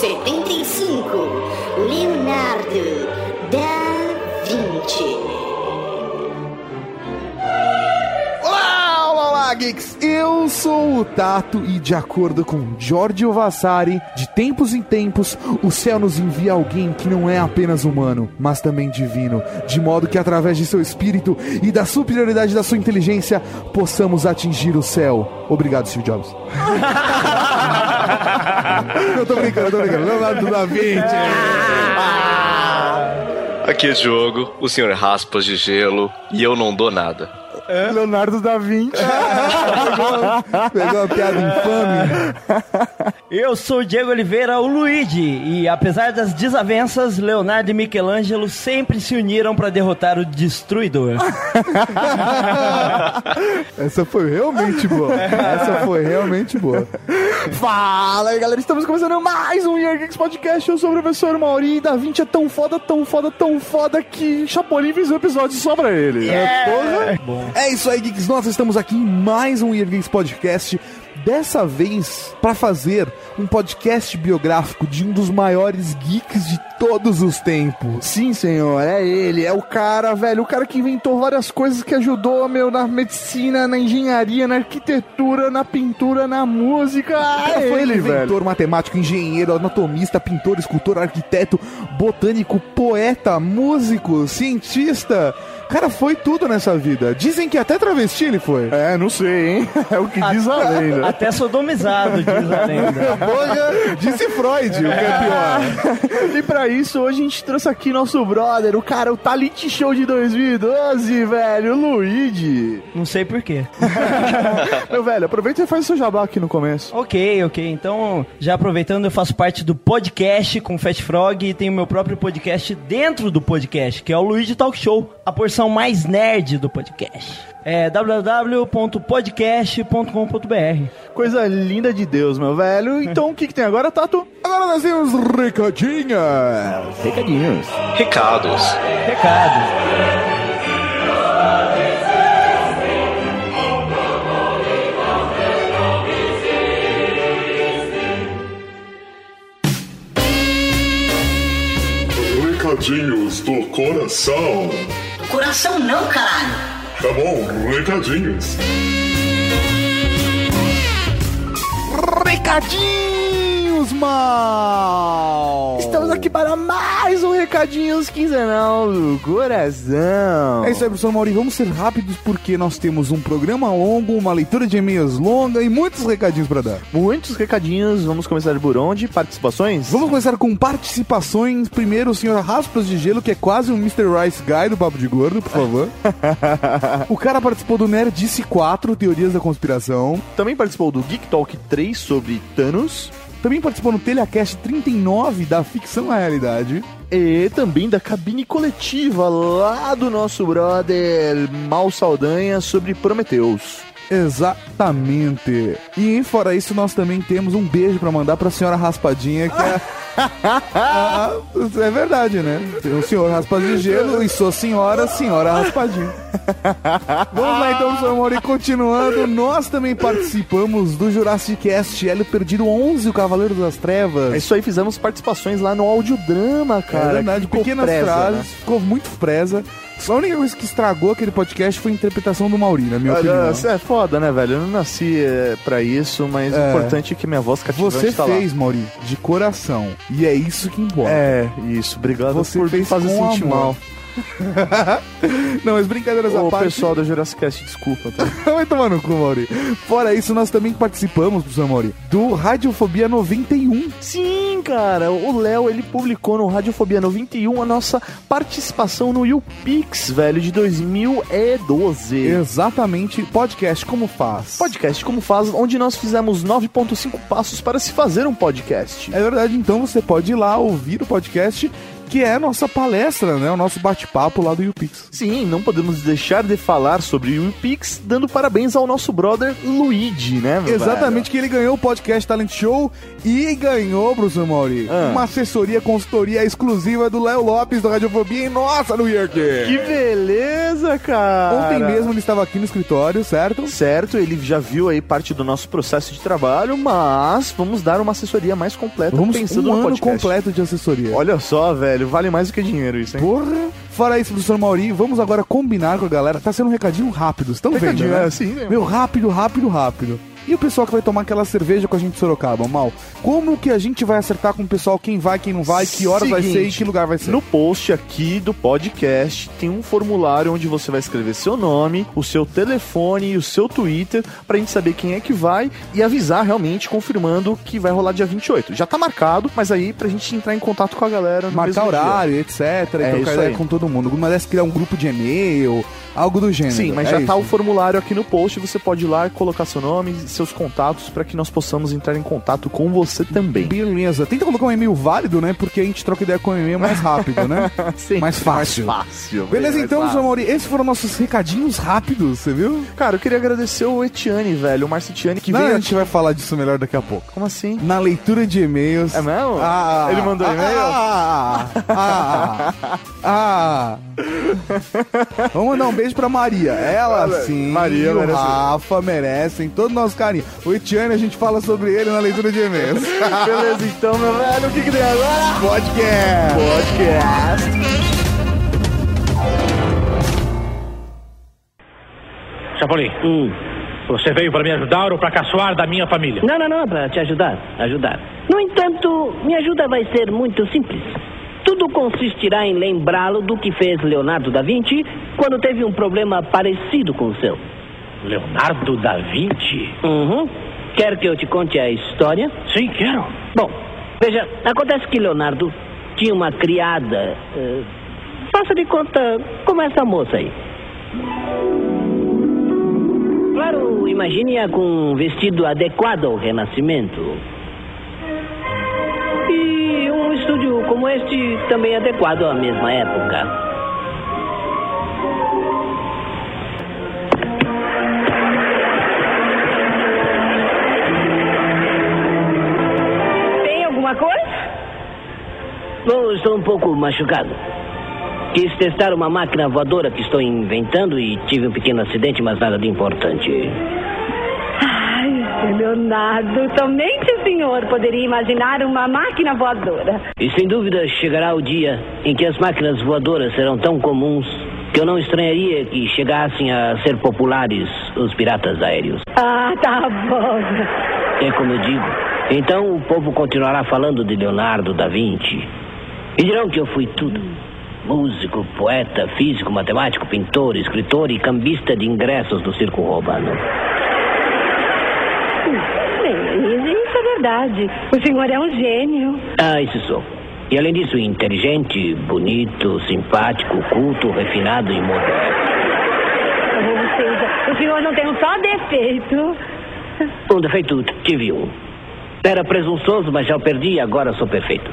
1975, Leonardo da Vinci. Olá, olá, geeks! Eu sou o Tato e, de acordo com Giorgio Vasari, de tempos em tempos, o céu nos envia alguém que não é apenas humano, mas também divino, de modo que, através de seu espírito e da superioridade da sua inteligência, possamos atingir o céu. Obrigado, Steve Jobs. eu tô brincando, eu tô brincando. Leonardo da Vinci! Aqui é Diogo, o senhor raspas de gelo e eu não dou nada. Leonardo da Vinci. pegou, pegou a piada infame. Eu sou o Diego Oliveira, o Luigi, e apesar das desavenças, Leonardo e Michelangelo sempre se uniram para derrotar o Destruidor. Essa foi realmente boa. Essa foi realmente boa. Fala aí, galera. Estamos começando mais um Year Geeks Podcast. Eu sou o professor Mauri e Da Vinci é tão foda, tão foda, tão foda que Chapolin fez um episódio só pra ele. É, porra. É isso aí, Geeks. Nós estamos aqui em mais um Year Geeks Podcast. Dessa vez, para fazer um podcast biográfico de um dos maiores geeks de todos os tempos. Sim, senhor, é ele, é o cara, velho, o cara que inventou várias coisas que ajudou, meu, na medicina, na engenharia, na arquitetura, na pintura, na música. É foi ele, inventor, velho. matemático, engenheiro, anatomista, pintor, escultor, arquiteto, botânico, poeta, músico, cientista. Cara, foi tudo nessa vida. Dizem que até travesti ele foi. É, não sei, hein? É o que diz a lenda. Até sodomizado, diz a lenda. Disse Freud, o que é pior. e pra isso, hoje a gente trouxe aqui nosso brother, o cara, o Talent Show de 2012, velho, o Luigi. Não sei porquê. Meu velho, aproveita e faz o seu jabá aqui no começo. Ok, ok. Então, já aproveitando, eu faço parte do podcast com o Fat Frog e tenho meu próprio podcast dentro do podcast, que é o Luigi Talk Show, a porção mais nerd do podcast. É www.podcast.com.br. Coisa linda de Deus, meu velho. Então, o que, que tem agora, Tato? Agora nós temos recadinhos. Recadinhos. Recados. Recados. Recadinhos do coração. Coração não, caralho. Tá bom, recadinhos. Recadinhos, mal! Estamos aqui para mais um Recadinhos quinzenal do coração. É isso aí, professor Mauri. Vamos ser rápidos porque nós temos um programa longo, uma leitura de e-mails longa e muitos recadinhos para dar. Muitos recadinhos. Vamos começar por onde? Participações? Vamos começar com participações. Primeiro, o senhor Raspas de Gelo, que é quase um Mr. Rice Guy do Papo de Gordo, por favor. o cara participou do Nerdice 4, Teorias da Conspiração. Também participou do Geek Talk 3 sobre Thanos. Também participou no Telecast 39 da Ficção à Realidade. E também da cabine coletiva lá do nosso brother Mal Saldanha sobre Prometeus. Exatamente. E fora isso, nós também temos um beijo pra mandar pra senhora Raspadinha, que é. Ah, é verdade, né? O senhor Raspadinho de Gelo e sua senhora, senhora Raspadinha. Vamos lá então, professor Mauri, continuando. Nós também participamos do Jurassic Cast Hélio Perdido 11, o Cavaleiro das Trevas. É isso aí, fizemos participações lá no audiodrama, cara. É verdade, pequenas presa, frases, né? ficou muito presa. Só a única coisa que estragou aquele podcast foi a interpretação do Mauri, na minha opinião. Olha, é foda, né, velho? Eu não nasci é, pra isso, mas o importante é que minha voz cativante Você tá fez, Mauri, de coração. E é isso que importa. lá. É, isso. Obrigado Você por fez fazer sentir mal. Não, mas brincadeiras à Ô, parte. pessoal do Jurassic Cast, desculpa, tá? Vai tomar no cu, Mauri. Fora isso, nós também participamos, professor Mauri, do Radiofobia 91. Sim, cara. O Léo, ele publicou no Radiofobia 91 a nossa participação no YouPix, velho, de 2012. Exatamente, podcast como faz. Podcast Como Faz, onde nós fizemos 9.5 passos para se fazer um podcast. É verdade, então você pode ir lá ouvir o podcast que é a nossa palestra, né? O nosso bate-papo lá do YouPix. Sim, não podemos deixar de falar sobre o Pix, dando parabéns ao nosso brother Luigi, né? meu Exatamente, que ele ganhou o podcast Talent Show e ganhou, professor Mauri, Ah. uma assessoria, consultoria exclusiva do Léo Lopes do Radiofobia em nossa, New York. velho? Que beleza, cara! Ontem mesmo ele estava aqui no escritório, certo? Certo, ele já viu aí parte do nosso processo de trabalho, mas vamos dar uma assessoria mais completa Vamos pensando um no ano podcast. completo de assessoria. Olha só, velho, vale mais do que dinheiro isso, hein? Porra! Fora isso, professor Mauri, vamos agora combinar com a galera. Tá sendo um recadinho rápido, estão vendo, Recadinho, né? é assim, né? Meu, rápido, rápido, rápido. E o pessoal que vai tomar aquela cerveja com a gente de Sorocaba, mal? Como que a gente vai acertar com o pessoal quem vai, quem não vai, que horas vai ser e Seguinte, que lugar vai ser? No post aqui do podcast tem um formulário onde você vai escrever seu nome, o seu telefone e o seu Twitter pra gente saber quem é que vai e avisar realmente, confirmando que vai rolar dia 28. Já tá marcado, mas aí pra gente entrar em contato com a galera no Marcar mesmo dia. horário, etc. É e trocar isso ideia aí. com todo mundo. Uma dessas criar um grupo de e-mail, algo do gênero. Sim, mas É já tá o formulário aqui no post, você pode ir lá e colocar seu nome e seus contatos pra que nós possamos entrar em contato com você também. Beleza. Tenta colocar um e-mail válido, né? Porque a gente troca ideia com o e-mail mais rápido, né? Sim, mais fácil. Mais fácil. Beleza, bem então, mais professor Mauri, esses foram nossos recadinhos rápidos, você viu? Cara, eu queria agradecer o Etiane, velho, o Marcio Etiane, que Não, veio a gente vai falar disso melhor daqui a pouco. Como assim? Na leitura de e-mails. É mesmo? Ah, Ele mandou ah, e-mail? Ah, ah, ah, ah. Vamos mandar um beijo pra Maria. Ela Olha, sim. Maria o merece. Rafa merecem todo o nosso carinho. O Etiane, a gente fala sobre ele na leitura de e-mails. Beleza, então, meu velho, o que que tem agora? Podcast. Podcast. Chapolin, você veio para me ajudar ou para caçoar da minha família? Não, não, não, para te ajudar, ajudar. No entanto, minha ajuda vai ser muito simples. Tudo consistirá em lembrá-lo do que fez Leonardo da Vinci quando teve um problema parecido com o seu. Leonardo da Vinci? Uhum. Quer que eu te conte a história? Sim, quero. Bom, veja, acontece que Leonardo tinha uma criada. eh, faça de conta como essa moça aí. Claro, imagine-a com um vestido adequado ao renascimento. Como este também adequado à mesma época. Bom, estou um pouco machucado. Quis testar uma máquina voadora que estou inventando e tive um pequeno acidente, mas nada de importante. Ai, Leonardo, o senhor poderia imaginar uma máquina voadora. E sem dúvida chegará o dia em que as máquinas voadoras serão tão comuns que eu não estranharia que chegassem a ser populares os piratas aéreos. Ah, tá bom. É como eu digo. Então o povo continuará falando de Leonardo da Vinci. E dirão que eu fui tudo. Músico, poeta, físico, matemático, pintor, escritor e cambista de ingressos do circo romano. Bem, isso é verdade. O senhor é um gênio. Ah, isso sou. E além disso, inteligente, bonito, simpático, culto, refinado e moderno. Ou seja, o senhor não tem um só defeito. Um defeito tive um. Era presunçoso, mas já o perdi e agora sou perfeito.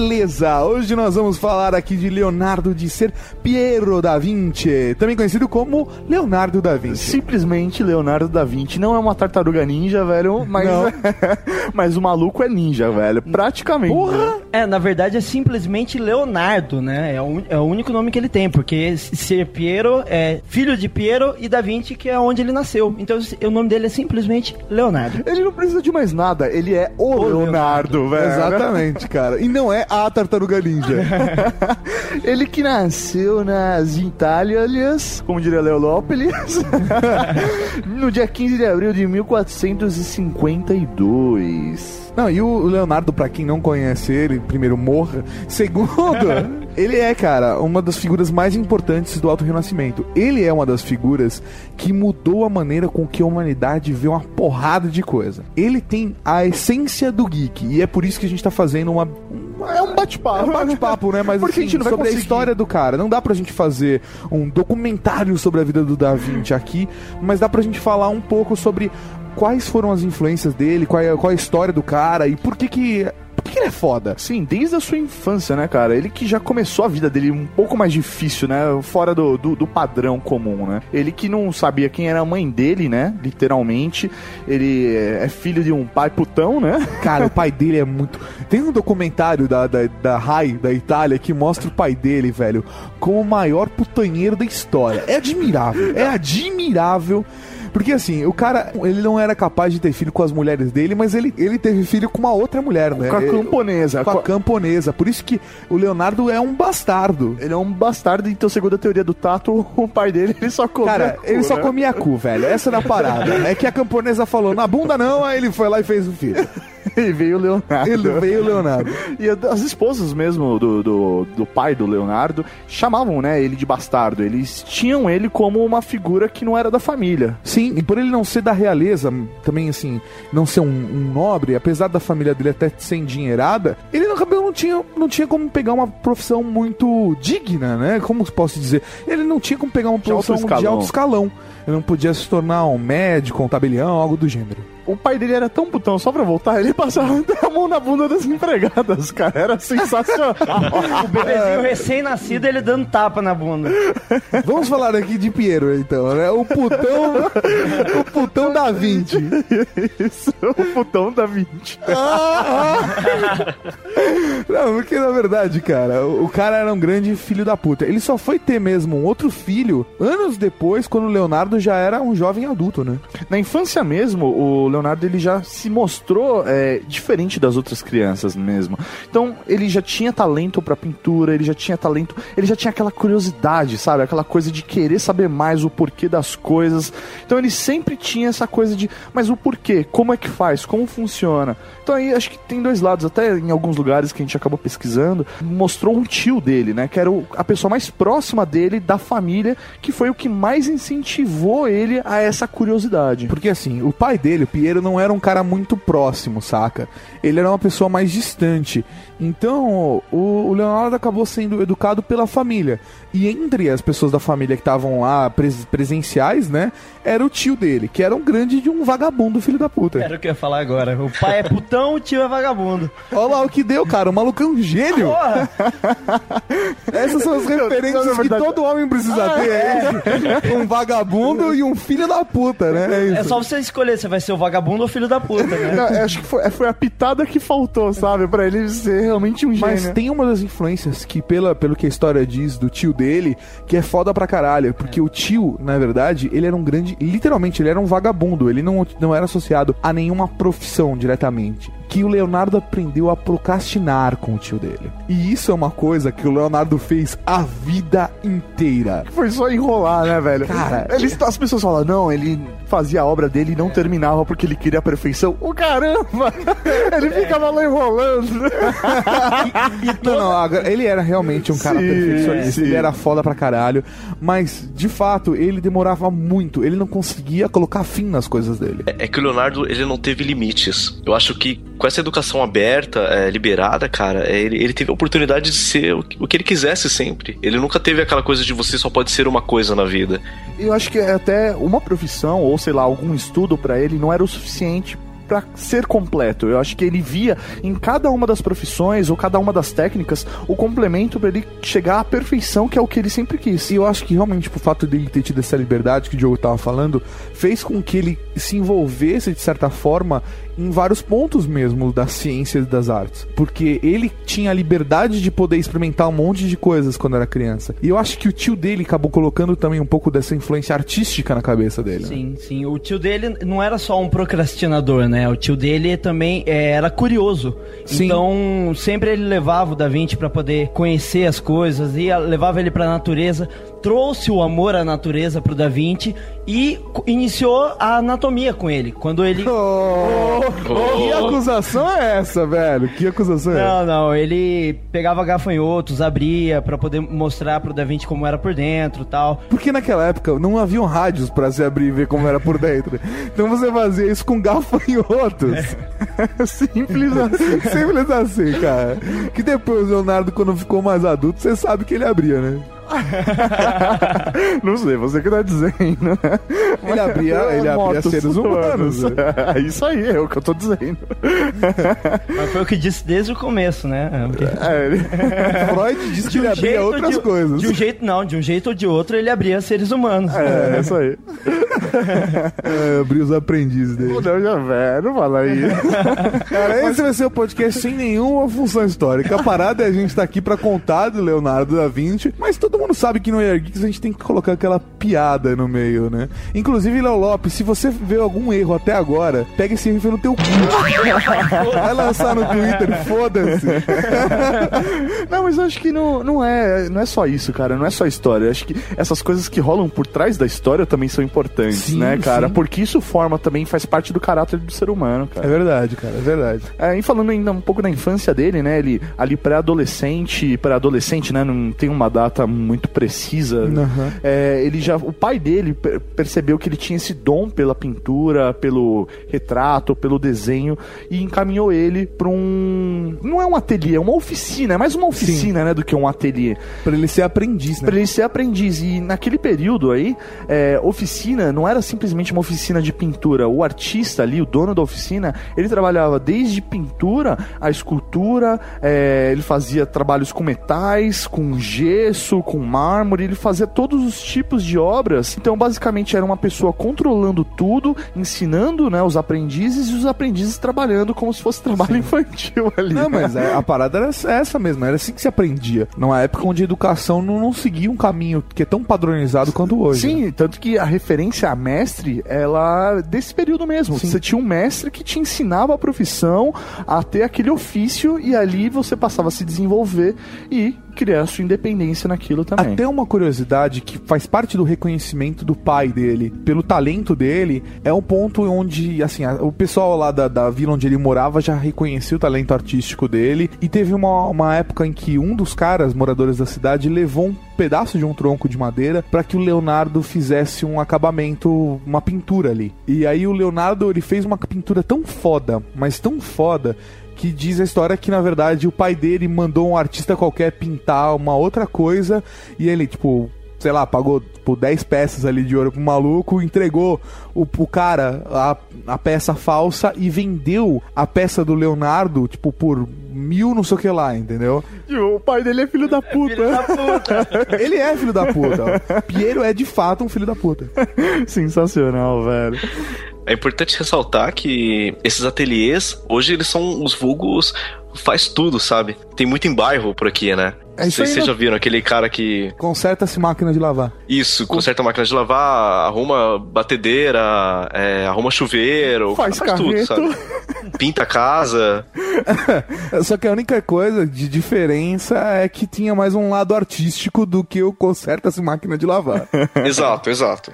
Beleza, hoje nós vamos falar aqui de Leonardo de Ser Piero da Vinci, também conhecido como Leonardo da Vinci. Simplesmente Leonardo da Vinci não é uma tartaruga ninja, velho, mas, mas o maluco é ninja, velho. Praticamente. Porra! É, na verdade é simplesmente Leonardo, né? É o, é o único nome que ele tem, porque ser Piero é filho de Piero e Da Vinci, que é onde ele nasceu. Então o nome dele é simplesmente Leonardo. Ele não precisa de mais nada, ele é o, Leonardo, velho. Exatamente, cara. E não é a tartaruga ninja. Ele que nasceu nas Itálias, como diria Leo Lopes, no dia 15 de abril de 1452. Não, e o Leonardo, pra quem não conhece ele, primeiro morra. Segundo, ele é, cara, uma das figuras mais importantes do Alto Renascimento. Ele é uma das figuras que mudou a maneira com que a humanidade vê uma porrada de coisa. Ele tem a essência do geek, e é por isso que a gente tá fazendo uma. É um bate-papo. É um bate-papo, né? Mas Porque a assim, gente não vai sobre a conseguir. história do cara. Não dá pra gente fazer um documentário sobre a vida do Da Vinci aqui, mas dá pra gente falar um pouco sobre quais foram as influências dele, qual é, qual é a história do cara e por que que que ele é foda? Sim, desde a sua infância, né, cara? Ele que já começou a vida dele um pouco mais difícil, né? Fora do, do, do padrão comum, né? Ele que não sabia quem era a mãe dele, né? Literalmente. Ele é filho de um pai putão, né? Cara, o pai dele é muito. Tem um documentário da, da, da RAI, da Itália, que mostra o pai dele, velho, como o maior putanheiro da história. É admirável. É admirável. Porque assim, o cara, ele não era capaz de ter filho com as mulheres dele, mas ele, ele teve filho com uma outra mulher, né? Com a camponesa. Com a camponesa. Por isso que o Leonardo é um bastardo. Ele é um bastardo, então, segundo a teoria do Tato, o pai dele, ele só comia Cara, cu, ele só né? comia cu, velho. Essa era a parada. É que a camponesa falou, na bunda não, aí ele foi lá e fez o filho. E veio o Leonardo. Ele veio o Leonardo. E as esposas mesmo do, do, do pai do Leonardo chamavam, né, ele de bastardo. Eles tinham ele como uma figura que não era da família. Sim, e por ele não ser da realeza, também assim, não ser um, um nobre, apesar da família dele até ser endinheirada, ele acabou- não tinha, não tinha como pegar uma profissão muito digna, né? Como posso dizer? Ele não tinha como pegar uma De alto profissão de escalão. alto escalão. Ele não podia se tornar um médico, um tabelião, algo do gênero. O pai dele era tão putão, só pra voltar, ele passava a mão na bunda das empregadas, cara. Era sensacional. O bebezinho recém-nascido, ele dando tapa na bunda. Vamos falar aqui de Piero, então, né? O putão, o putão da 20. Isso, o putão da 20. Não, porque na verdade, cara, o o cara era um grande filho da puta. Ele só foi ter mesmo um outro filho anos depois, quando o Leonardo já era um jovem adulto, né? Na infância mesmo, o Leonardo ele já se mostrou é, diferente das outras crianças mesmo. Então ele já tinha talento pra pintura, ele já tinha talento, ele já tinha aquela curiosidade, sabe? Aquela coisa de querer saber mais o porquê das coisas. Então ele sempre tinha essa coisa de, mas o porquê? Como é que faz? Como funciona? Então aí acho que tem dois lados, até em alguns lugares que a gente acabou pesquisando, mostrou um tio dele, né? Que era a pessoa mais próxima dele, da família, que foi o que mais incentivou ele a essa curiosidade. Porque assim, o pai dele, o Piero, não era um cara muito próximo, saca? Ele era uma pessoa mais distante. Então, o, o Leonardo acabou sendo educado pela família. E entre as pessoas da família que estavam lá pres- presenciais, né? Era o tio dele, que era um grande de um vagabundo, filho da puta. Era o que eu ia falar agora. O pai é putão, o tio é vagabundo. Olha lá o que deu, cara. O maluco é um gênio. Porra! Essas são as referências na que todo homem precisa Ah, ter. É. Um vagabundo e um filho da puta, né? É É só você escolher se vai ser o vagabundo ou o filho da puta, né? Acho que foi, foi a pitada que faltou, sabe? Pra ele ser realmente um Mas gênio. tem uma das influências que, pela, pelo que a história diz do tio dele, que é foda pra caralho. Porque o tio, na verdade, ele era um grande. Literalmente, ele era um vagabundo. Ele não, não era associado a nenhuma profissão diretamente. Que o Leonardo aprendeu a procrastinar com o tio dele. E isso é uma coisa que o Leonardo fez a vida inteira. Foi só enrolar, né, velho? Cara, Eles, as pessoas falam, não, ele fazia a obra dele e não terminava porque ele queria a perfeição. O caramba! Ele ficava lá enrolando. Não, não, agora, ele era realmente um cara Sim, perfeccionista, sim. ele era foda pra caralho, mas de fato ele demorava muito, ele não conseguia colocar fim nas coisas dele. É que o Leonardo, ele não teve limites. Eu acho que com essa educação aberta, é, liberada, cara, é, ele, ele teve a oportunidade de ser o, que- o que ele quisesse sempre. Ele nunca teve aquela coisa de você só pode ser uma coisa na vida. Eu acho que até uma profissão, ou sei lá, algum estudo pra ele não era o suficiente pra ser completo. Eu acho que ele via em cada uma das profissões ou cada uma das técnicas o complemento pra ele chegar à perfeição, que é o que ele sempre quis. E eu acho que realmente tipo, o fato dele ter tido essa liberdade que o Diogo tava falando fez com que ele se envolvesse de certa forma em vários pontos mesmo das ciências e das artes. Porque ele tinha a liberdade de poder experimentar um monte de coisas quando era criança. E eu acho que o tio dele acabou colocando também um pouco dessa influência artística na cabeça dele. né? Sim, sim. O tio dele não era só um procrastinador, né? O tio dele também é, era curioso. Sim. Então, sempre ele levava o Da Vinci pra poder conhecer as coisas, ia, levava ele pra natureza, trouxe o amor à natureza pro Da Vinci e iniciou a anatomia com ele. Quando ele. Oh, Que acusação é essa, velho? Que acusação é essa? Não, não, ele pegava gafanhotos, abria pra poder mostrar pro Da Vinci como era por dentro tal. Porque naquela época não haviam rádios pra se abrir e ver como era por dentro. Então você fazia isso com gafanhotos. Simples assim. Simples assim, cara. Que depois o Leonardo, quando ficou mais adulto, você sabe que ele abria, né? Não sei, você que tá dizendo. Ele abria, ele abria seres humanos. É isso aí, é o que eu tô dizendo. Mas foi o que disse desde o começo, né? Porque- É, ele- Freud disse que De ele um abria jeito outras de, coisas. De um jeito, não, de um jeito ou de outro ele abria seres humanos. é, é isso aí. É, abria os aprendizes dele. Não, já velho, não fala aí. Cara, esse vai ser o podcast sem nenhuma função histórica. A parada é a gente tá aqui pra contar do Leonardo da Vinci, mas todo mundo sabe que no Air Geeks a gente tem que colocar aquela piada no meio, né? Inclusive, Léo Lopes, se você vê algum erro até agora, pega esse erro e enfia no teu cu. Vai lançar no Twitter, foda-se. Não, mas eu acho que não, não, é, não é só isso, cara. Não é só história. Eu acho que essas coisas que rolam por trás da história também são importantes, Sim, né, cara? sim. Porque isso forma também, faz parte do caráter do ser humano, cara. É verdade, cara, é verdade. É, e falando ainda um pouco da infância dele, né? Ele ali pré-adolescente, pré-adolescente, né? Não tem uma data muito precisa. Uhum. É, ele já, o pai dele per- percebeu que ele tinha esse dom pela pintura, pelo retrato, pelo desenho e encaminhou ele para um, não é um ateliê, é uma oficina, é mais uma oficina, né, do que um ateliê. Pra ele ser aprendiz, né? Pra ele ser aprendiz. E naquele período aí, é, oficina não era simplesmente uma oficina de pintura. O artista ali, o dono da oficina, ele trabalhava desde pintura a escultura, é, ele fazia trabalhos com metais, com gesso, com mármore, ele fazia todos os tipos de obras. Então, basicamente, era uma pessoa controlando tudo, ensinando né, os aprendizes e os aprendizes trabalhando como se fosse trabalho infantil ali. Não, mas é, a parada era essa mesmo, era assim que se aprendia. Numa época onde a educação não, não seguia um caminho que é tão padronizado quanto hoje. né? Sim, tanto que a referência a mestre, ela desse período mesmo. Você tinha um mestre que te ensinava a profissão, a ter aquele ofício e ali você passava a se desenvolver e criar sua independência naquilo também. Até uma curiosidade que faz parte do reconhecimento do pai dele, pelo talento dele, é um ponto onde, assim, a- o pessoal lá da, da vila onde ele morava já reconhecia o talento artístico dele. E teve uma, uma época em que um dos caras, moradores da cidade, levou um pedaço de um tronco de madeira para que o Leonardo fizesse um acabamento, uma pintura ali. E aí o Leonardo, ele fez uma pintura tão foda, mas tão foda, que diz a história que na verdade o pai dele mandou um artista qualquer pintar uma outra coisa e ele, tipo, sei lá, pagou tipo, 10 peças ali de ouro pro maluco, entregou o, o cara a, a peça falsa e vendeu a peça do Leonardo, tipo, por mil não sei o que lá, entendeu? E o pai dele é filho da puta. Filho da puta. Ele é filho da puta. Piero é de fato um filho da puta. Sensacional, velho. É importante ressaltar que esses ateliês, hoje eles são os vulgos faz tudo, sabe? Tem muito em bairro por aqui, né? É Não isso sei aí, se vocês né? já viram aquele cara que. Conserta-se máquina de lavar. Isso, conserta a máquina de lavar, arruma batedeira, é, arruma chuveiro, Faz faz tudo, sabe? Pinta a casa. Só que a única coisa de diferença é que tinha mais um lado artístico do que o conserta-se máquina de lavar. exato, exato.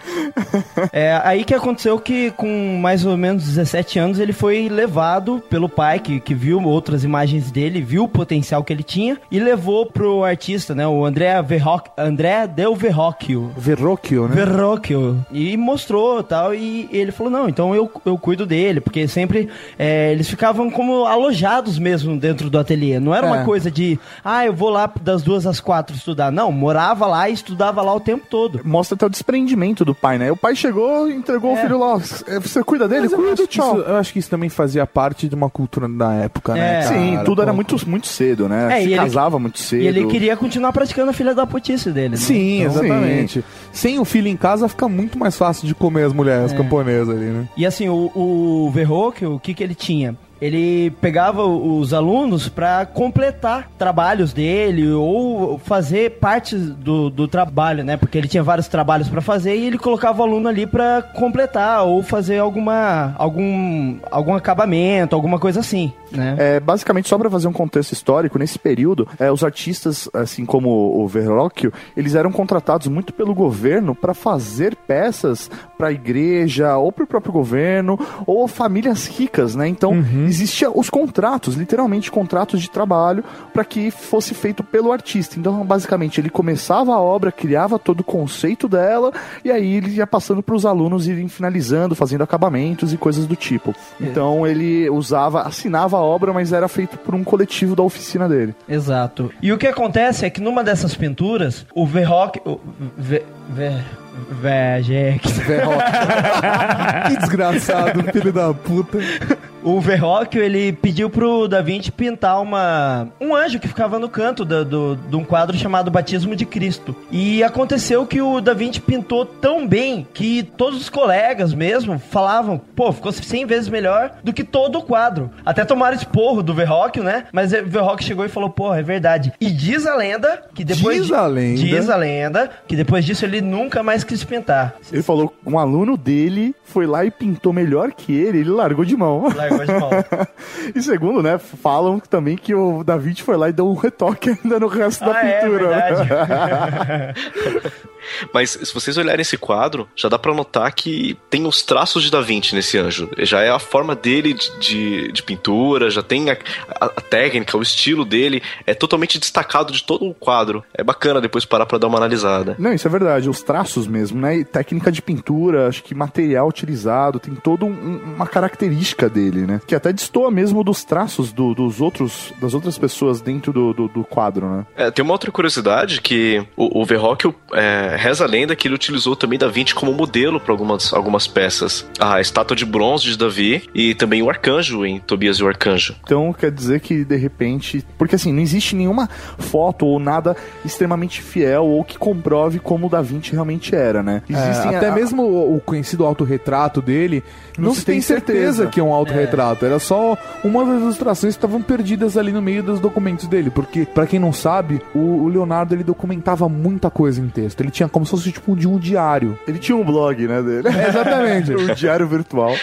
É aí que aconteceu que com mais ou menos 17 anos ele foi levado pelo pai que, que viu outras imagens dele, viu o potencial que ele tinha e levou pro artista, né, o André Verroc, André Del Verrocchio. Verrocchio, né? Verrocchio. E mostrou tal. E ele falou: Não, então eu, eu cuido dele. Porque sempre é, eles ficavam como alojados mesmo dentro do ateliê. Não era É. uma coisa de, ah, eu vou lá das duas às quatro estudar. Não, morava lá e estudava lá o tempo todo. Mostra até o desprendimento do pai, né? O pai chegou, entregou o É. filho lá. "É, Você cuida dele? Cuida, acho que tchau. isso, eu acho que isso também fazia parte de uma cultura da época, né? É. cara? Sim, tudo era muito, muito cedo, né? É, Se e ele- casava muito cedo. Ele queria continuar praticando a filha da putice dele. né? Sim, Então, exatamente. Sem o filho em casa fica muito mais fácil de comer as mulheres É. camponesas ali, né? E assim, o, o o que, que ele tinha? Ele pegava os alunos para completar trabalhos dele ou fazer partes do, do trabalho, né? Porque ele tinha vários trabalhos para fazer e ele colocava o aluno ali para completar ou fazer alguma algum algum acabamento, alguma coisa assim, né? É, basicamente, só para fazer um contexto histórico, nesse período, é, os artistas, assim como o Verrocchio, eles eram contratados muito pelo governo para fazer peças para a igreja, ou para o próprio governo, ou famílias ricas, né? Então, existiam os contratos, literalmente contratos de trabalho, para que fosse feito pelo artista. Então, basicamente, ele começava a obra, criava todo o conceito dela, e aí ele ia passando para os alunos irem finalizando, fazendo acabamentos e coisas do tipo. Então, ele usava, assinava a obra, mas era feito por um coletivo da oficina dele. Exato. E o que acontece é que numa dessas pinturas, o Verrock. O Ve, Ve, Vegex. que desgraçado, filho da puta. O Verrocchio, ele pediu pro Da Vinci pintar uma, um anjo que ficava no canto do, do, de um quadro chamado Batismo de Cristo. E aconteceu que o Da Vinci pintou tão bem que todos os colegas mesmo falavam, pô, ficou 100 vezes melhor do que todo o quadro. Até tomaram esporro do Verrocchio, né? Mas o Verrocchio chegou e falou, pô, é verdade. E diz a lenda que depois... Diz a lenda. Diz a lenda que depois disso ele nunca mais quis pintar. Ele falou um aluno dele foi lá e pintou melhor que ele, ele largou de mão. Largou de e segundo, né, falam também que o David foi lá e deu um retoque ainda no resto ah, da pintura. É Mas se vocês olharem esse quadro, já dá para notar que tem os traços de Da Vinci nesse anjo. Já é a forma dele de, de, de pintura, já tem a, a, a, técnica, o estilo dele. É totalmente destacado de todo o quadro. É bacana depois parar pra dar uma analisada. Não, isso é verdade. Os traços mesmo, né? E técnica de pintura, acho que material utilizado, tem toda um, uma característica dele, né? Que até destoa mesmo dos traços do, dos outros, das outras pessoas dentro do, do, do quadro, né? É, tem uma outra curiosidade que o, o Verrocchio é, reza a lenda que ele utilizou também Da Vinci como modelo para algumas, algumas peças. A estátua de bronze de Davi e também o arcanjo em Tobias e o Arcanjo. Então quer dizer que de repente. Porque assim, não existe nenhuma foto ou nada extremamente fiel ou que comprove como o Da Vinci realmente era, né? Existem é, até a... mesmo o conhecido autorretrato dele, não, não se tem certeza, certeza, que é um autorretrato. É. Era só uma das ilustrações que estavam perdidas ali no meio dos documentos dele. Porque, para quem não sabe, o, o Leonardo ele documentava muita coisa em texto. Ele tinha como se fosse tipo de um diário. Ele tinha um blog, né, dele. É, exatamente. um diário virtual.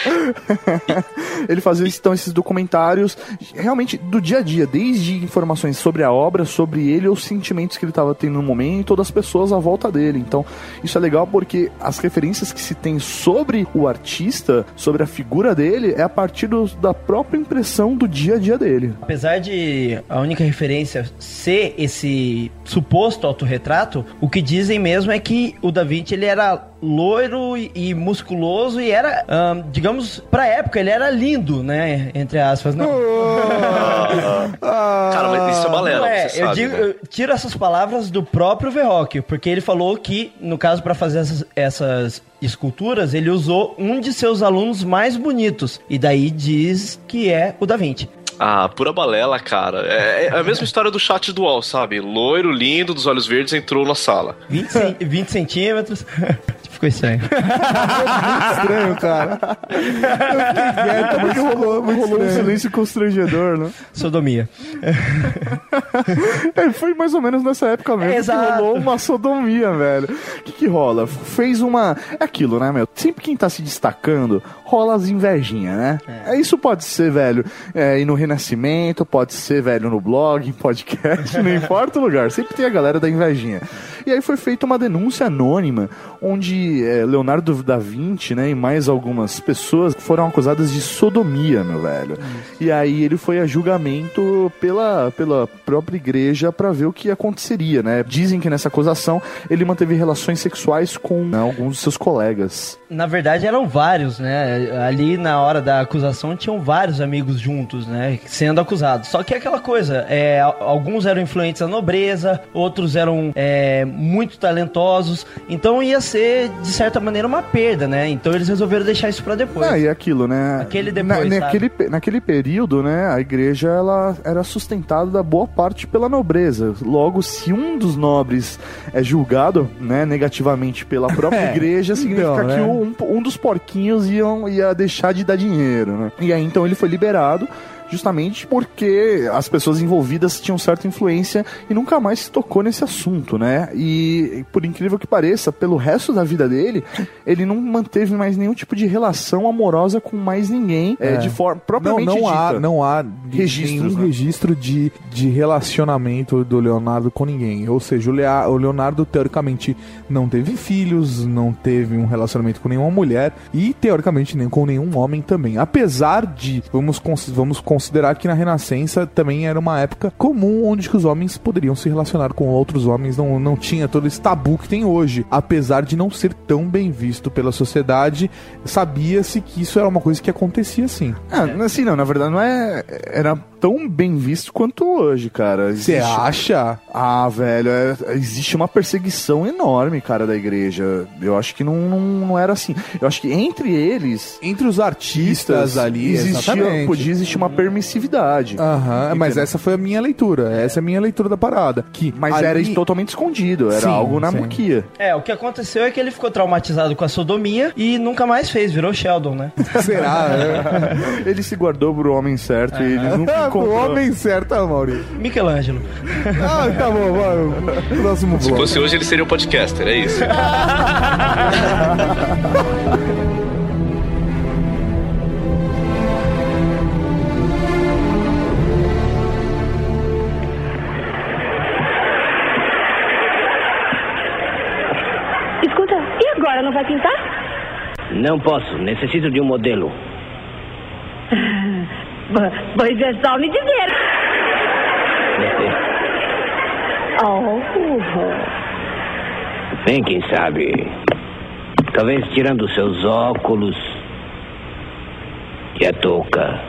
ele fazia então esses documentários realmente do dia a dia, desde informações sobre a obra, sobre ele, os sentimentos que ele estava tendo no momento e todas as pessoas à volta dele. Então, isso é legal porque as referências que se tem sobre o artista, sobre a figura dele, é a partir do, da própria impressão do dia a dia dele. Apesar de a única referência ser esse suposto autorretrato, o que dizem mesmo é que o Da Vinci ele era loiro e musculoso e era, um, digamos, pra época ele era lindo, né? Entre aspas. Não. Cara, mas isso é balela, não é, eu, sabe, digo, né? eu tiro essas palavras do próprio Verrocchio, porque ele falou que, no caso, para fazer essas, essas esculturas, ele usou um de seus alunos mais bonitos. E daí diz que é o Da Vinci. Ah, pura balela, cara. É, é, a mesma história do chat do UOL, sabe? Loiro, lindo, dos olhos verdes, entrou na sala. 20, 20 centímetros. Ficou estranho. muito estranho, cara. Eu fiquei quieto, porque rolou, rolou um silêncio constrangedor, né? Sodomia. É, foi mais ou menos nessa época mesmo Exato. que rolou uma sodomia, velho. O que que rola? Fez uma... É aquilo, né, meu? Sempre quem tá se destacando, rola as invejinhas, né? É. Isso pode ser, velho, é, e no Renascimento, pode ser, velho, no blog, em podcast, não importa o lugar. Sempre tem a galera da invejinha. E aí foi feita uma denúncia anônima, onde é, Leonardo da Vinci, né, e mais algumas pessoas foram acusadas de sodomia, meu velho. E aí ele foi a julgamento pela, pela própria igreja para ver o que aconteceria, né? Dizem que nessa acusação ele manteve relações sexuais com né, alguns dos seus colegas. Na verdade eram vários, né? Ali na hora da acusação tinham vários amigos juntos, né? Sendo acusados. Só que é aquela coisa, é, alguns eram influentes da nobreza, outros eram é, muito talentosos, então ia ser, de certa maneira, uma perda, né? Então eles resolveram deixar isso para depois. Ah, e aquilo, né? Aquele depois, Na, naquele, naquele período, né, a igreja ela era sustentada da boa parte pela nobreza. Logo, se um dos nobres é julgado, né, negativamente pela própria É, igreja, significa então, que né? um, um dos porquinhos iam, ia deixar de dar dinheiro, né? E aí então ele foi liberado justamente porque as pessoas envolvidas tinham certa influência e nunca mais se tocou nesse assunto, né? E por incrível que pareça, pelo resto da vida dele, ele não manteve mais nenhum tipo de relação amorosa com mais ninguém, é, É. de forma Não, propriamente não há, dita. não há de- Registros, nenhum né? registro de, de relacionamento do Leonardo com ninguém. Ou seja, o, Lea- o Leonardo, teoricamente, não teve filhos, não teve um relacionamento com nenhuma mulher e, teoricamente, nem com nenhum homem também. Apesar de, vamos, vamos considerar considerar que na Renascença também era uma época comum onde os homens poderiam se relacionar com outros homens, não, não tinha todo esse tabu que tem hoje. Apesar de não ser tão bem visto pela sociedade, sabia-se que isso era uma coisa que acontecia sim. Ah, assim, não, na verdade não é. Era tão bem visto quanto hoje, cara. Você acha? Ah, velho, é- existe uma perseguição enorme, cara, da igreja. Eu acho que não, não, não era assim. Eu acho que entre eles. Entre os artistas ali, existia, exatamente. podia existir uma permissividade. Aham, mas essa foi a minha leitura. Essa é a minha leitura da parada. Que Mas ali- era totalmente escondido, era Sim, algo na sim. muquia. É, o que aconteceu é que ele ficou traumatizado com a sodomia e nunca mais fez, virou Sheldon, né? Será? Ele se guardou pro homem certo e ele nunca encontrou. O homem certo, ah, Maurício. Michelangelo. Ah, tá bom, vai. Próximo Se bloco. fosse hoje, ele seria um podcaster, é isso. Escuta, e agora? Não vai pintar? Não posso, necessito de um modelo. Pois é só me dizer. Oh, Bem, quem sabe. Talvez tirando seus óculos e a touca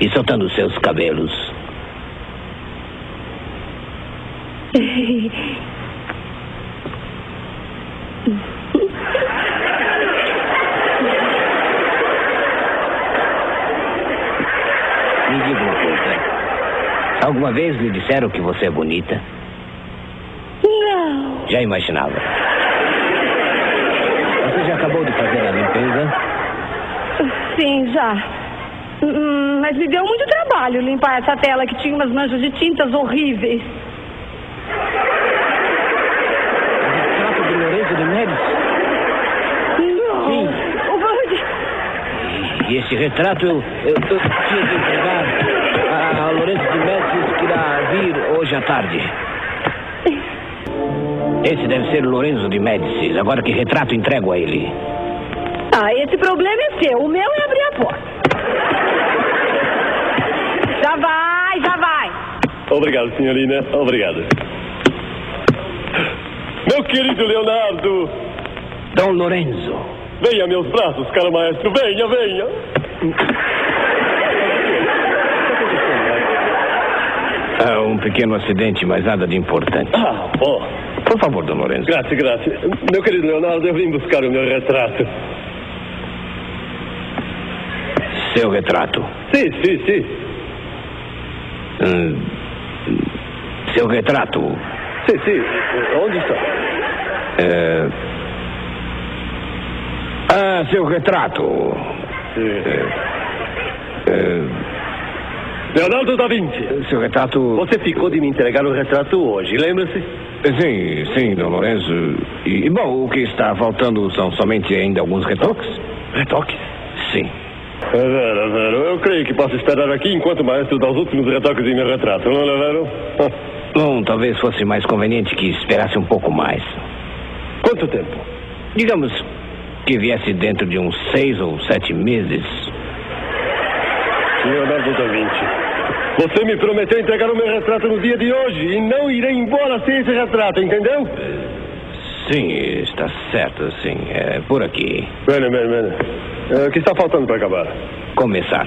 e soltando seus cabelos. Me diga uma coisa. Alguma vez lhe disseram que você é bonita? não. Já imaginava. Você já acabou de fazer a limpeza? Sim, já. Hum, Mas me deu muito trabalho limpar essa tela que tinha umas manchas de tintas horríveis. Retrato de Lorenzo de Médici? Não. Sim. Vai- E esse retrato eu, eu, eu tinha que entregar Lorenzo de Médici que irá vir hoje à tarde. Esse deve ser Lorenzo de Médici. Agora que retrato entrego a ele? Ah, esse problema é seu. O meu é abrir a porta. Já vai, já vai. Obrigado, senhorina. Obrigado. Meu querido Leonardo, Dom Lorenzo. venha meus braços, caro maestro. Venha, venha. Ah, um pequeno acidente, mas nada de importante. Ah, bom. Por favor, Dom Lorenzo. Grazie, grazie. Meu querido Leonardo, eu vim buscar o meu retrato. Seu retrato. Sim, sim, sim. Hum, seu retrato. Sim, sim. Onde está? É... Ah, seu retrato. É... Leonardo da Vinci. Seu retrato. Você ficou de me entregar o retrato hoje, lembra-se? Sim, sim, Dom Lorenzo. E, bom, o que está faltando são somente ainda alguns retoques? Retoques? Sim. É vero, é. Eu creio que posso esperar aqui enquanto o maestro dá os últimos retoques em meu retrato, não é vero? Bom, talvez fosse mais conveniente que esperasse um pouco mais. Quanto tempo? Digamos que viesse dentro de uns seis ou sete meses. Leonardo da Vinci. Você me prometeu entregar o meu retrato no dia de hoje e não irei embora sem esse retrato, entendeu? Sim, está certo, sim. É por aqui. Bene, bene, bene. É, O que está faltando para acabar? Começar.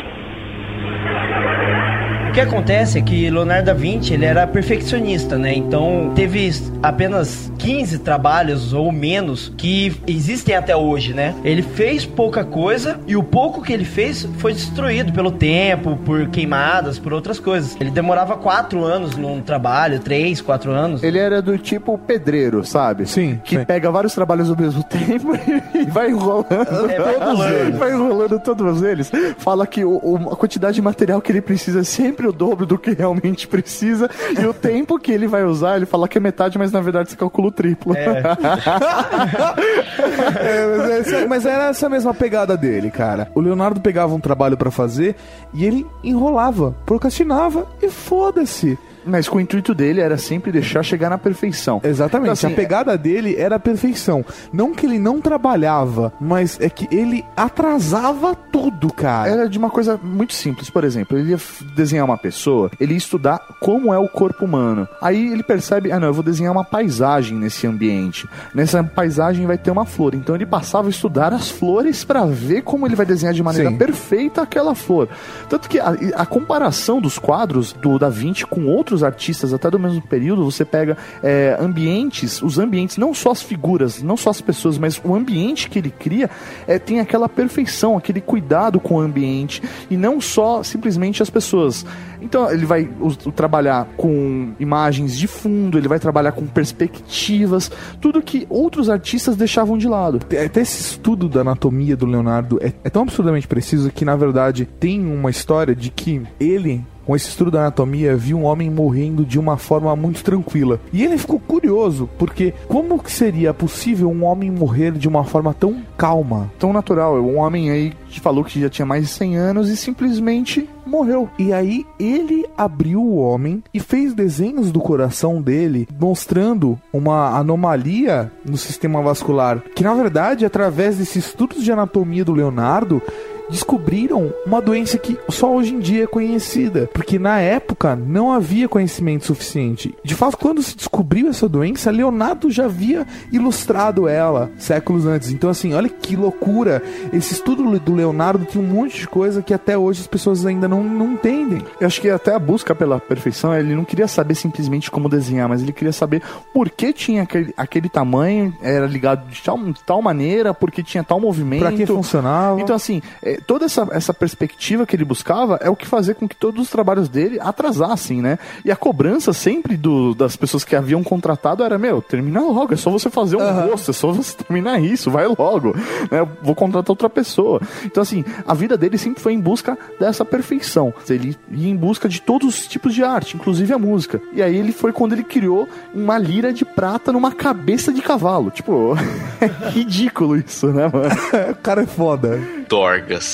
O que acontece é que Leonardo da Vinci ele era perfeccionista, né? Então teve apenas 15 trabalhos ou menos que existem até hoje, né? Ele fez pouca coisa e o pouco que ele fez foi destruído pelo tempo, por queimadas, por outras coisas. Ele demorava quatro anos num trabalho, três, quatro anos. Ele era do tipo pedreiro, sabe? Sim, Que sim. pega vários trabalhos ao mesmo tempo e vai enrolando É, todos eles. Vai enrolando todos eles. Fala que o- o- a quantidade de material que ele precisa é sempre o dobro do que realmente precisa. E o tempo que ele vai usar, ele fala que é metade, mas na verdade você calcula o triplo. É, mas, essa- mas era essa mesma pegada dele, cara. O Leonardo pegava um trabalho pra fazer e ele enrolava, procrastinava e foda-se. Mas com o intuito dele era sempre deixar chegar na perfeição. Exatamente. Então, assim, a pegada dele era a perfeição. Não que ele não trabalhava, mas é que ele atrasava tudo, cara. Era de uma coisa muito simples. Por exemplo, ele ia desenhar uma pessoa, ele ia estudar como é o corpo humano. Aí ele percebe, ah não, eu vou desenhar uma paisagem nesse ambiente. Nessa paisagem vai ter uma flor. Então ele passava a estudar as flores pra ver como ele vai desenhar de maneira Sim. perfeita aquela flor. Tanto que a, a comparação dos quadros do Da Vinci com outros artistas até do mesmo período, você pega é, ambientes, os ambientes, não só as figuras, não só as pessoas, mas o ambiente que ele cria é, tem aquela perfeição, aquele cuidado com o ambiente e não só simplesmente as pessoas. Então ele vai us- trabalhar com imagens de fundo, ele vai trabalhar com perspectivas, tudo que outros artistas deixavam de lado. Até esse estudo da anatomia do Leonardo é, é tão absurdamente preciso que, na verdade, tem uma história de que ele, com esse estudo da anatomia, viu um homem morrendo de uma forma muito tranquila. E ele ficou curioso, porque como que seria possível um homem morrer de uma forma tão calma? Tão natural, um homem aí que falou que já tinha mais de 100 anos e simplesmente morreu. E aí ele abriu o homem e fez desenhos do coração dele, mostrando uma anomalia no sistema vascular, que na verdade, através desses estudos de anatomia do Leonardo, descobriram uma doença que só hoje em dia é conhecida, porque na época não havia conhecimento suficiente. De fato, quando se descobriu essa doença, Leonardo já havia ilustrado ela séculos antes. Então assim, olha que loucura. Esse estudo do Leonardo tem um monte de coisa que até hoje as pessoas ainda não, não entendem. Eu acho que até a busca pela perfeição, ele não queria saber simplesmente como desenhar, mas ele queria saber por que tinha aquele, aquele tamanho, era ligado de tal, tal maneira, porque tinha tal movimento. Pra que funcionava? Então, assim, é, toda essa, essa perspectiva que ele buscava é o que fazia com que todos os trabalhos dele atrasassem, né? E a cobrança sempre do, das pessoas que haviam contratado era, meu, termina logo, é só você fazer um rosto, é só você terminar isso, vai logo, né? Eu vou contratar outra pessoa. Então, assim, a vida dele sempre foi em busca dessa perfeição. Ele ia em busca de todos os tipos de arte, inclusive a música. E aí ele foi quando ele criou uma lira de prata numa cabeça de cavalo. Tipo, é ridículo isso, né, mano? o cara é foda. Dorgas.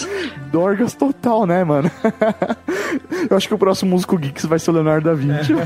Dorgas total, né, mano? Eu acho que o próximo músico Geeks vai ser o Leonardo da Vinci.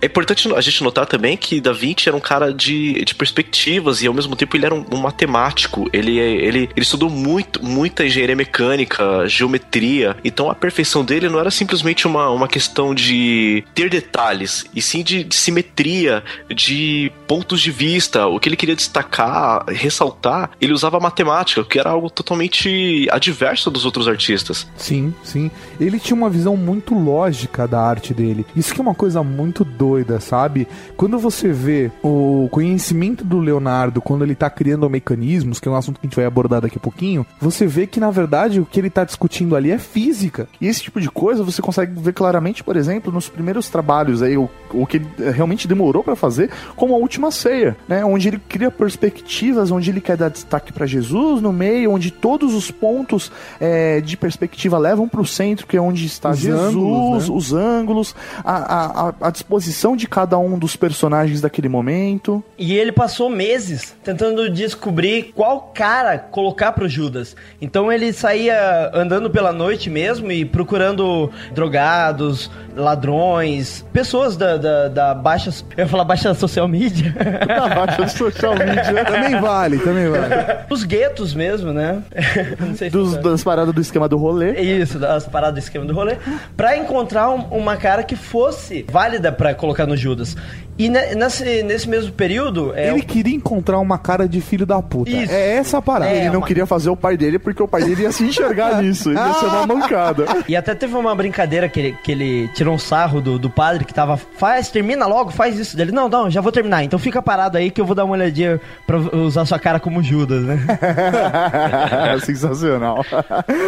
É importante a gente notar também que Da Vinci era um cara de, de perspectivas e ao mesmo tempo ele era um, um matemático. Ele, ele, ele estudou muito, muita engenharia mecânica, geometria. Então a perfeição dele não era simplesmente uma, uma questão de ter detalhes, e sim de, de simetria, de pontos de vista. O que ele queria destacar, ressaltar, ele usava matemática, que era algo totalmente adverso dos outros artistas. Sim, sim. Ele tinha uma visão muito lógica da arte dele. Isso que é uma coisa muito doida, sabe? Quando você vê o conhecimento do Leonardo, quando ele tá criando mecanismos, que é um assunto que a gente vai abordar daqui a pouquinho, você vê que na verdade o que ele tá discutindo ali é física. E esse tipo de coisa você consegue ver claramente, por exemplo, nos primeiros trabalhos aí, o, o que ele realmente demorou pra fazer, como a última ceia, né? Onde ele cria perspectivas, onde ele quer dar destaque pra Jesus no meio, onde todos os pontos é, de perspectiva levam pro centro, que é onde está Os Jesus, ângulos, né? os ângulos, a, a, a- a disposição de cada um dos personagens daquele momento. E ele passou meses tentando descobrir qual cara colocar pro Judas. Então ele saía andando pela noite mesmo e procurando drogados, ladrões, pessoas da, da, da baixa. Eu ia falar baixa social media. Da baixa social media. Também vale, também vale. Os guetos mesmo, né? Se Dos, das paradas do esquema do rolê. Isso, das paradas do esquema do rolê, pra encontrar um- uma cara que fosse válida pra colocar no Judas. E ne- nesse, nesse mesmo período, é, Ele queria encontrar uma cara de filho da puta. Isso. É essa a parada. É, Ele não uma- queria fazer o pai dele porque o pai dele ia se enxergar nisso. Ia ser uma mancada. E até teve uma brincadeira que ele, que ele tirou um sarro do, do padre que tava. Faz, termina logo, faz isso dele. Não, não, já vou terminar. Então fica parado aí que eu vou dar uma olhadinha pra usar sua cara como Judas, né? Sensacional.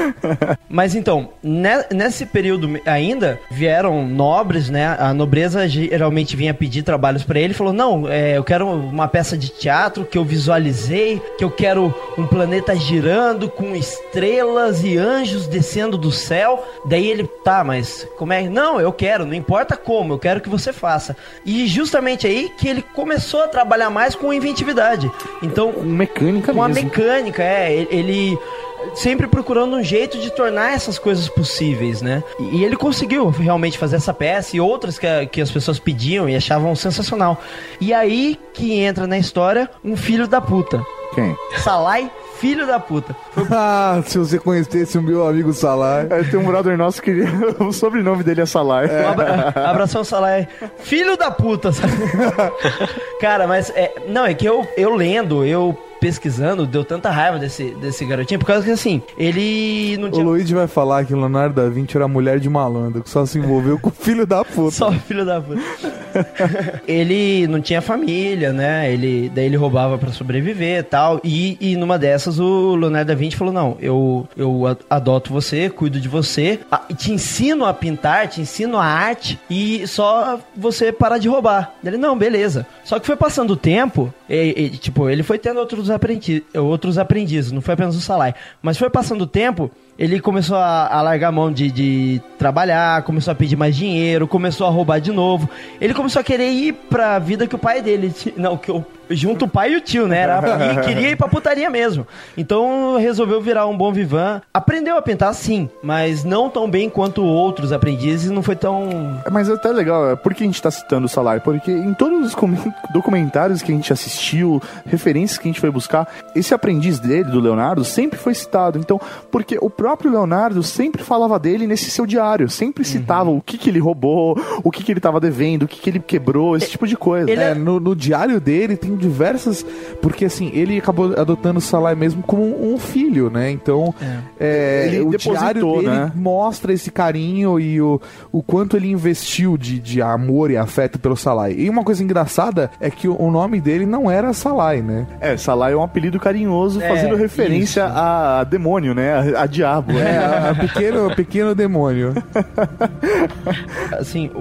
Mas então, ne- nesse período ainda, vieram nobres, né? A nobreza geralmente vinha pedir trabalhos pra ele. Falou: Não, é, eu quero uma peça de teatro que eu visualizei, que eu quero um planeta girando com estrelas e anjos descendo do céu. Daí ele, tá, mas como é? Não, eu quero, não importa como, eu quero que você faça. E justamente aí que ele começou a trabalhar mais com inventividade. Então, Mecânica com a mesmo. mecânica, é. Ele. Sempre procurando um jeito de tornar essas coisas possíveis, né? E, e ele conseguiu realmente fazer essa peça e outras que, a- que as pessoas pediam e achavam sensacional. E aí que entra na história um filho da puta. Quem? Salai, filho da puta. Ah, se você conhecesse o meu amigo Salah. É, tem um brother nosso que o sobrenome dele é Salar. Um abra- abração Salai, filho da puta, sabe? Cara, mas é, não, é que eu, eu lendo, eu pesquisando, deu tanta raiva desse, desse garotinho, por causa que assim, ele não O tinha Luigi vai falar que o Leonardo da Vinci era mulher de malandro, que só se envolveu com o filho da puta. Só filho da puta. ele não tinha família, né? Ele, daí ele roubava pra sobreviver e tal. E, numa dessas o Leonardo da Vinci falou: Não, eu, eu adoto você, cuido de você, te ensino a pintar, te ensino a arte e só você parar de roubar. Ele, não, beleza. Só que foi passando o tempo, e, e, tipo, ele foi tendo outros, aprendi outros aprendizes, não foi apenas o Salai. Mas foi passando o tempo, ele começou a, a largar a mão de, de trabalhar, começou a pedir mais dinheiro, começou a roubar de novo. Ele começou a querer ir pra vida que o pai dele. Não, que o, junto o pai e o tio, né? Era, e queria ir pra putaria mesmo. Então resolveu virar um bom vivan. Aprendeu a pintar sim, mas não tão bem quanto outros aprendizes, não foi tão. Mas é até legal, é, por que a gente tá citando o Salar? Porque em todos os documentários que a gente assistiu, referências que a gente foi buscar, esse aprendiz dele, do Leonardo, sempre foi citado. Então, porque o próprio Leonardo sempre falava dele nesse seu diário, sempre citava o que que ele roubou, o que que ele tava devendo, o que que ele quebrou, esse tipo de coisa. É, no, no diário dele tem diversas. Porque assim, ele acabou adotando o Salah mesmo como um filho, né? Então, é, Ele o diário dele né? mostra esse carinho e o, o quanto ele investiu de, de amor e afeto pelo Salai. E uma coisa engraçada é que o, o nome dele não era Salai, né? É, Salar é um apelido carinhoso É, fazendo referência isso. a demônio, né? A, a diabo. É, a- a pequeno, pequeno demônio. Assim, o-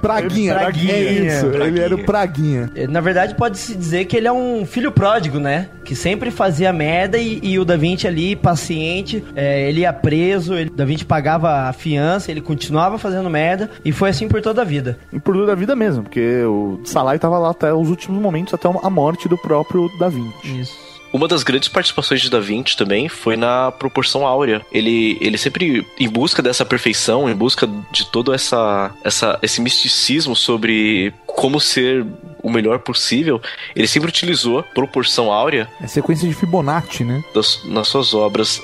Praguinha. Praguinha, é isso. Ele Praguinha. era o Praguinha. Na verdade, pode-se dizer que ele é um filho pródigo, né? Que sempre fazia merda e, e o Da Vinci ali, paciente, é, ele ia preso, ele, o Da Vinci pagava a fiança, ele continuava fazendo merda e foi assim por toda a vida. E por toda a vida mesmo, porque o Salar tava lá até os últimos momentos, até a morte do próprio Da Vinci. Isso. Uma das grandes participações de Da Vinci também foi na proporção áurea. Ele, ele sempre, em busca dessa perfeição, em busca de todo essa, essa, esse misticismo sobre como ser o melhor possível, ele sempre utilizou proporção áurea É sequência de Fibonacci, né? das- nas suas obras.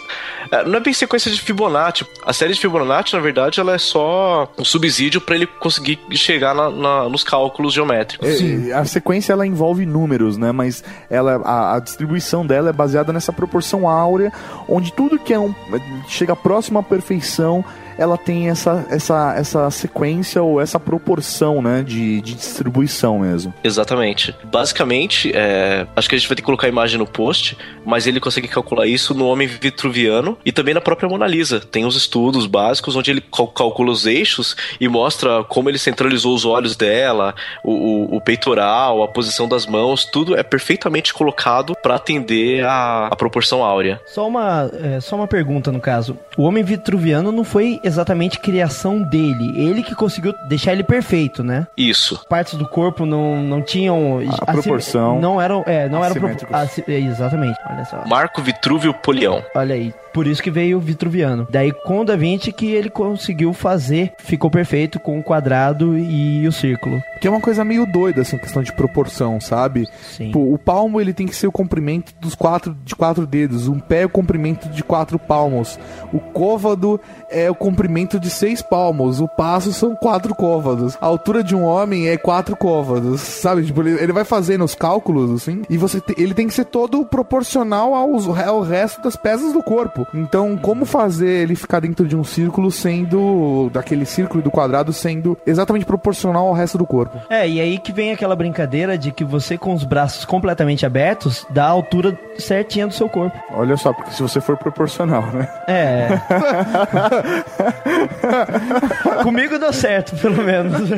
É, Não é bem sequência de Fibonacci. A série de Fibonacci, na verdade, ela é só um subsídio para ele conseguir chegar na- na- nos cálculos geométricos. É, A sequência ela envolve números, né? Mas ela, a, a distribuição dela é baseada nessa proporção áurea, onde tudo que é um, chega próximo à perfeição, ela tem essa, essa, essa sequência ou essa proporção, né? De, de distribuição mesmo. Exatamente. Basicamente, é, acho que a gente vai ter que colocar a imagem no post, mas ele consegue calcular isso no homem vitruviano e também na própria Mona Lisa. Tem os estudos básicos onde ele cal- calcula os eixos e mostra como ele centralizou os olhos dela, o, o- o peitoral, a posição das mãos, tudo é perfeitamente colocado para atender a, a proporção áurea. Só uma, é, só uma pergunta no caso. O homem vitruviano não foi exatamente criação dele. Ele que conseguiu deixar ele perfeito, né? Isso. Partes do corpo não, não tinham. A proporção. Não eram. É, não eram. pro- assi- é, exatamente. Olha só. Marco Vitrúvio Polião. Olha aí. Por isso que veio o Vitruviano. Daí com o Da Vinci que ele conseguiu fazer, ficou perfeito com o quadrado e o círculo. Que é uma coisa meio doida, assim, questão de proporção, sabe? Sim. Tipo, o palmo ele tem que ser o comprimento dos quatro, de quatro dedos, um pé é o comprimento de quatro palmos, o côvado é o comprimento de seis palmos, o passo são quatro côvados, a altura de um homem é quatro côvados, sabe? Tipo, ele, ele vai fazendo os cálculos, assim, e você te- ele tem que ser todo proporcional aos, ao resto das peças do corpo. Então, como fazer ele ficar dentro de um círculo sendo, daquele círculo e do quadrado sendo exatamente proporcional ao resto do corpo? É, e aí que vem aquela brincadeira de que você com os braços completamente abertos dá a altura certinha do seu corpo. Olha só, porque se você for proporcional, né? É. Comigo deu certo, pelo menos.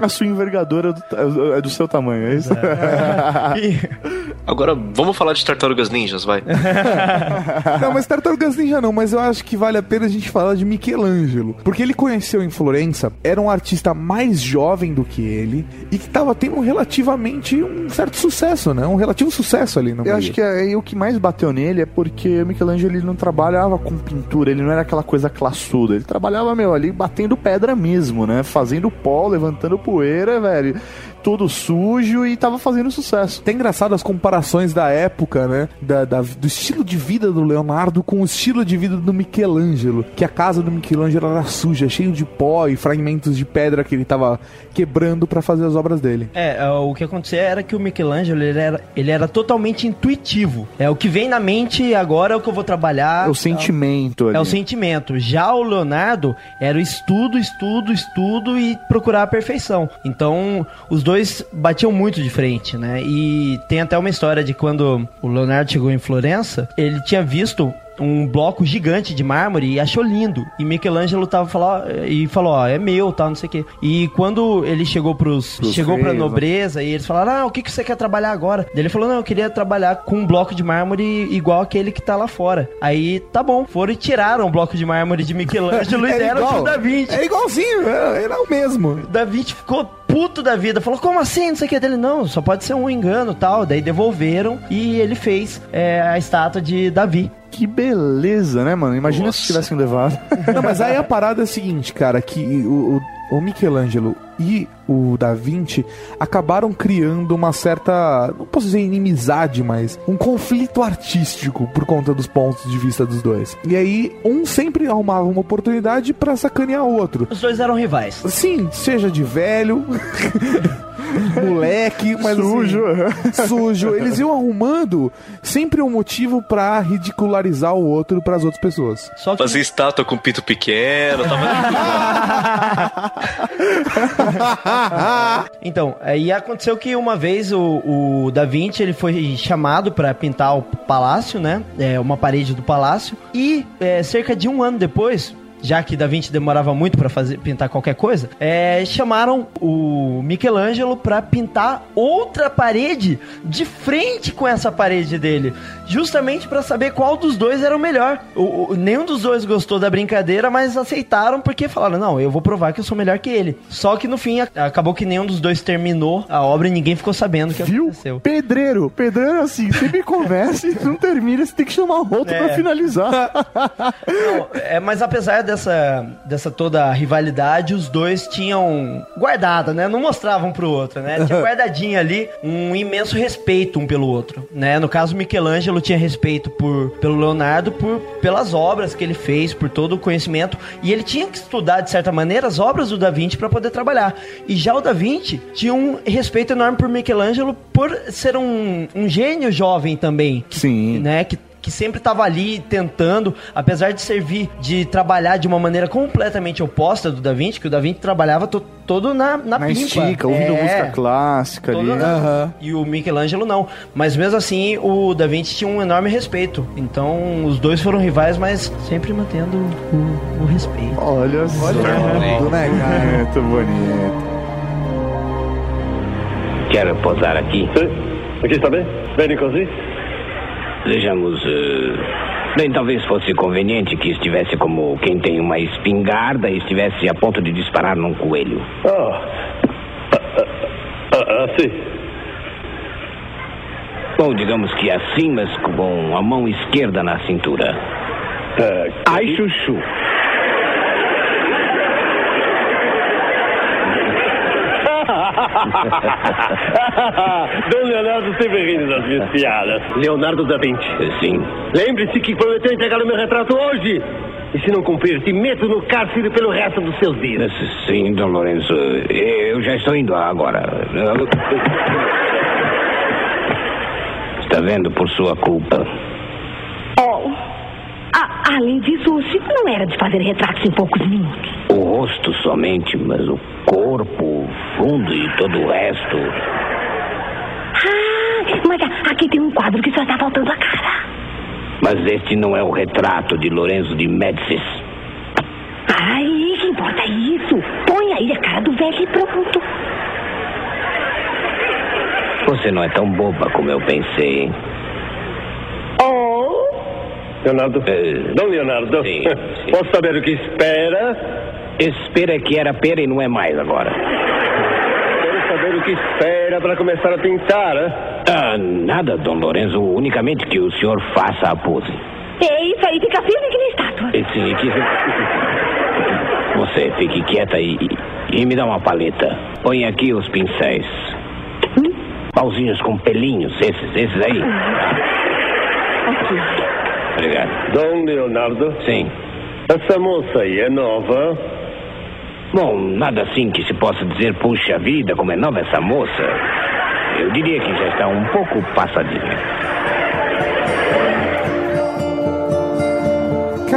A sua envergadura é do, é do seu tamanho, é isso? Agora, vamos falar de tartarugas ninjas, vai. Não, mas Tartarugas Ninja não, mas eu acho que vale a pena a gente falar de Michelangelo. Porque ele conheceu em Florença, era um artista mais jovem do que ele e que tava tendo relativamente um certo sucesso, né? Um relativo sucesso ali no Eu meio. acho que aí o que mais bateu nele é porque o Michelangelo ele não trabalhava com pintura, ele não era aquela coisa classuda. Ele trabalhava, meu, ali batendo pedra mesmo, né? Fazendo pó, levantando poeira, velho. Todo sujo e tava fazendo sucesso. Até engraçado as comparações da época, né? Da, da- do estilo de vida do Leonardo com o estilo de vida do Michelangelo. Que a casa do Michelangelo era suja, cheio de pó e fragmentos de pedra que ele tava quebrando pra fazer as obras dele. É, é, o que acontecia era que o Michelangelo ele era, ele era totalmente intuitivo. É o que vem na mente agora é o que eu vou trabalhar. É o sentimento ali. É o sentimento. Já o Leonardo era o estudo, estudo, estudo e procurar a perfeição. Então, os dois batiam muito de frente, né? E tem até uma história de quando o Leonardo chegou em Florença, ele tinha visto um bloco gigante de mármore e achou lindo. E Michelangelo tava falando e falou, ó, é meu, tal, não sei o quê. E quando ele chegou pros, Pros chegou pra reis, né? nobreza e eles falaram: "Ah, o que que você quer trabalhar agora?" Daí ele falou: "Não, eu queria trabalhar com um bloco de mármore igual aquele que tá lá fora". Aí, tá bom, foram e tiraram o bloco de mármore de Michelangelo e É deram igual. pro Da Vinci. É igualzinho, é- era o mesmo. Da Vinci ficou puto da vida. Falou, como assim? Não sei o que dele. Não, só pode ser um engano tal. Daí devolveram e ele fez é, a estátua de Davi. Que beleza, né, mano? Imagina Nossa. se tivessem levado. Não, mas aí a parada é a seguinte, cara, que o, o, o Michelangelo e o Da Vinci acabaram criando uma certa, não posso dizer inimizade, mas um conflito artístico por conta dos pontos de vista dos dois. E aí, um sempre arrumava uma oportunidade pra sacanear o outro. Os dois eram rivais. Sim, seja de velho, moleque, mas Sujo. assim, sujo. Eles iam arrumando sempre um motivo pra ridicularizar o outro pras outras pessoas. Só que Fazer estátua com pinto pequeno, tava Então, aí aconteceu que uma vez o, o Da Vinci ele foi chamado para pintar o palácio, né? É, uma parede do palácio. E é, cerca de um ano depois, já que Da Vinci demorava muito para fazer pintar qualquer coisa, é, chamaram o Michelangelo para pintar outra parede de frente com essa parede dele, justamente para saber qual dos dois era o melhor. O, o- nenhum dos dois gostou da brincadeira, mas aceitaram porque falaram: não, eu vou provar que eu sou melhor que ele. Só que no fim acabou que nenhum dos dois terminou a obra e ninguém ficou sabendo o que Viu? aconteceu. Pedreiro. Pedreiro é assim, sempre começa e não termina, você tem que chamar outro É. pra finalizar. Não, é, mas apesar dessa, dessa toda rivalidade, os dois tinham guardada, né? Não mostravam pro outro, né? Tinha guardadinho ali um imenso respeito um pelo outro, né? No caso, Michelangelo tinha respeito por, pelo Leonardo por, pelas obras que ele fez, por todo o conhecimento, e ele tinha que estudar, de certa maneira, as obras do Da Vinci para poder trabalhar. E já o Da Vinci tinha um respeito enorme por Michelangelo por ser um, um gênio jovem também, Sim. né? Que que sempre estava ali tentando, apesar de servir, de trabalhar de uma maneira completamente oposta do Da Vinci, que o Da Vinci trabalhava to- todo na, na, Na pimpa. estica, ouvindo É, música clássica ali. na- E o Michelangelo não. Mas mesmo assim, o Da Vinci tinha um enorme respeito. Então, os dois foram rivais, mas sempre mantendo o, o respeito. Olha só. Tudo, né, cara? Muito bonito. Quero posar aqui. Aqui está bem? Bem, Nicosi? Vejamos. eh, Bem, talvez fosse conveniente que estivesse como quem tem uma espingarda e estivesse a ponto de disparar num coelho. Ah. Ah, ah, ah, ah, sim. Ou digamos que assim, mas com a mão esquerda na cintura. Ah, Ai, chuchu. Dom Leonardo sempre rindo das minhas piadas. Leonardo da Vinci. Sim. Lembre-se que prometeu entregar o meu retrato hoje. E se não cumprir, te meto no cárcere pelo resto dos seus dias. Sim, Dom Lourenço. Eu já estou indo agora. Está vendo por sua culpa. Oh. a- além disso, o Chico não era de fazer retratos em poucos minutos. O rosto somente, mas o corpo, o fundo e todo o resto. Ah, mas aqui tem um quadro que só está faltando a cara. Mas este não é o retrato de Lorenzo de Médicis. Ai, que importa isso? Põe aí a cara do velho e pronto. Você não é tão boba como eu pensei, hein? Oh! Leonardo? Eh, Dom Leonardo? sim, sim. Posso saber o que espera? Espera que era pera e não é mais agora. Quero saber o que espera para começar a pintar, hein? Ah, nada, Dom Lorenzo. Unicamente que o senhor faça a pose. É isso aí, fica firme que nem estátua. E Sim, que... Você fique quieta e, e me dá uma paleta. Põe aqui os pincéis. Pauzinhos com pelinhos, esses, esses aí. Obrigado. Dom Leonardo? Sim. Essa moça aí é nova? Bom, nada assim que se possa dizer, puxa vida, como é nova essa moça. Eu diria que já está um pouco passadinha.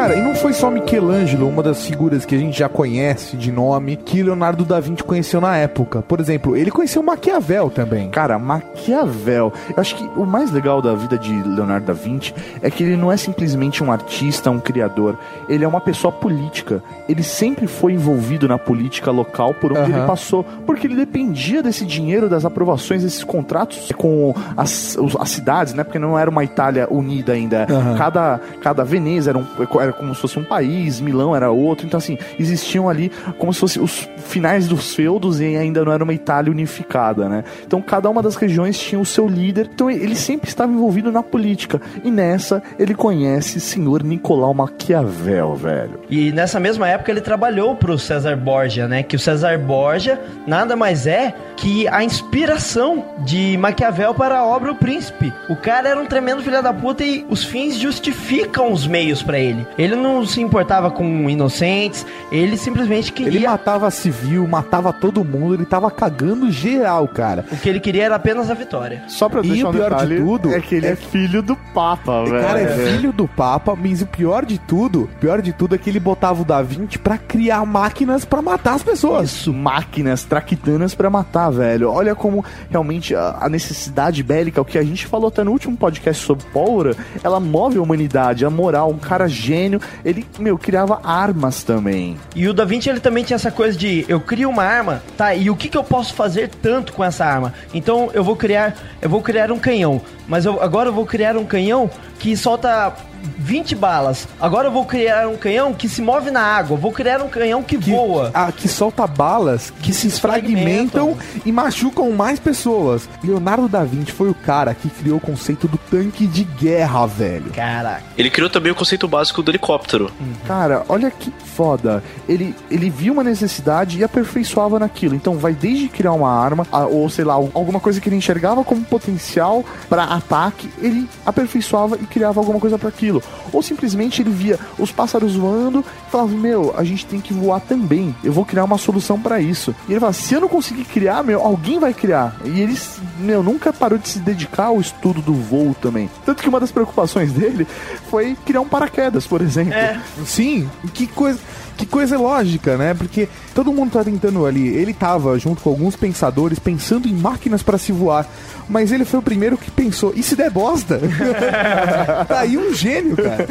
Cara, e não foi só Michelangelo, uma das figuras que a gente já conhece de nome, que Leonardo da Vinci conheceu na época. Por exemplo, ele conheceu Maquiavel também. Cara, Maquiavel. Eu acho que o mais legal da vida de Leonardo da Vinci é que ele não é simplesmente um artista, um criador. Ele é uma pessoa política. Ele sempre foi envolvido na política local por onde Aham. ele passou. Porque ele dependia desse dinheiro, das aprovações, desses contratos com as, as cidades, né? Porque não era uma Itália unida ainda. Aham. Cada, cada Veneza era, um, era como se fosse um país, Milão era outro. Então, assim, existiam ali como se fosse os finais dos feudos e ainda não era uma Itália unificada, né? Então, cada uma das regiões tinha o seu líder. Então, ele sempre estava envolvido na política. E nessa, ele conhece senhor Nicolau Maquiavel, velho. E nessa mesma época ele trabalhou pro César Borgia, né? Que o César Borgia nada mais é que a inspiração de Maquiavel para a obra O Príncipe. O cara era um tremendo filho da puta e os fins justificam os meios ele. Ele não se importava com inocentes, ele simplesmente queria. Ele matava civil, matava todo mundo, ele tava cagando geral, cara. O que ele queria era apenas a vitória. Só pra E deixar o um pior de detalhe, tudo é que ele é, filho do Papa, velho. O cara é filho do Papa, mas o pior de tudo, o pior de tudo é que ele botava o Da Vinci pra criar máquinas pra matar as pessoas. Isso, máquinas traquitanas pra matar, velho. Olha como realmente a, a necessidade bélica, o que a gente falou até no último podcast sobre pólvora, ela move a humanidade, a moral. Um cara gênio, ele, meu, criava armas também. E o Da Vinci ele também tinha essa coisa de eu crio uma arma, tá? E o que, que eu posso fazer tanto com essa arma? Então eu vou criar, eu vou criar um canhão, mas eu, agora eu vou criar um canhão que solta 20 balas. Agora eu vou criar um canhão que se move na água. Vou criar um canhão que, voa. Ah, que solta balas que se fragmentam e machucam mais pessoas. Leonardo da Vinci foi o cara que criou o conceito do tanque de guerra, velho. Caraca. Ele criou também o conceito básico do helicóptero. Cara, olha que foda. Ele, ele viu uma necessidade e aperfeiçoava naquilo. Então vai desde criar uma arma, ou sei lá, alguma coisa que ele enxergava como potencial pra ataque, ele aperfeiçoava e criava alguma coisa pra aquilo. Ou simplesmente ele via os pássaros voando e falava: Meu, a gente tem que voar também. Eu vou criar uma solução pra isso. E ele fala: Se eu não conseguir criar, meu, alguém vai criar. E ele, meu, nunca parou de se dedicar ao estudo do voo também. Tanto que uma das preocupações dele foi criar um paraquedas, por exemplo. É. Sim, que coisa, que coisa lógica, né? Porque todo mundo tá tentando ali. Ele tava junto com alguns pensadores pensando em máquinas para se voar, mas ele foi o primeiro que pensou: e se der bosta? tá aí um gênio, cara.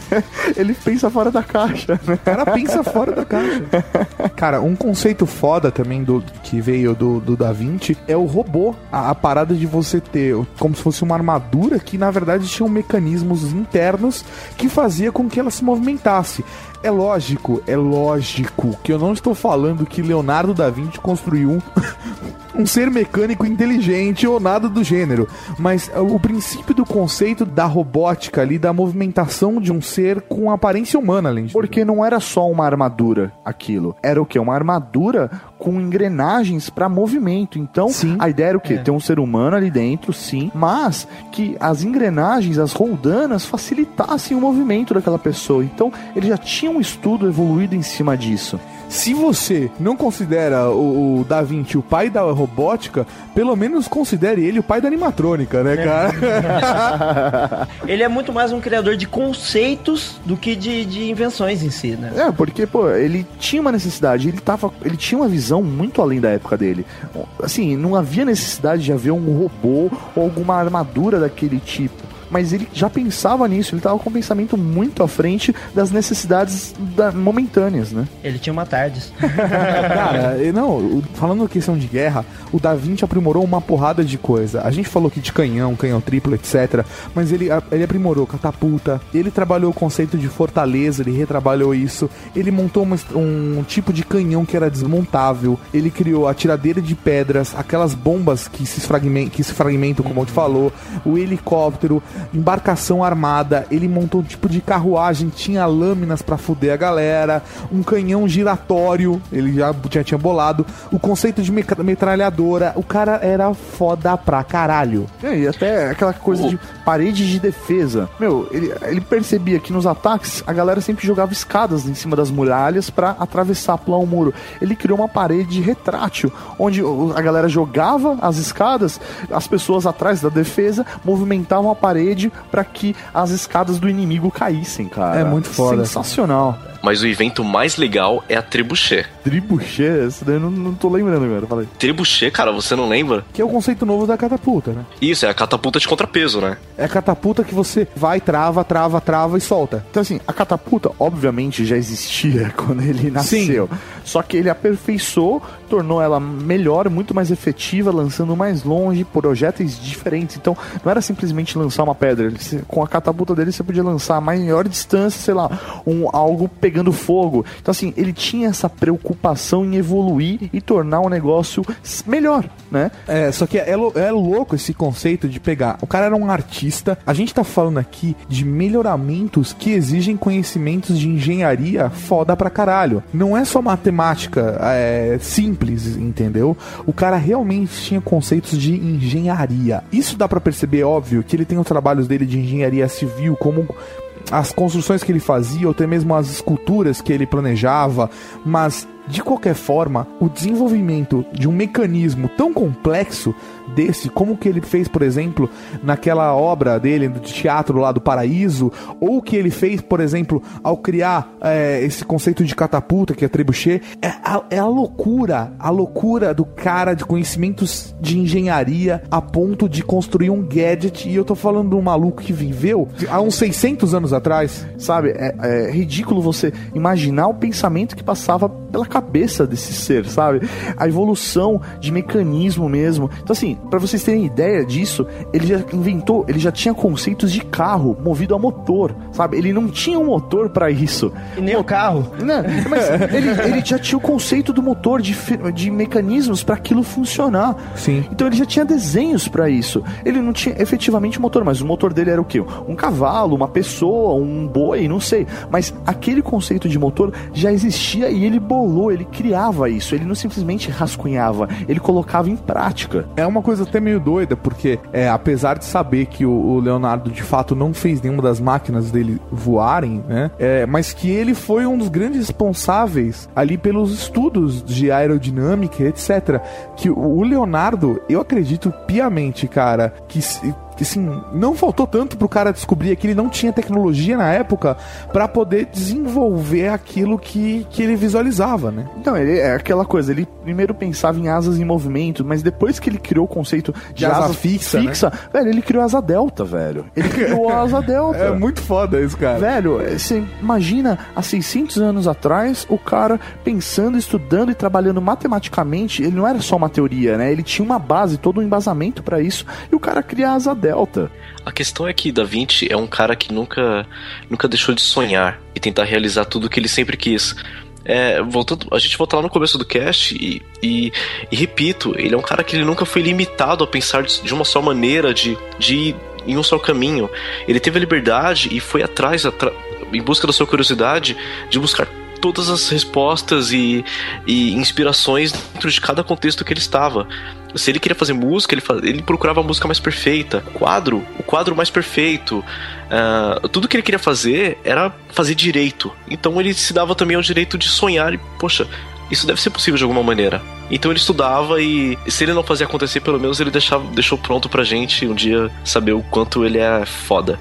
ele pensa fora da caixa, né? O cara pensa fora da caixa. Cara, um conceito foda também do que veio do, do Da Vinci é o robô. A, a parada de você ter como se fosse uma armadura que na verdade tinham mecanismos internos que fazia com que ela se movimentasse. É lógico, é lógico que eu não estou falando que Leonardo da Vinci construiu um, um ser mecânico inteligente ou nada do gênero, mas uh, o princípio do conceito da robótica ali, da movimentação de um ser com aparência humana, além. Porque não era só uma armadura aquilo. Era o que? Uma armadura com engrenagens pra movimento. Então, Sim. a ideia era o quê? É. Ter um ser humano ali dentro, sim, mas que as engrenagens, as roldanas, facilitassem o movimento daquela pessoa. Então, ele já tinha um estudo evoluído em cima disso. Se você não considera o, o Da Vinci o pai da robótica, pelo menos considere ele o pai da animatrônica, né, cara? Ele é muito mais um criador de conceitos do que de, de invenções em si, né? É, porque, pô, ele tinha uma necessidade, ele tava. Ele tinha uma visão muito além da época dele. Assim, não havia necessidade de haver um robô ou alguma armadura daquele tipo. Mas ele já pensava nisso, ele tava com um pensamento muito à frente das necessidades da, momentâneas, né? Ele tinha uma tarde. Cara, não, falando questão de guerra, o Da Vinci aprimorou uma porrada de coisa. A gente falou aqui de canhão, canhão triplo, etc. Mas ele, a- ele aprimorou catapulta, ele trabalhou o conceito de fortaleza, ele retrabalhou isso. Ele montou uma um tipo de canhão que era desmontável. Ele criou a tiradeira de pedras, aquelas bombas que se, fragmen que se fragmentam, como eu te falou, o helicóptero, embarcação armada. Ele montou um tipo de carruagem, tinha lâminas pra fuder a galera, um canhão giratório, ele já tinha, tinha bolado, o conceito de metralhadora. O cara era foda pra caralho. É, e até aquela coisa de parede de defesa. Meu, ele, ele percebia que nos ataques a galera sempre jogava escadas em cima das muralhas pra atravessar, pular o muro. Ele criou uma parede retrátil, onde a galera jogava as escadas, as pessoas atrás da defesa movimentavam a parede pra que as escadas do inimigo caíssem, cara. É muito foda. Sensacional. Mas o evento mais legal é a Trebuchet. Tribuchet, esse daí eu não, não tô lembrando agora, fala aí. Trebuchet, cara, você não lembra? Que é o conceito novo da catapulta, né? Isso, é a catapulta de contrapeso, né? É a catapulta que você vai, trava, trava, trava e solta. Então, assim, a catapulta, obviamente, já existia quando ele nasceu. Só que ele aperfeiçoou, tornou ela melhor, muito mais efetiva, lançando mais longe, projéteis diferentes. Então, não era simplesmente lançar uma pedra. Com a catapulta dele, você podia lançar a maior distância, sei lá, um, algo pegando fogo. Então, assim, ele tinha essa preocupação em evoluir e tornar o negócio melhor, né? É, só que é, é louco esse conceito de pegar. O cara era um artista. A gente tá falando aqui de melhoramentos que exigem conhecimentos de engenharia foda pra caralho. Não é só matemática é, simples, entendeu? O cara realmente tinha conceitos de engenharia. Isso dá pra perceber, óbvio, que ele tem os trabalhos dele de engenharia civil como as construções que ele fazia, ou até mesmo as esculturas que ele planejava, mas de qualquer forma, o desenvolvimento de um mecanismo tão complexo desse, como que ele fez, por exemplo, naquela obra dele do teatro lá do Paraíso, ou que ele fez, por exemplo, ao criar é, esse conceito de catapulta, que é trebuchet, é a, é a loucura, a loucura do cara de conhecimentos de engenharia a ponto de construir um gadget, e eu tô falando de um maluco que viveu há uns 600 anos atrás. Sabe, é, é ridículo você imaginar o pensamento que passava pela cabeça desse ser, sabe? A evolução de mecanismo mesmo. Então, assim, pra vocês terem ideia disso, ele já inventou, ele já tinha conceitos de carro movido a motor, sabe? Ele não tinha um motor pra isso. E nem o carro. Não, mas ele, ele já tinha o conceito do motor, de, de mecanismos pra aquilo funcionar. Sim. Então ele já tinha desenhos pra isso. Ele não tinha efetivamente motor, mas o motor dele era o quê? Um cavalo, uma pessoa, um boi, não sei. Mas aquele conceito de motor já existia e ele bolou, ele criava isso. Ele não simplesmente rascunhava, ele colocava em prática. É uma coisa até meio doida, porque é, apesar de saber que o, o Leonardo de fato não fez nenhuma das máquinas dele voarem, né? É, mas que ele foi um dos grandes responsáveis ali pelos estudos de aerodinâmica, etc. Que o Leonardo, eu acredito piamente, cara, que se- assim, não faltou tanto pro cara descobrir que ele não tinha tecnologia na época pra poder desenvolver aquilo que, que ele visualizava, né? Então, ele é aquela coisa, ele primeiro pensava em asas em movimento, mas depois que ele criou o conceito de, De asa asa fixa, fixa, velho, ele criou a asa delta, velho. Ele criou a asa delta. É muito foda isso, cara. Velho, você imagina há 600 anos atrás o cara pensando, estudando e trabalhando matematicamente. Ele não era só uma teoria, né? Ele tinha uma base, todo um embasamento pra isso. E o cara cria a asa delta. A questão é que Da Vinci é um cara que nunca, nunca deixou de sonhar e tentar realizar tudo o que ele sempre quis. É, voltando, a gente volta lá no começo do cast e, e, e repito, ele é um cara que ele nunca foi limitado a pensar de, de uma só maneira, de, de ir em um só caminho. Ele teve a liberdade e foi atrás, atra- em busca da sua curiosidade, de buscar todas as respostas e, e inspirações dentro de cada contexto que ele estava. Se ele queria fazer música, ele, fa- ele procurava a música mais perfeita. Quadro, o quadro mais perfeito. Ah, tudo que ele queria fazer era fazer direito. Então ele se dava também ao direito de sonhar e, poxa, isso deve ser possível de alguma maneira. Então ele estudava e, se ele não fazia acontecer, pelo menos ele deixava, deixou pronto pra gente um dia saber o quanto ele é foda.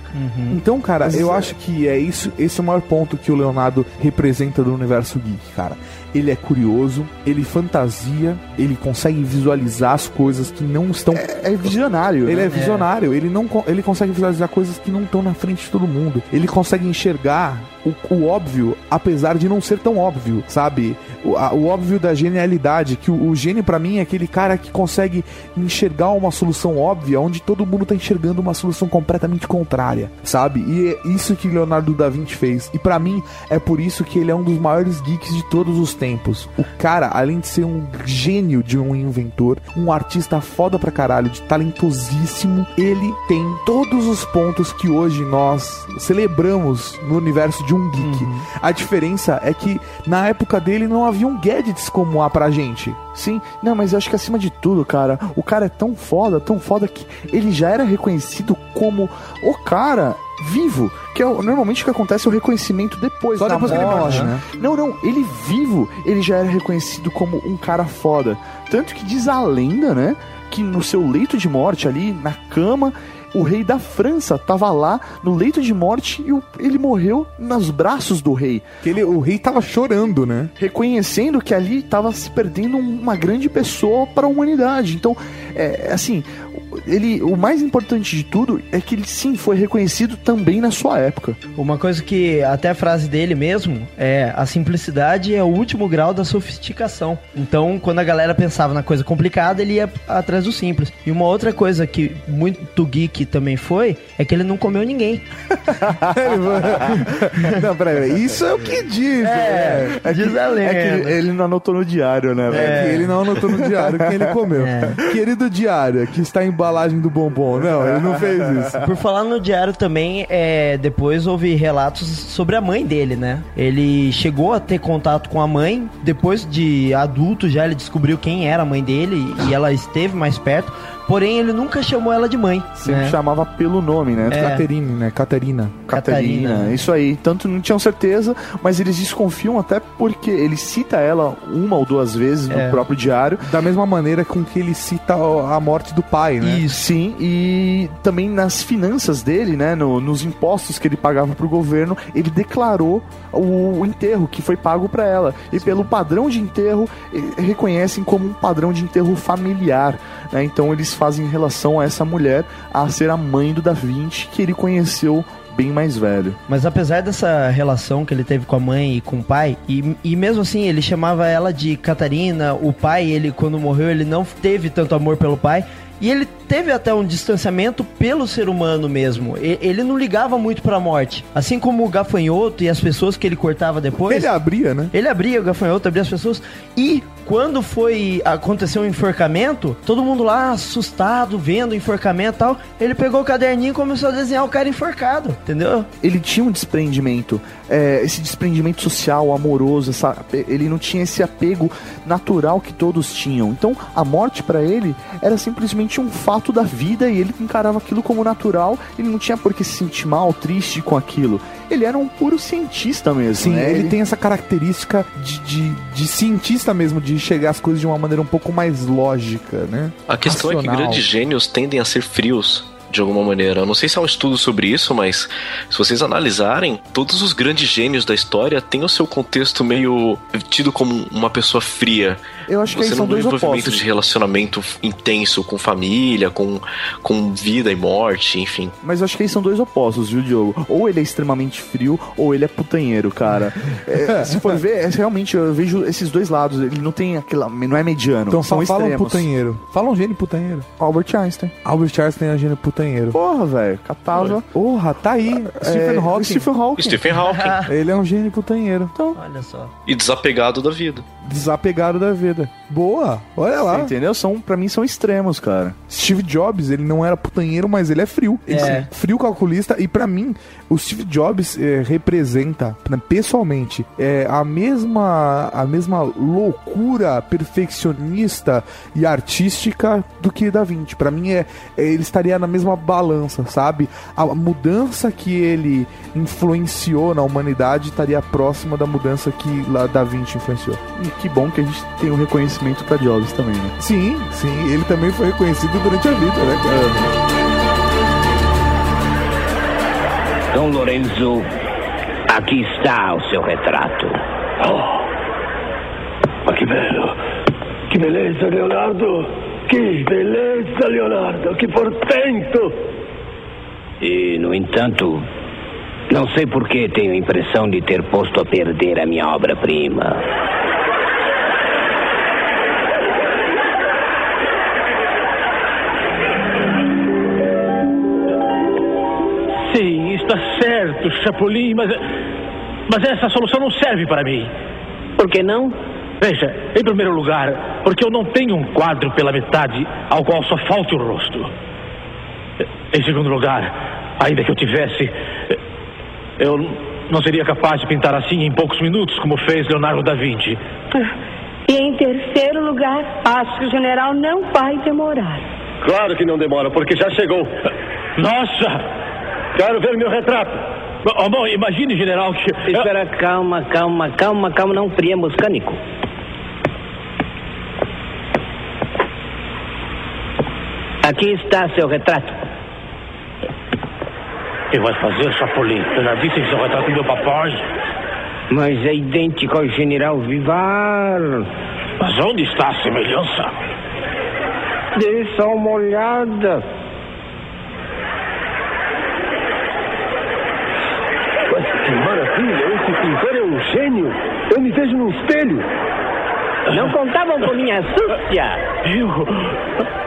Então, cara, eu acho que é isso, esse é o maior ponto que o Leonardo representa do universo geek, cara. ele é curioso, ele fantasia, ele consegue visualizar as coisas que não estão. É, é visionário. Ele né? é visionário, ele não ele consegue visualizar coisas que não estão na frente de todo mundo. Ele consegue enxergar o, o óbvio, apesar de não ser tão óbvio, sabe? O, a- o óbvio da genialidade, que o, o gênio pra mim é aquele cara que consegue enxergar uma solução óbvia onde todo mundo tá enxergando uma solução completamente contrária, sabe? E é isso que Leonardo da Vinci fez. E pra mim é por isso que ele é um dos maiores geeks de todos os tempos. O cara, além de ser um gênio de um inventor, um artista foda pra caralho, de talentosíssimo, ele tem todos os pontos que hoje nós celebramos no universo de um geek. A diferença é que na época dele não haviam gadgets como há pra gente. Sim, não, mas eu acho que acima de tudo, cara, o cara é tão foda, tão foda que ele já era reconhecido como o cara vivo, que é normalmente o que acontece é o reconhecimento depois Só da depois que ele morte, morre, né? Não, não, ele vivo, ele já era reconhecido como um cara foda. Tanto que diz a lenda, né, que no seu leito de morte ali, na cama, o rei da França tava lá no leito de morte e o- ele morreu nos braços do rei. Que ele, o rei tava chorando, né? Reconhecendo que ali tava se perdendo um- uma grande pessoa para a humanidade. Então, é, assim, ele, o mais importante de tudo é que ele sim foi reconhecido também na sua época. Uma coisa que até a frase dele mesmo é a simplicidade é o último grau da sofisticação. Então, quando a galera pensava na coisa complicada, ele ia atrás do simples. E uma outra coisa que muito geek também foi é que ele não comeu ninguém. não, peraí, isso é o que diz. É, né? diz a lenda. É que ele não anotou no diário, né, velho? É que ele não anotou no diário quem ele comeu. É. Querido diário, que está a embalagem do bombom. Não, ele não fez isso. Por falar no diário também, é, depois houve relatos sobre a mãe dele, né? Ele chegou a ter contato com a mãe, depois de adulto já ele descobriu quem era a mãe dele e ela esteve mais perto, porém ele nunca chamou ela de mãe. Sempre né? chamava pelo nome, né? É. Caterine, né? Caterina. Catarina, Catarina. isso aí. Tanto não tinham certeza, mas eles desconfiam até porque ele cita ela uma ou duas vezes É. no próprio diário. Da mesma maneira com que ele cita a morte do pai, né? E sim, e também nas finanças dele, né, no- nos impostos que ele pagava pro governo, ele declarou o, o enterro que foi pago para ela. E pelo padrão de enterro, reconhecem como um padrão de enterro familiar. né? Então eles fazem relação a essa mulher a ser a mãe do Da Vinci, que ele conheceu bem mais velho. Mas apesar dessa relação que ele teve com a mãe e com o pai, e, e mesmo assim ele chamava ela de Catarina, o pai, ele quando morreu, ele não teve tanto amor pelo pai. E ele teve até um distanciamento pelo ser humano mesmo. E- Ele não ligava muito pra morte. Assim como o gafanhoto e as pessoas que ele cortava depois. Ele abria, né? Ele abria o gafanhoto, abria as pessoas. E quando foi aconteceu um enforcamento, todo mundo lá assustado, vendo o enforcamento e tal, ele pegou o caderninho e começou a desenhar o cara enforcado, entendeu? ele tinha um desprendimento, é, esse desprendimento social, amoroso, essa- ele não tinha esse apego natural que todos tinham. Então, a morte pra ele era simplesmente um fato da vida e ele encarava aquilo como natural. Ele não tinha por que se sentir mal, triste com aquilo. Ele era um puro cientista mesmo. Sim, né? ele, tem essa característica de, de, de cientista mesmo, de enxergar as coisas de uma maneira um pouco mais lógica, né? A questão é que Racional. grandes gênios tendem a ser frios. De alguma maneira. Eu não sei se há um estudo sobre isso, mas se vocês analisarem, todos os grandes gênios da história têm o seu contexto meio tido como uma pessoa fria. Eu acho que aí são dois opostos. de relacionamento intenso com família, com, com vida e morte, enfim. Mas eu acho que aí são dois opostos, viu, Diogo? Ou ele é extremamente frio, ou ele é putanheiro, cara. É, se for ver, é, realmente eu vejo esses dois lados. Ele não tem aquela. Não é mediano. Então são fa fala um extremos. putanheiro. Fala um gênio putanheiro. Albert Einstein. Albert Einstein é gênio putanheiro. Porra, velho. Catava. Porra, tá aí. Stephen É, Hawking. Stephen Hawking. Stephen Hawking. Ele é um gênio putanheiro. Então, Olha só. e desapegado da vida. desapegado da vida. Boa, olha lá. Entendeu? São, pra mim são extremos, cara. Steve Jobs, ele não era putanheiro, mas ele é frio. Ele É. é frio calculista. E pra mim, o Steve Jobs eh, representa, né, pessoalmente, é, a mesma a mesma loucura perfeccionista e artística do que Da Vinci. Pra mim, é, é, ele estaria na mesma balança, sabe? A mudança que ele influenciou na humanidade estaria próxima da mudança que lá Da Vinci influenciou. E que bom que a gente tem um reconhecimento pra Jobs também, né? Sim, sim, ele também foi reconhecido durante a vida, né, cara? Dom Lorenzo, aqui está o seu retrato. Ma che bello! Che bellezza, Leonardo! Che bellezza, Leonardo! Che portento! E, no entanto, não sei por que tenho a impressão de ter posto a perder a minha obra-prima. Está certo, Chapolin, mas. Mas essa solução não serve para mim. Por que não? Veja, em primeiro lugar, porque eu não tenho um quadro pela metade ao qual só falte o rosto. Em segundo lugar, ainda que eu tivesse, eu não seria capaz de pintar assim em poucos minutos, como fez Leonardo da Vinci. E em terceiro lugar, acho que o general não vai demorar. Claro que não demora, porque já chegou. Nossa! Quero ver meu retrato. Oh, bom, imagine, general, que. Espera, calma, calma, calma, calma, não friemos cânico. Aqui está seu retrato. Que vai fazer, Chapolin? Eu já disse que seu retrato é meu papai. Mas é idêntico ao general Vivar. Mas onde está a semelhança? Dê só uma olhada. Mas que maravilha! Esse pintor é um gênio! Eu me vejo num espelho! Não contavam com minha astúcia. Eu.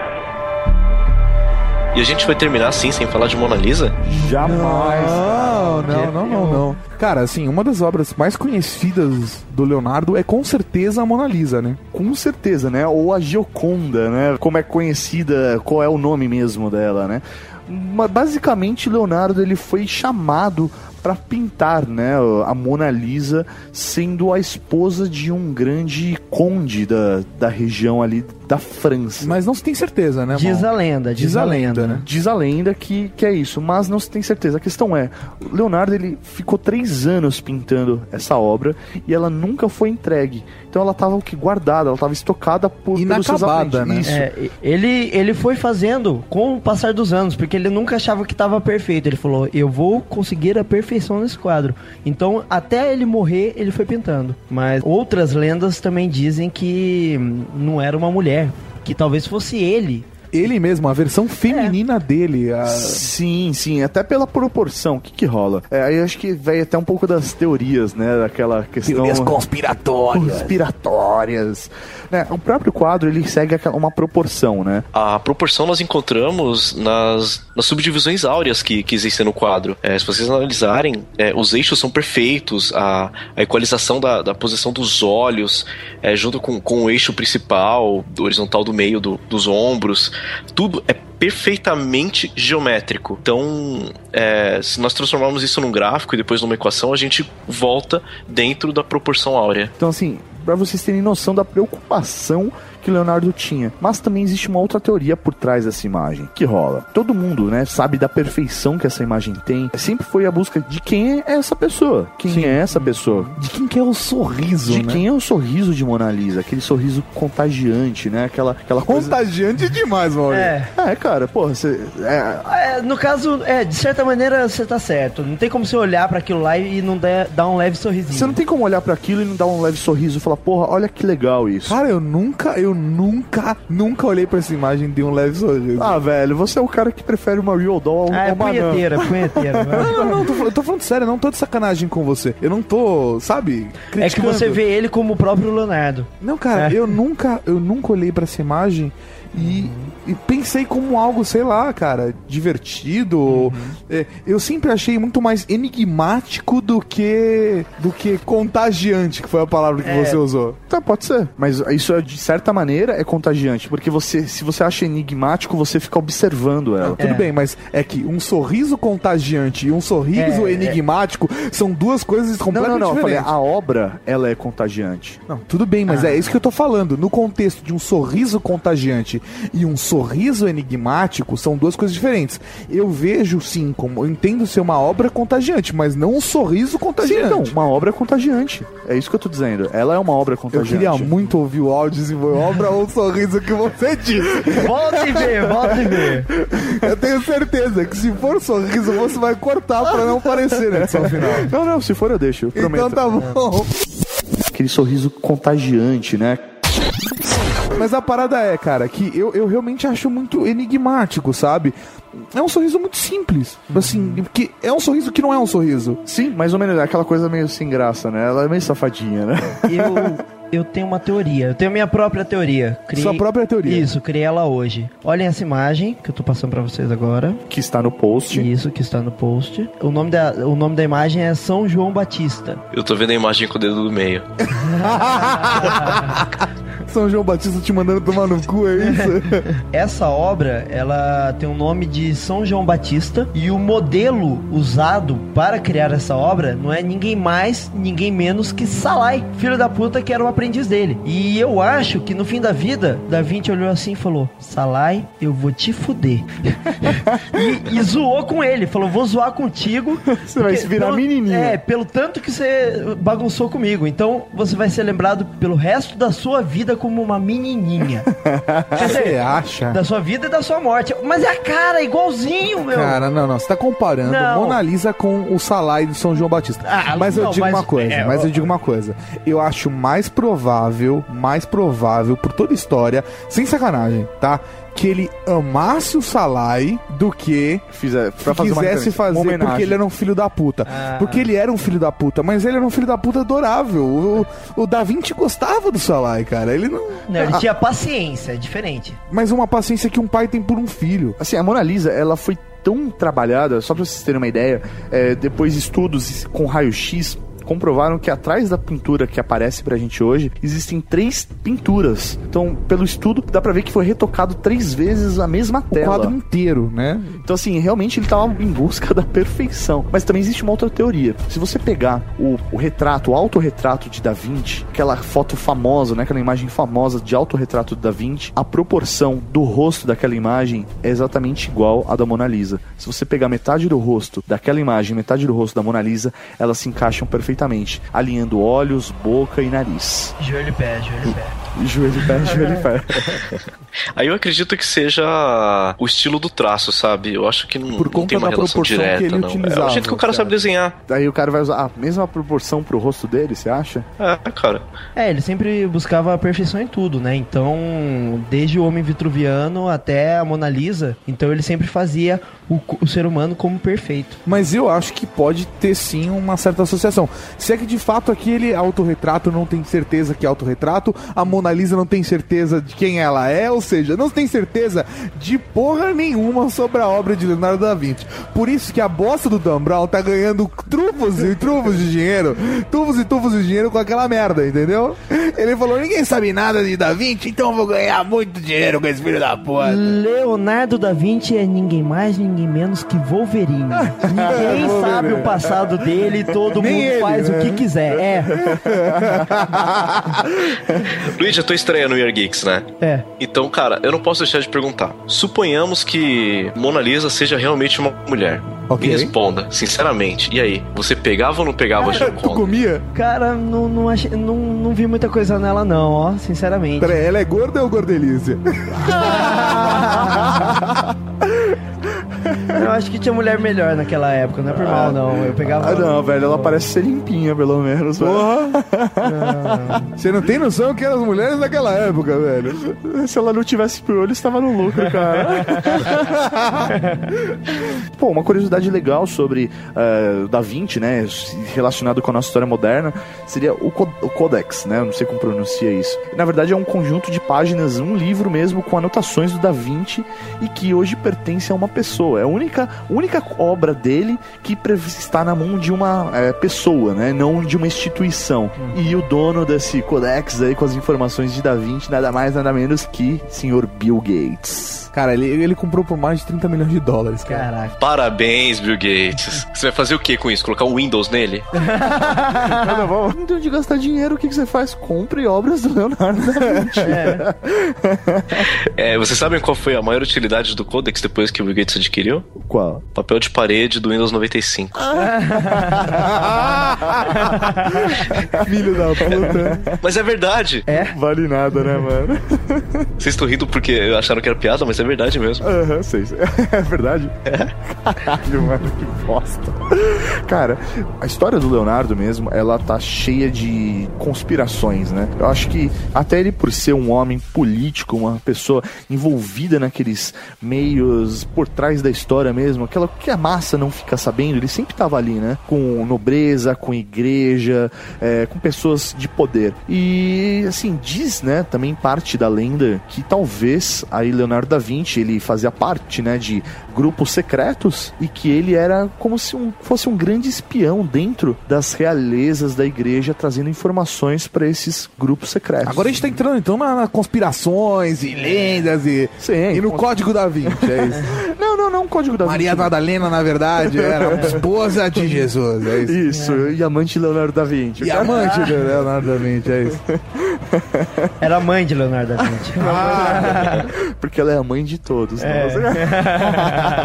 E a gente vai terminar assim, sem falar de Mona Lisa? Jamais. Não, não, não, não, não. Cara, assim, uma das obras mais conhecidas do Leonardo é com certeza a Mona Lisa, né? Com certeza, né? Ou a Gioconda, né? Como é conhecida, qual é o nome mesmo dela, né? Mas, basicamente, Leonardo ele foi chamado para pintar, né, a Mona Lisa sendo a esposa de um grande conde da, da região ali da França. Mas não se tem certeza, né, Diz a lenda, diz, a lenda, né? Diz a lenda que, que é isso, mas não se tem certeza. A questão é, o Leonardo ele ficou três anos pintando essa obra e ela nunca foi entregue. Então ela estava o que guardada, ela estava estocada por Inacabada, né? Isso. É, ele, ele foi fazendo com o passar dos anos, porque ele nunca achava que estava perfeito. Ele falou, eu vou conseguir a perfeição nesse quadro. Então, até ele morrer, ele foi pintando. Mas outras lendas também dizem que hum, não era uma mulher, que talvez fosse ele. Ele mesmo, a versão feminina dele. a- Sim, sim, até pela proporção. O que que rola? É, aí eu acho que vai até um pouco das teorias, né? Daquela questão... Teorias conspiratórias. Conspiratórias. Né? O próprio quadro, ele segue aquela- uma proporção, né? A proporção nós encontramos nas, nas subdivisões áureas que, que existem no quadro. É, se vocês analisarem, é, os eixos são perfeitos, a, a equalização da, da posição dos olhos, é, junto com, com o eixo principal, do horizontal do meio do- dos ombros, tudo é perfeitamente geométrico. Então, é, se nós transformarmos isso num gráfico e depois numa equação, a gente volta dentro da proporção áurea. Então, assim, pra vocês terem noção da preocupação que Leonardo tinha. Mas também existe uma outra teoria por trás dessa imagem. Que rola? Todo mundo, né, sabe da perfeição que essa imagem tem. Sempre foi a busca de quem é essa pessoa. Quem é essa pessoa? De quem que é o sorriso, De né? quem é o sorriso de Mona Lisa? Aquele sorriso contagiante, né? Aquela, aquela coisa... Contagiante demais, Maurício. É. É, cara, porra, você... É, É, no caso, é, de certa maneira você tá certo. Não tem como você olhar para aquilo lá e não dar, dar um leve sorrisinho. você não tem como olhar pra aquilo e não dar um leve sorriso e falar, porra, olha que legal isso. Cara, eu nunca, eu nunca, nunca olhei pra essa imagem de um leve sorriso. Ah, velho, você é o cara que prefere uma real doll ao, Ah, é ao punheteira, punheteira. Não, não, não, tô, falando- tô falando sério, eu não tô de sacanagem com você. Eu não tô, sabe? É que criticando. você vê ele como o próprio Leonardo. Não, cara, É. eu nunca, eu nunca olhei pra essa imagem e, e pensei como algo, sei lá, cara, divertido. Uhum. É, eu sempre achei muito mais enigmático do que do que contagiante, que foi a palavra que É. você usou. Tá, pode ser. Mas isso, é, de certa maneira, é contagiante. Porque você, se você acha enigmático, você fica observando ela. Tudo É. bem, mas é que um sorriso contagiante e um sorriso É, é. enigmático são duas coisas Não, completamente não, não. Eu falei, diferentes. a obra, ela é contagiante. Não, tudo bem, mas Ah. é isso que eu tô falando. No contexto de um sorriso contagiante e um sorriso enigmático, são duas coisas diferentes. Eu vejo, sim, como eu entendo ser uma obra contagiante, mas não um sorriso Sim, contagiante. então, uma obra contagiante. É isso que eu tô dizendo. Ela é uma obra eu contagiante. queria muito ouvir o áudio foi obra ou um sorriso que você disse. Volta e vê, volta e vê. Eu tenho certeza que se for sorriso, você vai cortar pra não aparecer na edição final. Não, não, se for eu deixo, eu prometo. Então tá bom. aquele sorriso contagiante, né? Mas a parada é, cara, que eu, eu realmente acho muito enigmático, sabe? É um sorriso muito simples. Assim, porque é um sorriso que não é um sorriso. Sim, mais ou menos, é aquela coisa meio sem graça, né? Ela é meio safadinha, né? Eu, eu tenho uma teoria. Eu tenho minha própria teoria. Criei- Sua própria teoria. Isso, criei ela hoje. Olhem essa imagem que eu tô passando pra vocês agora. Que está no post. Isso, que está no post. O nome da, o nome da imagem é São João Batista. Eu tô vendo a imagem com o dedo do meio. São João Batista te mandando tomar no cu, é isso? Essa obra, ela tem o nome de São João Batista e o modelo usado para criar essa obra não é ninguém mais, ninguém menos que Salai, filho da puta que era o aprendiz dele. E eu acho que no fim da vida, Da Vinci olhou assim e falou: Salai, eu vou te fuder. e, e zoou com ele, falou: vou zoar contigo. Você vai se virar pelo- menininha. É, pelo tanto que você bagunçou comigo. Então você vai ser lembrado pelo resto da sua vida como uma menininha. Você acha? da sua vida e da sua morte. Mas é a cara, igualzinho, meu. Cara, não, não. Você tá comparando Não. Mona Lisa com o Salai do São João Batista. Ah, mas eu não, digo mas- uma coisa, é, mas eu digo uma coisa. Eu acho mais provável, mais provável, por toda a história, sem sacanagem, tá? Que ele amasse o Salai do que Fizer, pra fazer uma quisesse fazer porque ele era um filho da puta. Ah. Porque ele era um filho da puta, mas ele era um filho da puta adorável. O, o Da Vinci gostava do Salai, cara. Ele não. Não, ele Ah, tinha paciência, é diferente. Mas uma paciência que um pai tem por um filho. Assim, a Mona Lisa, ela foi tão trabalhada, só pra vocês terem uma ideia, é, depois estudos com raio-x comprovaram que atrás da pintura que aparece pra gente hoje, existem três pinturas. Então, pelo estudo, dá pra ver que foi retocado três vezes a mesma O tela. quadro inteiro, né? Então, assim, realmente ele tava em busca da perfeição. Mas também existe uma outra teoria. Se você pegar o, o retrato, o autorretrato de Da Vinci, aquela foto famosa, né? Aquela imagem famosa de autorretrato de Da Vinci, a proporção do rosto daquela imagem é exatamente igual à da Mona Lisa. Se você pegar metade do rosto daquela imagem, metade do rosto da Mona Lisa, elas se encaixam perfeitamente, alinhando olhos, boca e nariz. Joelho e pé, joelho e pé. Joelho, pé, joelho e pé. Aí eu acredito que seja o estilo do traço, sabe? Eu acho que não, Por não conta tem uma da relação proporção direta, que ele não. É utilizava, o jeito que o cara cara. sabe desenhar. Daí o cara vai usar a mesma proporção pro rosto dele, você acha? É, cara. É, ele sempre buscava a perfeição em tudo, né? Então, desde o homem vitruviano até a Mona Lisa, então ele sempre fazia o, o ser humano como perfeito. Mas eu acho que pode ter sim uma certa associação. Se é que de fato aquele autorretrato não tem certeza que é autorretrato, a Mona Lisa não tem certeza de quem ela é, ou seja, não tem certeza de porra nenhuma sobre a obra de Leonardo da Vinci. Por isso que a bosta do Dan Brown tá ganhando trufos e trufos de dinheiro, tufos e tufos de dinheiro com aquela merda, entendeu? Ele falou: ninguém sabe nada de Da Vinci, então eu vou ganhar muito dinheiro com esse filho da puta. Leonardo da Vinci é ninguém mais, ninguém menos que Wolverine. Ninguém sabe o passado dele, todo Nem mundo ele, faz né? o que quiser. É, Luiz, eu tô estreia no Year Geeks, né? é. Então, cara, eu não posso deixar de perguntar. Suponhamos que Mona Lisa seja realmente uma mulher. Ok. Me responda, sinceramente. E aí, você pegava ou não pegava a Tu Gioconda? comia? Cara, não, não, achei, não, não vi muita coisa nela, não, ó, sinceramente. Peraí, ela é gorda ou gordelícia? Eu acho que tinha mulher melhor naquela época, não é por mal, não. Eu pegava. Ah, não, velho, ela parece ser limpinha, pelo menos. Porra! Você não tem noção que eram as mulheres daquela época, velho. Se ela não tivesse piolho, estava no lucro, cara. Pô, uma curiosidade legal sobre eh, Da Vinci, né, relacionado com a nossa história moderna, seria o, co- o Codex, né, eu não sei como pronuncia isso. Na verdade é um conjunto de páginas, um livro mesmo com anotações do Da Vinci e que hoje pertence a uma pessoa. É a única, única obra dele que está na mão de uma eh, pessoa, né, não de uma instituição. E o dono desse Codex aí com as informações de Da Vinci, nada mais, nada menos que Sr. Bill Gates. Cara, ele, ele comprou por mais de 30 milhões de dólares, cara. Caraca. Parabéns, Bill Gates. Você vai fazer o que com isso? Colocar um Windows nele? Bom. Não tem onde gastar dinheiro, o que, que você faz? Compre obras do Leonardo da Vinci. É, vocês sabem qual foi a maior utilidade do Codex depois que o Bill Gates adquiriu? Qual? Papel de parede do Windows 95. Filho da puta. Mas é verdade. É? Vale nada, né, mano? Vocês estão rindo porque acharam que era piada, mas é verdade mesmo. Aham, sei. É verdade? Caralho, mano, que bosta. Cara, a história do Leonardo mesmo, ela tá cheia de conspirações, né? Eu acho que até ele por ser um homem político, uma pessoa envolvida naqueles meios por trás da história mesmo, aquela que a massa não fica sabendo, ele sempre tava ali, né? Com nobreza, com igreja, é, com pessoas de poder. E assim, diz, né, também parte da lenda que talvez aí Leonardo da Vinci, ele fazia parte, né, de grupos secretos e que ele era como se um, fosse um grande espião dentro das realezas da igreja, trazendo informações para esses grupos secretos. Agora a gente tá entrando então na, na conspirações e lendas e, Sim, e no cons- Código da Vinci, é isso. Não, não, não, Código da Maria Vinci. Madalena, na verdade, era esposa de Jesus, é isso. Isso, e amante de Leonardo da Vinci. E amante de Leonardo da Vinci, é isso. Era a mãe de Leonardo da Vinci. Porque ela é a mãe de todos. né?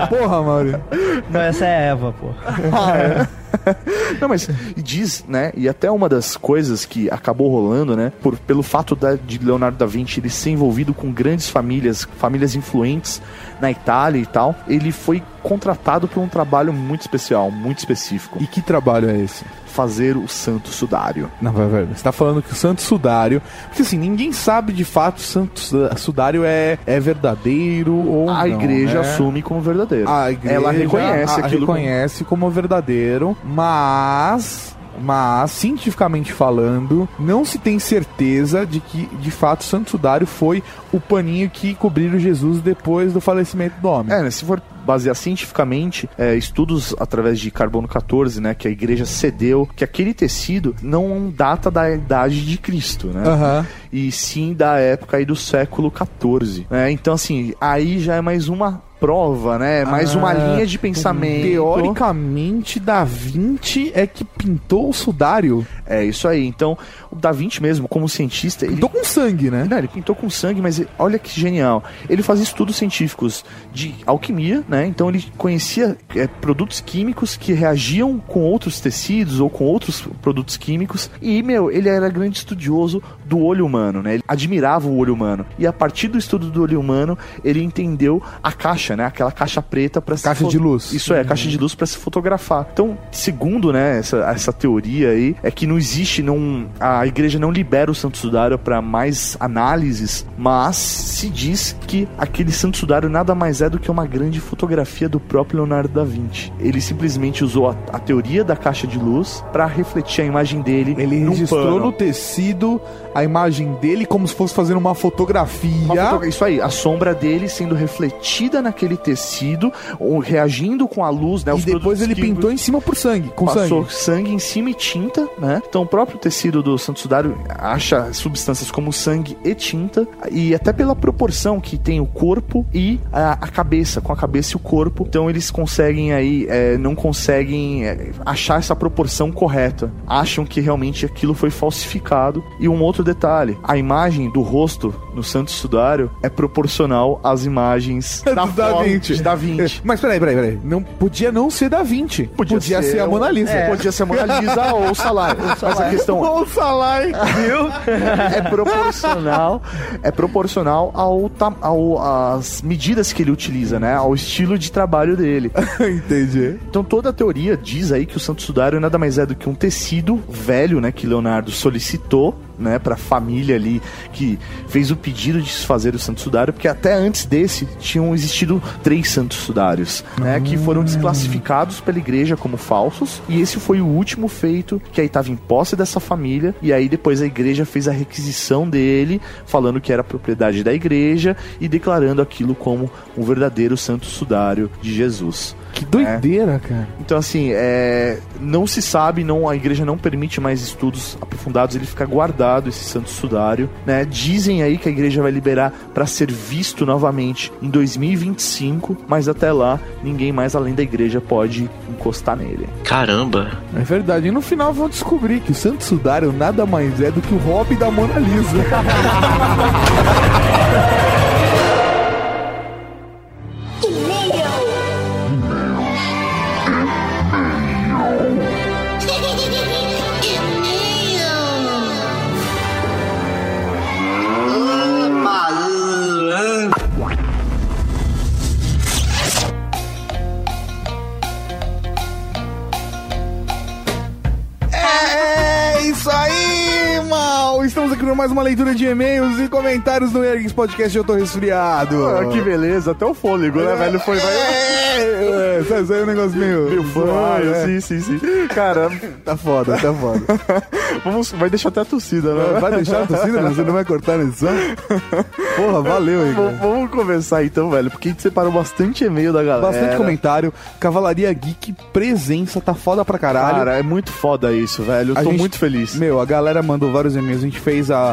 Porra, Mauro. Não, essa é a Eva, pô. Não, mas e diz, né? E até uma das coisas que acabou rolando, né? Por, pelo fato da, de Leonardo da Vinci ele ser envolvido com grandes famílias, famílias influentes na Itália e tal, ele foi contratado por um trabalho muito especial, muito específico. E que trabalho é esse? Fazer o Santo Sudário. Não, vai, vai. Você tá falando que o Santo Sudário. Porque assim, ninguém sabe de fato se o Santo Su- Sudário é, é verdadeiro ou não. A igreja né? assume como verdadeiro. A igreja Ela reconhece a- aquilo como- reconhece como verdadeiro, mas mas cientificamente falando, não se tem certeza de que de fato Santo Sudário foi o paninho que cobriram Jesus depois do falecimento do homem. É, né, se for basear cientificamente, é, estudos através de carbono 14, né, que a igreja cedeu, que aquele tecido não data da idade de Cristo, né? Aham. E sim da época aí do século 14. Né? Então, assim, aí já é mais uma prova, né? Mais uma Ah, linha de pensamento. Teoricamente, Da Vinci é que pintou o sudário. É isso aí. Então, o Da Vinci mesmo, como cientista, ele Pintou com sangue, né? Não, ele pintou com sangue, mas ele- olha que genial. Ele fazia estudos científicos de alquimia, né? Então ele conhecia é, produtos químicos que reagiam com outros tecidos ou com outros produtos químicos. E, meu, ele era grande estudioso do olho humano, né? Ele admirava o olho humano. E a partir do estudo do olho humano, ele entendeu a caixa, né? Aquela caixa preta para se Caixa de luz. Isso é, a caixa de luz para se fotografar. Então, segundo, né, essa, essa teoria aí, é que não existe, não, a igreja não libera o Santo Sudário para mais análises, mas se diz que aquele Santo Sudário nada mais é do que uma grande fotografia do próprio Leonardo da Vinci. Ele simplesmente usou a, a teoria da caixa de luz para refletir a imagem dele. Ele registrou pano. no tecido a imagem dele como se fosse fazendo uma fotografia. Uma foto- Isso aí, a sombra dele sendo refletida naquele tecido, ou reagindo com a luz, né? E depois ele químicos. pintou em cima por sangue, com Passou sangue. sangue. em cima e tinta, né? Então o próprio tecido do Santo Sudário acha substâncias como sangue e tinta, e até pela proporção que tem o corpo e a, a cabeça, com a cabeça e o corpo. Então eles conseguem aí, é, não conseguem é, achar essa proporção correta. Acham que realmente aquilo foi falsificado. E um outro detalhe: a imagem do rosto no Santo Sudário é proporcional às imagens da, Do Da foto Vinci. de Da Vinci. Mas peraí, peraí, peraí. Não, podia não ser Da Vinci. Podia, ser, a Mona Lisa. É. Podia ser a Mona Lisa ou o Salai. Mas a questão Ou o Salai. é proporcional, é proporcional ao, ao às medidas que ele utiliza, né? Ao estilo de trabalho dele. Entendi. Então toda a teoria diz aí que o Santo Sudário nada mais é do que um tecido velho, né, que Leonardo solicitou, né, para a família ali que fez o pedido de se fazer o Santo Sudário, porque até antes desse tinham existido três Santos Sudários, né, que foram desclassificados pela igreja como falsos, e esse foi o último feito que aí estava em posse dessa família, e aí depois a igreja fez a requisição dele, falando que era propriedade da igreja e declarando aquilo como um verdadeiro Santo Sudário de Jesus. Que doideira, cara. Então, assim, é, não se sabe, não, a igreja não permite mais estudos aprofundados, ele fica guardado, esse santo sudário. Né? Dizem aí que a igreja vai liberar para ser visto novamente em 2025, mas até lá, ninguém mais além da igreja pode encostar nele. Caramba. É verdade. E no final vão descobrir que o Santo Sudário nada mais é do que o hobby da Mona Lisa. mais uma leitura de e-mails e comentários no Ergues Podcast. Eu tô resfriado. Ah, que beleza, até o fôlego, né, velho? Foi, vai. É, é, sai- saiu um negócio meio. Meu fã, é. sim, sim, sim. Cara, Tá foda, tá foda. vamos, vai deixar até a torcida, né? Vai deixar a torcida? Você não vai cortar na edição? Porra, valeu, Igor. Vamos- Vamos começar então, velho, porque a gente separou bastante e-mail da galera. Bastante comentário. Cavalaria Geek, presença, tá foda pra caralho. Cara, é muito foda isso, velho. Eu A tô gente- muito feliz. Meu, a galera mandou vários e-mails. A gente fez a,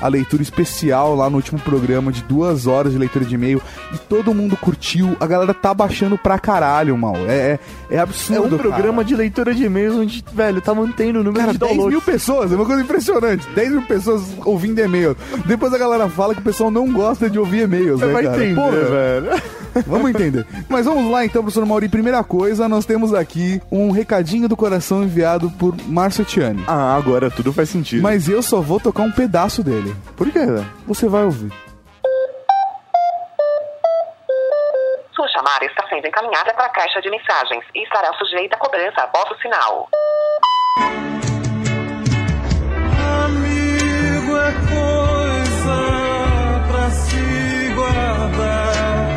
a leitura especial lá no último programa de duas horas de leitura de e-mail e todo mundo curtiu. A galera tá baixando pra caralho, mal. É, é, é absurdo. É um cara. programa de leitura de e-mails onde, velho, tá mantendo o número Cara, de 10 downloads. mil pessoas, é uma coisa impressionante. 10 mil pessoas ouvindo e-mail. Depois a galera fala que o pessoal não gosta de ouvir e-mails, Você né, vai cara? entender, Porra, velho. Vamos entender. Mas vamos lá então, professor Mauri. Primeira coisa, nós temos aqui um recadinho do coração enviado por Márcio Tiani. Ah, agora tudo faz sentido. Mas eu só vou tocar um pedaço dele. Por quê, velho? Você vai ouvir. Sua chamada está sendo encaminhada para a caixa de mensagens e estará sujeita a cobrança após o sinal. Amigo é coisa pra se guardar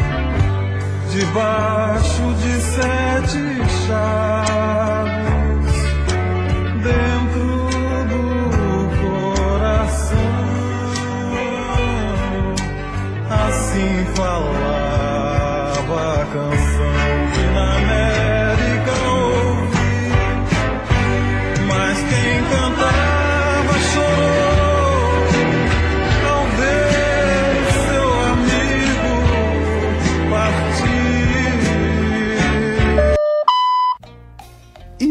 debaixo de sete chaves Assim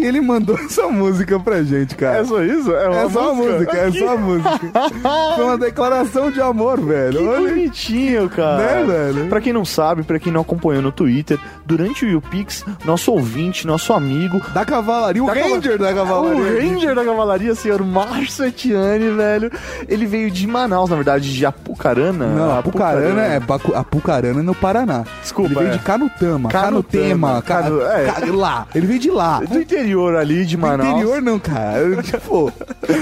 E ele mandou essa música pra gente, cara. É só isso? É, uma É só a música, é só a música. Foi uma declaração de amor, velho. Que Olha, bonitinho, cara. Né, velho? Pra quem não sabe, pra quem não acompanhou no Twitter, durante o YouPix, nosso ouvinte, nosso amigo, da cavalaria, o Da ranger da cavalaria. o ranger da cavalaria, senhor Márcio Etiane, velho, ele veio de Manaus, na verdade, de Apucarana. Não, Apucarana é Bacu- Apucarana no Paraná. Desculpa, Ele veio é. de Canutama. Canutema, Canutema. Ca- Canu- é. Lá. Ele veio de lá. Do interior ali de Manaus. interior não, cara. Tipo,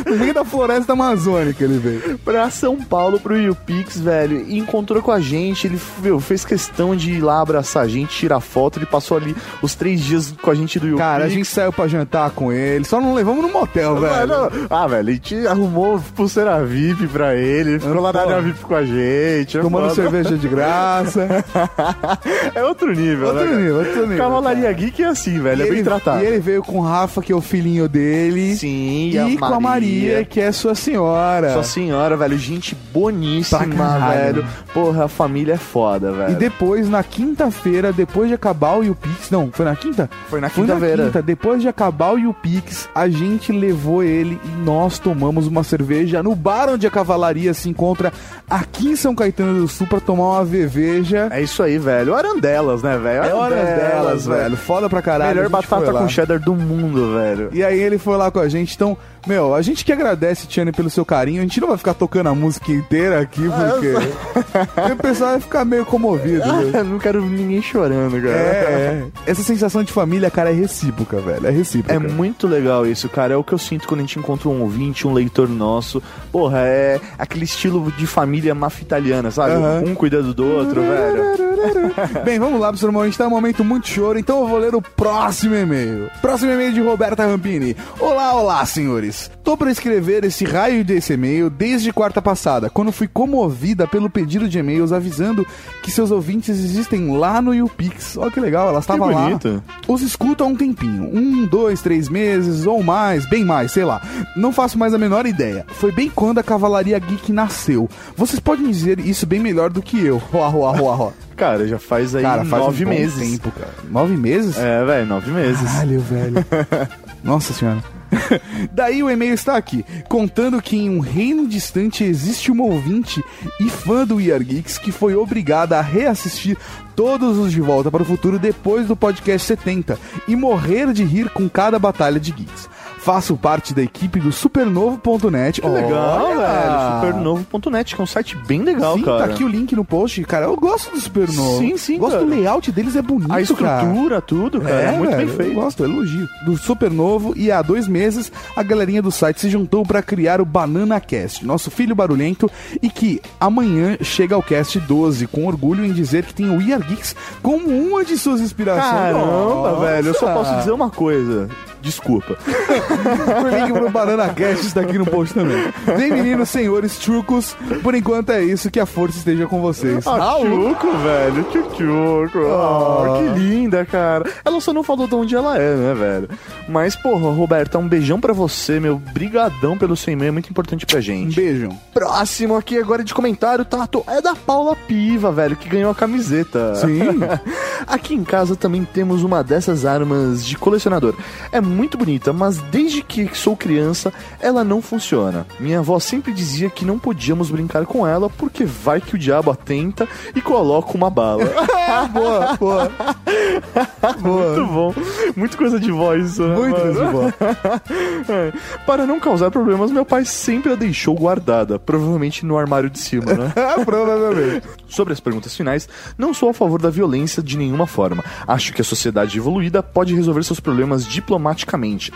no meio da floresta amazônica ele veio. pra São Paulo, pro YouPix, velho, e encontrou com a gente, ele meu, fez questão de ir lá abraçar a gente, tirar foto, ele passou ali os três dias com a gente do YouPix. Cara, a gente saiu pra jantar com ele, só não levamos no motel, velho. Mano, ah, velho, a gente arrumou pulseira VIP pra ele, ficou lá na área VIP com a gente. é Tomando foda. cerveja de graça. É outro nível, Outro né? cara? nível, outro nível. Cavalaria Geek é assim, velho, E é bem ele, tratado. e ele veio com o Rafa, que é o filhinho dele. Sim, E, a com a Maria, que é sua senhora. Sua senhora, velho, gente boníssima, velho. Porra, a família é foda, velho. E depois, na quinta-feira, depois de acabar o YouPix... Não, foi na quinta? Foi na quinta-feira. quinta. Depois de acabar o YouPix, a gente levou ele e nós tomamos uma cerveja no bar onde a cavalaria se encontra aqui em São Caetano do Sul pra tomar uma veveja. É isso aí, velho. Arandelas, né, velho? É hora delas, velho. Foda pra caralho. Melhor batata com cheddar do mundo, velho. E aí ele foi lá com a gente, então, meu, a gente que agradece, Tiane, pelo seu carinho. A gente não vai ficar tocando a música inteira aqui, porque o pessoal vai ficar meio comovido. viu? Eu não quero ninguém chorando, cara. É, é. Essa sensação de família, cara, é recíproca, velho. É recíproca. É muito legal isso, cara. É o que eu sinto quando a gente encontra um ouvinte, um leitor nosso. Porra, é aquele estilo de família máfia italiana, sabe? Um cuidando do outro, velho. Bem, vamos lá, professor Mão. A gente tá num momento muito choro, então eu vou ler o próximo e-mail. Próximo e-mail de Roberta Rampini. Olá, olá, senhores. Tô pra escrever esse raio desse e-mail desde quarta passada, quando fui comovida pelo pedido de e-mails avisando que seus ouvintes existem lá no YouPix. Olha que legal, elas estavam lá. Os escuto há um tempinho. Um, dois, três meses ou mais, bem mais, sei lá. Não faço mais a menor ideia. Foi bem quando a Cavalaria Geek nasceu. Vocês podem dizer isso bem melhor do que eu. Roa, roa, roa. Cara, já faz aí Cara, faz nove um meses. tempo, cara. Nove meses? É, velho, nove meses. Caralho, velho. Nossa senhora. Daí o e-mail está aqui, contando que em um reino distante existe uma ouvinte e fã do We Are Geeks que foi obrigada a reassistir todos os De Volta para o Futuro depois do podcast 70 e morrer de rir com cada batalha de geeks. Faço parte da equipe do supernovo.net. Que legal, Olha! velho. Supernovo.net, que é um site bem legal, Sim, cara. tá aqui o link no post. Cara, eu gosto do Supernovo. Sim, sim, Gosto cara. do layout deles, é bonito, A estrutura, cara. tudo, cara. É, muito velho, bem feito. Eu gosto, elogio. Do Supernovo e há dois meses a galerinha do site se juntou pra criar o Banana Cast, nosso filho barulhento, e que amanhã chega ao cast 12, com orgulho em dizer que tem o We Are Geeks como uma de suas inspirações. Caramba, Nossa! velho. Eu só posso dizer uma coisa. Desculpa. O link pro Banana Cast está aqui no post também. Bem, meninos, senhores, trucos, por enquanto é isso, que a força esteja com vocês. Ah, Chuco, velho. Chuchuco. Oh, que linda, cara. Ela só não falou de onde ela é, né, velho? Mas, porra, Roberta, um beijão pra você, meu. Brigadão pelo seu e-mail, é muito importante pra gente. Um beijo. Próximo aqui agora de comentário, Tato, é da Paula Piva, velho, que ganhou a camiseta. Sim. aqui em casa também temos uma dessas armas de colecionador. É muito bonita, mas desde que sou criança, ela não funciona. Minha avó sempre dizia que não podíamos brincar com ela porque vai que o diabo atenta e coloca uma bala. boa, boa. Muito bom. Muito coisa de voz isso, né, Muito coisa de voz. É. Para não causar problemas, meu pai sempre a deixou guardada, provavelmente no armário de cima, né? Provavelmente. Sobre as perguntas finais, não sou a favor da violência de nenhuma forma. Acho que a sociedade evoluída pode resolver seus problemas diplomaticamente,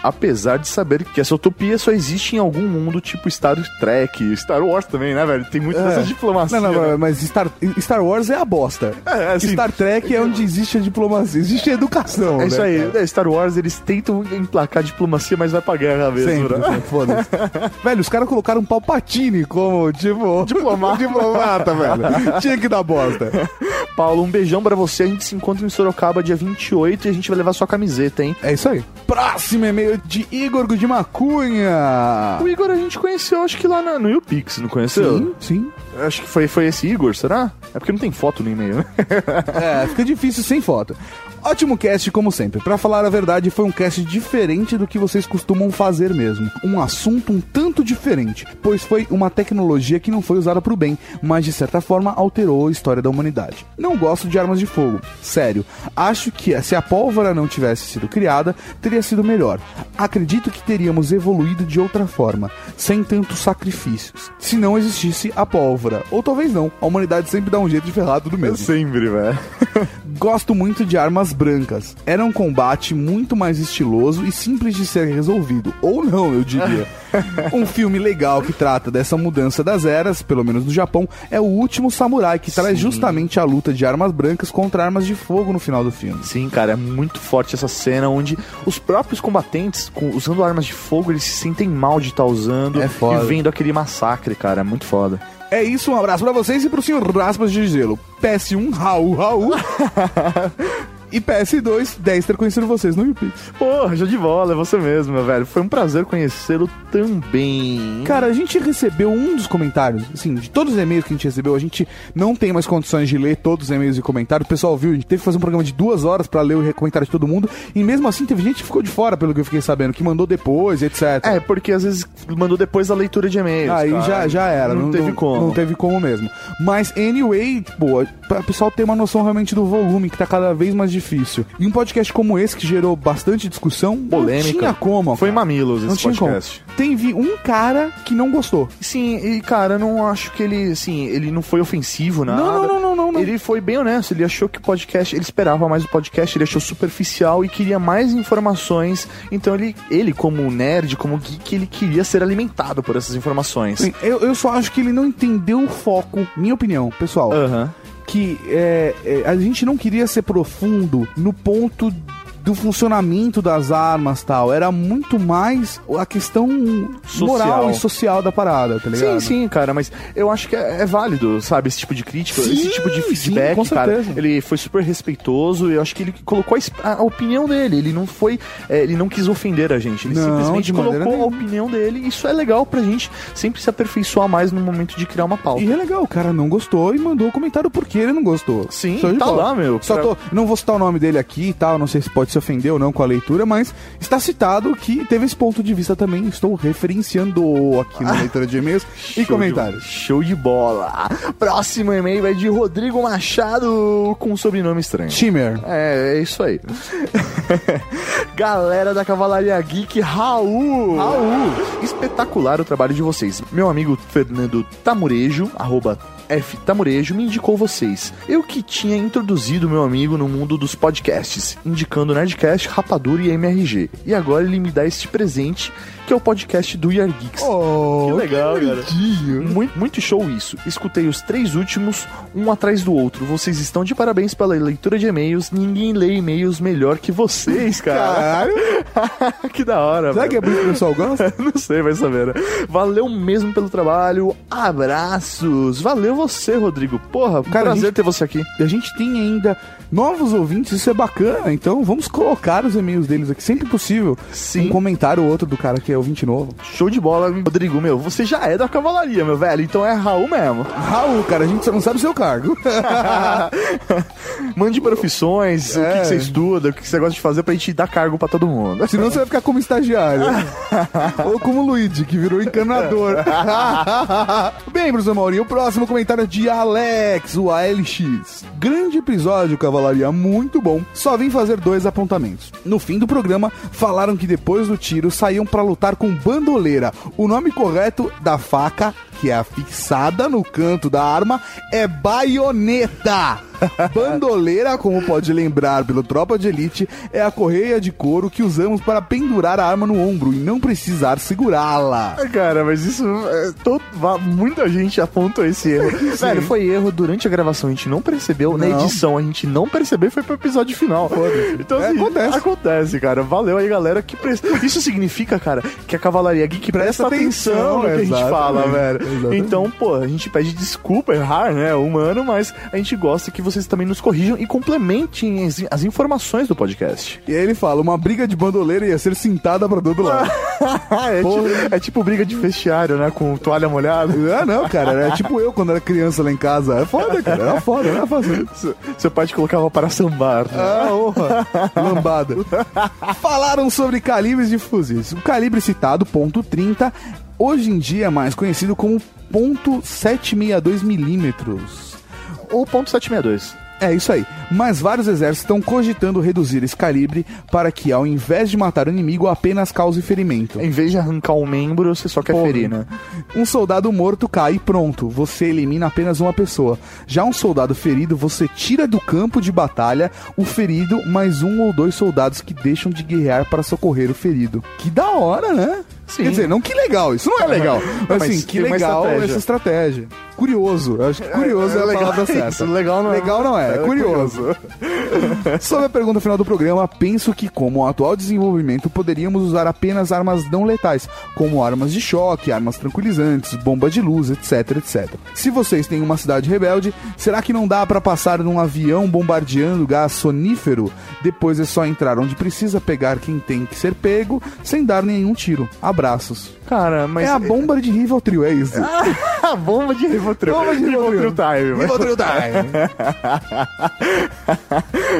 apesar de saber que essa utopia só existe em algum mundo tipo Star Trek, Star Wars também, né, velho? Tem muito É. dessa diplomacia. Não, não, né? mas Star, Star Wars é a bosta. É, assim- Star Trek é onde existe a diplomacia, existe a educação. É isso né, aí, é, Star Wars eles tentam emplacar a diplomacia, mas vai pra guerra mesmo, Sempre, né? foda-se. velho, os caras colocaram Palpatine como, tipo... Diplomata. diplomata, velho. Tinha que dar bosta. Paulo, um beijão pra você. A gente se encontra em Sorocaba dia 28 e a gente vai levar sua camiseta, hein? É isso aí. Próximo e-mail de Igor de Macunha. O Igor a gente conheceu, acho que lá na- no YouPix, não conheceu? Sim, sim. Acho que foi, foi esse Igor, será? É porque não tem foto no e-mail, né? É, fica difícil sem foto. Ótimo cast, como sempre. Pra falar a verdade, foi um cast diferente do que vocês costumam fazer mesmo. Um assunto um tanto diferente, pois foi uma tecnologia que não foi usada pro bem, mas de certa forma alterou a história da humanidade. Não gosto de armas de fogo. Sério, acho que se a pólvora não tivesse sido criada, teria sido melhor. Acredito que teríamos evoluído de outra forma, sem tantos sacrifícios. Se não existisse a pólvora. Ou talvez não. A humanidade sempre dá um jeito de ferrar tudo mesmo. Sempre, velho. Gosto muito de armas brancas. Era um combate muito mais estiloso e simples de ser resolvido. Ou não, eu diria. um filme legal que trata dessa mudança das eras, pelo menos no Japão, é O Último Samurai, que traz justamente a luta de armas brancas contra armas de fogo no final do filme. Sim, cara, é muito forte essa cena onde os próprios combatentes, com- usando armas de fogo, eles se sentem mal de estar usando É e vendo aquele massacre, cara. É muito foda. É isso, um abraço pra vocês e pro senhor Raspas de Gelo. PS1, Raul, Raul. e PS2, 10 ter conhecido vocês no YouPix. Porra, já de bola, é você mesmo, meu velho. Foi um prazer conhecê-lo também. Cara, a gente recebeu um dos comentários, assim, de todos os e-mails que a gente recebeu, a gente não tem mais condições de ler todos os e-mails e comentários. O pessoal viu, a gente teve que fazer um programa de duas horas pra ler o comentário de todo mundo, e mesmo assim teve gente que ficou de fora, pelo que eu fiquei sabendo, que mandou depois, etc. É, porque às vezes mandou depois da leitura de e-mails. Aí cara. já, já era, Não, teve como. Não teve como mesmo. Mas, anyway, pô, pra o pessoal ter uma noção realmente do volume, que tá cada vez mais difícil. E um podcast como esse, que gerou bastante discussão, Polêmica. não tinha como. Foi mamilos Não esse tinha podcast. como. Teve um cara que não gostou. Sim, e cara, eu não acho que ele, assim, ele não foi ofensivo, nada. Não, não, não, não, não. Ele foi bem honesto, ele achou que o podcast, ele esperava mais do podcast, ele achou superficial e queria mais informações. Então ele, ele como nerd, como geek, ele queria ser alimentado por essas informações. Sim, eu, eu só acho que ele não entendeu o foco, minha opinião, pessoal. Aham. Que é, é, a gente não queria ser profundo no ponto do funcionamento das armas tal. Era muito mais a questão moral e social da parada, tá ligado? Sim, sim, cara, mas eu acho que é, é válido, sabe, esse tipo de crítica, Sim, esse tipo de sim, feedback, com cara. Ele foi super respeitoso e eu acho que ele colocou a, a- a opinião dele. Ele não foi, é, ele não quis ofender a gente. Ele Não, simplesmente colocou a nenhuma. opinião dele. e Isso é legal pra gente sempre se aperfeiçoar mais no momento de criar uma pauta. E é legal, o cara não gostou e mandou o comentário porque ele não gostou. Sim, tá bola. lá, meu. Só Pra- tô, não vou citar o nome dele aqui e tal, não sei se pode se ofender ou não com a leitura, mas está citado que teve esse ponto de vista também. Estou referenciando aqui na leitura de e-mails e Show de- comentários. show de bola. Próximo e-mail é de Rodrigo Machado com um sobrenome estranho. Shimmer. É, é isso aí. Galera da Cavalaria Geek, Raul! Raul! Espetacular o trabalho de vocês. Meu amigo Fernando Tamurejo, arroba F. Tamurejo, me indicou vocês. Eu que tinha introduzido meu amigo no mundo dos podcasts, indicando Nerdcast, Rapadura e MRG. E agora ele me dá este presente, que é o podcast do Geeks. Oh, que legal, que cara. Muito, muito show isso. Escutei os três últimos, um atrás do outro. Vocês estão de parabéns pela leitura de e-mails. Ninguém lê e-mails melhor que vocês, cara. Caralho. que da hora, Será que é por isso o pessoal gosta? Não sei, vai saber. né? Valeu mesmo pelo trabalho. Abraços. Valeu você, Rodrigo. Porra, Cara, prazer gente- ter você aqui. E a gente tem ainda novos ouvintes, isso é bacana. Então vamos colocar os e-mails deles aqui, sempre possível. Sim. Um comentário ou outro do cara que é ouvinte novo. Show de bola, Rodrigo, meu. Você já é da cavalaria, meu velho. Então é Raul mesmo. Raul, cara, a gente só não sabe o seu cargo. Mande profissões, o que, É. que você estuda, o que você gosta de fazer pra gente dar cargo pra todo mundo. Senão você vai ficar como estagiário. Ou como o Luigi, que virou encanador. Bem, professor Mauri, o próximo comentário é de Alex, o ALX. Grande episódio, Cavalaria, muito bom. Só vim fazer dois apontamentos. No fim do programa, falaram que depois do tiro saíam pra lutar com bandoleira. O nome correto da faca, que é afixada no canto da arma, é baioneta. Bandoleira, como pode lembrar pelo Tropa de Elite, é a correia de couro que usamos para pendurar a arma no ombro e não precisar segurá-la. Ah, Cara, mas isso. é, muita gente apontou esse erro. Velho, foi erro durante a gravação, a gente não percebeu. Na Não. edição, a gente não percebeu foi pro episódio final. Então, É, assim, acontece. acontece, cara. Valeu aí, galera. Que pre- Isso significa, cara, que a Cavalaria Geek presta, Presta atenção, atenção, no que a gente fala, velho. exatamente. Então, pô, a gente pede desculpa, errar, né? Humano, mas a gente gosta que vocês também nos corrijam e complementem as, as informações do podcast. E aí ele fala, uma briga de bandoleira ia ser cintada pra todo lado. é, tipo, é tipo briga de vestiário, né? Com toalha molhada. Ah, não, cara, era tipo eu quando era criança lá em casa. É foda, cara, era foda, era fácil. Seu- Seu pai te colocava para sambar. né? Ah, honra. Lambada. Falaram sobre calibres de fuzis. O calibre citado, ponto .30, hoje em dia é mais conhecido como ponto .762 milímetros. Ou ponto .762. É isso aí. Mas vários exércitos estão cogitando reduzir esse calibre para que, ao invés de matar o inimigo, apenas cause ferimento. Em vez de arrancar um membro, você só quer ferir, né? Um soldado morto cai e pronto, você elimina apenas uma pessoa. Já um soldado ferido, você tira do campo de batalha o ferido, mais um ou dois soldados que deixam de guerrear para socorrer o ferido. Que da hora, né? Sim. Quer dizer, não que legal, isso não é legal. Mas, Mas assim, que legal estratégia. essa estratégia. Curioso, eu acho que curioso é, é a legal palavra isso, certa. legal não é. Legal não é, é É curioso. Sobre a pergunta final do programa, penso que, como o atual desenvolvimento, poderíamos usar apenas armas não letais, como armas de choque, armas tranquilizantes, bomba de luz, etc, etc. Se vocês têm uma cidade rebelde, será que não dá pra passar num avião bombardeando gás sonífero? Depois é só entrar onde precisa pegar quem tem que ser pego, sem dar nenhum tiro. Abraços. Cara, mas. É a bomba de Rivotril, é isso. a bomba de Rivotril. De Rivotril. time. Rivotril time.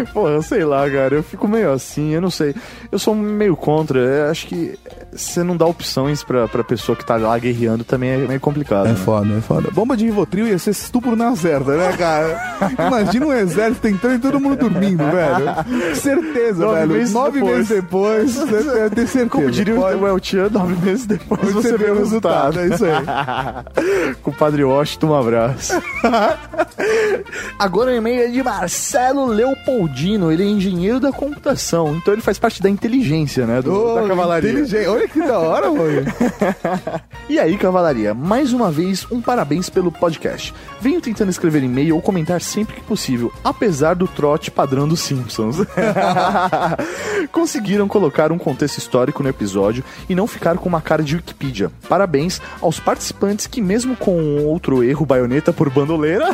Porra, sei lá, cara. Eu fico meio assim, eu não sei. Eu sou meio contra. Eu acho que você não dá opções pra, pra pessoa que tá lá guerreando também é meio complicado. É né? foda, é foda. Bomba de Rivotril ia ser estupro na certa, né, cara? Imagina um exército entrando e todo mundo dormindo, velho. Certeza, Nove velho. meses Nove depois. meses depois, você tem certeza. Como diria Pode- o El Chan, nove meses depois Você você, vê o resultado. resultado, é isso aí. Com o Padre Washington, um abraço. Agora o e-mail é de Marcelo Leopoldino. Ele é engenheiro da computação, então ele faz parte da inteligência, né? Do, Ô, da cavalaria. inteligente. Olha que da hora, mano. E aí, cavalaria, mais uma vez, um parabéns pelo podcast. Venho tentando escrever e-mail ou comentar sempre que possível, apesar do trote padrão dos Simpsons. Conseguiram colocar um contexto histórico no episódio e não ficar com uma cara de Wikipedia. Parabéns aos participantes que, mesmo com outro erro baioneta por bandoleira,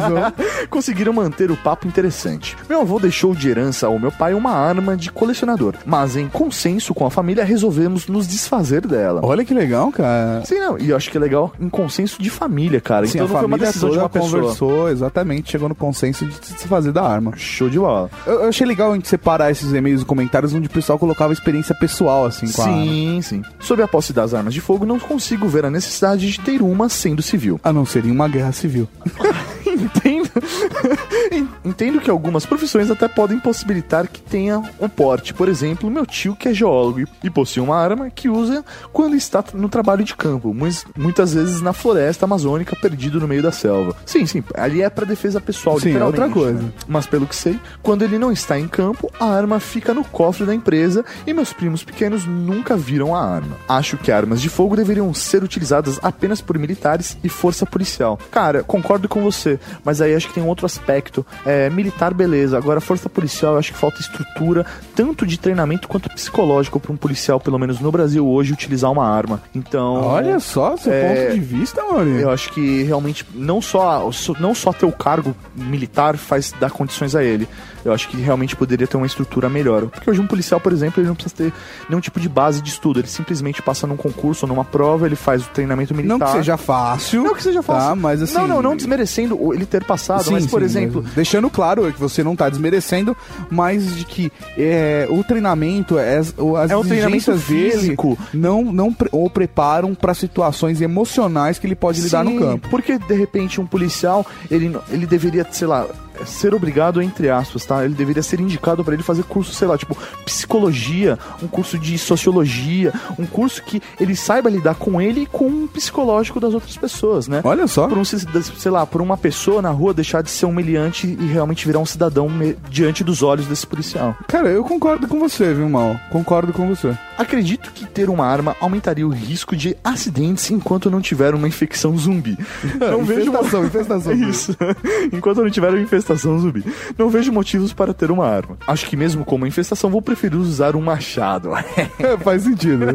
conseguiram manter o papo interessante. Meu avô deixou de herança ao meu pai uma arma de colecionador, mas em consenso com a família resolvemos nos desfazer dela. Olha que legal, cara. Sim, não. E eu acho que é legal em consenso de família, cara. Sim, então a não foi uma família decisão de uma pessoa. conversou, exatamente, chegou no consenso de se fazer da arma. Show de bola. Eu, eu achei legal a gente separar esses e-mails e comentários onde o pessoal colocava experiência pessoal, assim, com. Sim, sim. Sob a posse das armas de fogo, não consigo ver a necessidade de ter uma sendo civil. A não ser em uma guerra civil. Entendo En- Entendo que algumas profissões até podem possibilitar que tenha um porte. Por exemplo, meu tio que é geólogo e- possui uma arma que usa quando está no trabalho de campo, mas muitas vezes na floresta amazônica, perdido no meio da selva. Sim, sim, ali é pra defesa pessoal, Sim, é outra coisa. né? Mas pelo que sei, quando ele não está em campo, a arma fica no cofre da empresa e meus primos pequenos nunca viram a arma. Acho que armas de fogo deveriam ser utilizadas apenas por militares e força policial. Cara, concordo com você, mas aí acho que tem um outro aspecto. É, militar, beleza. Agora, força policial, eu acho que falta estrutura, tanto de treinamento quanto psicológico para um policial, pelo menos no Brasil hoje, utilizar uma arma. Então. Olha só seu É, ponto de vista, Maurinho. Eu acho que realmente não só, não só ter o cargo militar faz dar condições a ele. Eu acho que realmente poderia ter uma estrutura melhor. Porque hoje um policial, por exemplo, ele não precisa ter nenhum tipo de base de estudo. Ele simplesmente passa num concurso ou numa prova, ele faz o treinamento militar. Não que seja fácil. Não que seja fácil. Tá, mas assim. Não, não, não desmerecendo o- ele ter passado, mas, por sim, exemplo, deixando claro que você não tá desmerecendo, mas de que é, o treinamento, é, as, É um treinamento físico. não, não o preparam para situações emocionais que ele pode lidar no Sim, campo. Porque, de repente, um policial, ele, ele deveria, sei lá, ser obrigado, entre aspas, tá? Ele deveria ser indicado pra ele fazer curso, sei lá, tipo, psicologia, um curso de sociologia, um curso que ele saiba lidar com ele e com o psicológico das outras pessoas, né? Olha só. Por um, sei lá, por uma pessoa na rua deixar de ser um meliante e realmente virar um cidadão diante dos olhos desse policial. Cara, eu concordo com você, viu, Mal? Concordo com você. Acredito que ter uma arma aumentaria o risco de acidentes enquanto não tiver uma infecção zumbi. Não vejo Infestação, infestação. Isso. Enquanto não tiver uma infestação zumbi. Não vejo motivos para ter uma arma. Acho que mesmo com uma infestação vou preferir usar um machado. Faz sentido. né?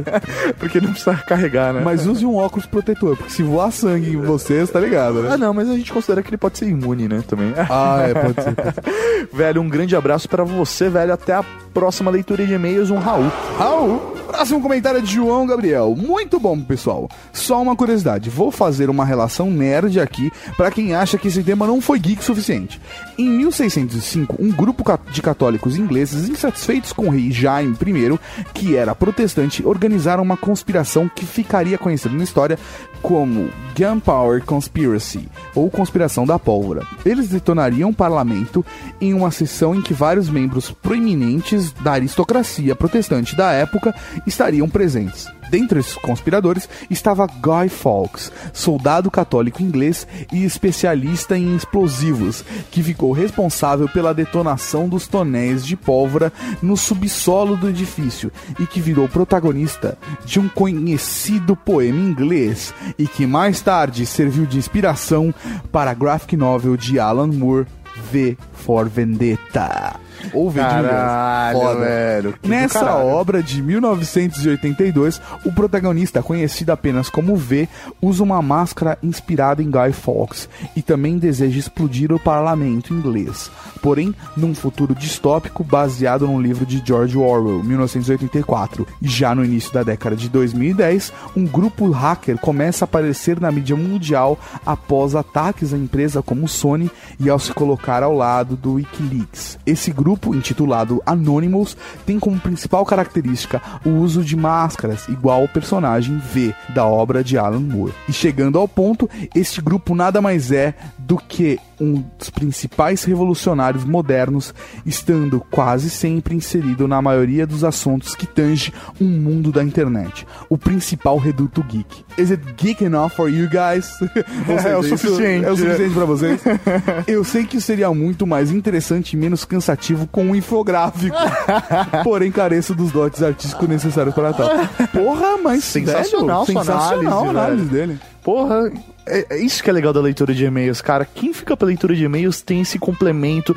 Porque não precisa carregar, né? Mas use um óculos protetor, porque se voar sangue em você, você tá ligado, né? Ah, não, mas a gente considera que ele pode ser imune, né? Também. Ah, é, pode ser. pode ser. velho, um grande abraço para você, velho. Até a próxima leitura de e-mails. Um Raul. Raul, próximo comentário é de João Gabriel. Muito bom, pessoal. Só uma curiosidade, vou fazer uma relação nerd aqui pra quem acha que esse tema não foi geek suficiente. Em 1605, um grupo de católicos ingleses insatisfeitos com o rei Jaime I, que era protestante, organizaram uma conspiração que ficaria conhecida na história como Gunpowder Conspiracy, ou Conspiração da Pólvora. Eles detonariam o parlamento em uma sessão em que vários membros proeminentes da aristocracia protestante da época estariam presentes. Dentre esses conspiradores estava Guy Fawkes, soldado católico inglês e especialista em explosivos, que ficou responsável pela detonação dos tonéis de pólvora no subsolo do edifício e que virou protagonista de um conhecido poema inglês e que mais tarde serviu de inspiração para a graphic novel de Alan Moore, V for Vendetta. Ou V de Vingança. Caralho, Foda. velho. Nessa obra de 1982, o protagonista, conhecido apenas como V, usa uma máscara inspirada em Guy Fawkes e também deseja explodir o parlamento inglês. Porém, num futuro distópico baseado num livro de George Orwell, 1984. E já no início da década de 2010, um grupo hacker começa a aparecer na mídia mundial após ataques à empresa como Sony e ao se colocar ao lado do Wikileaks. Esse grupo, intitulado Anonymous, tem como principal característica o uso de máscaras, igual ao personagem V da obra de Alan Moore. E chegando ao ponto, este grupo nada mais é do que um dos principais revolucionários modernos, estando quase sempre inserido na maioria dos assuntos que tange um mundo da internet. O principal reduto geek. Is it geek enough for you guys? Seja, É o suficiente, É o suficiente pra vocês? Eu sei que seria muito mais interessante e menos cansativo com um infográfico. Porém, careço dos dotes artísticos necessários para tal. Porra, mas Sensacional velho, sensacional a análise, análise velho. dele. Porra, é, é isso que é legal da leitura de e-mails, cara. Quem fica pela leitura de e-mails tem esse complemento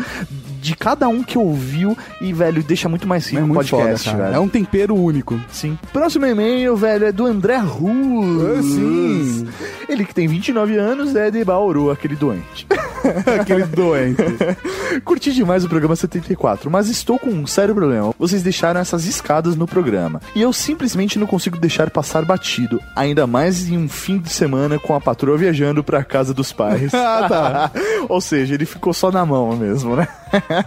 de cada um que ouviu e, velho, deixa muito mais rico É o podcast, foda. É um tempero único. Sim. Próximo e-mail, velho, é do André Ruz. Ah, sim. Ele que tem 29 anos é de Bauru, aquele doente. Aquele doente. Curti demais o programa 74, mas estou com um sério problema. Vocês deixaram essas escadas no programa. E eu simplesmente não consigo deixar passar batido. Ainda mais em um fim de semana com a patroa viajando pra casa dos pais. Ah, tá. Ou seja, ele ficou só na mão mesmo, né?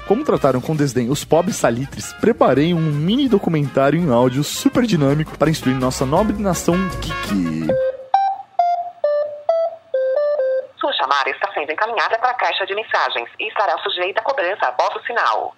Como trataram com desdém os pobres salitres, preparei um mini documentário em áudio super dinâmico para instruir nossa nobre nação geek. Sendo encaminhada para a caixa de mensagens e estará sujeita a cobrança após o sinal.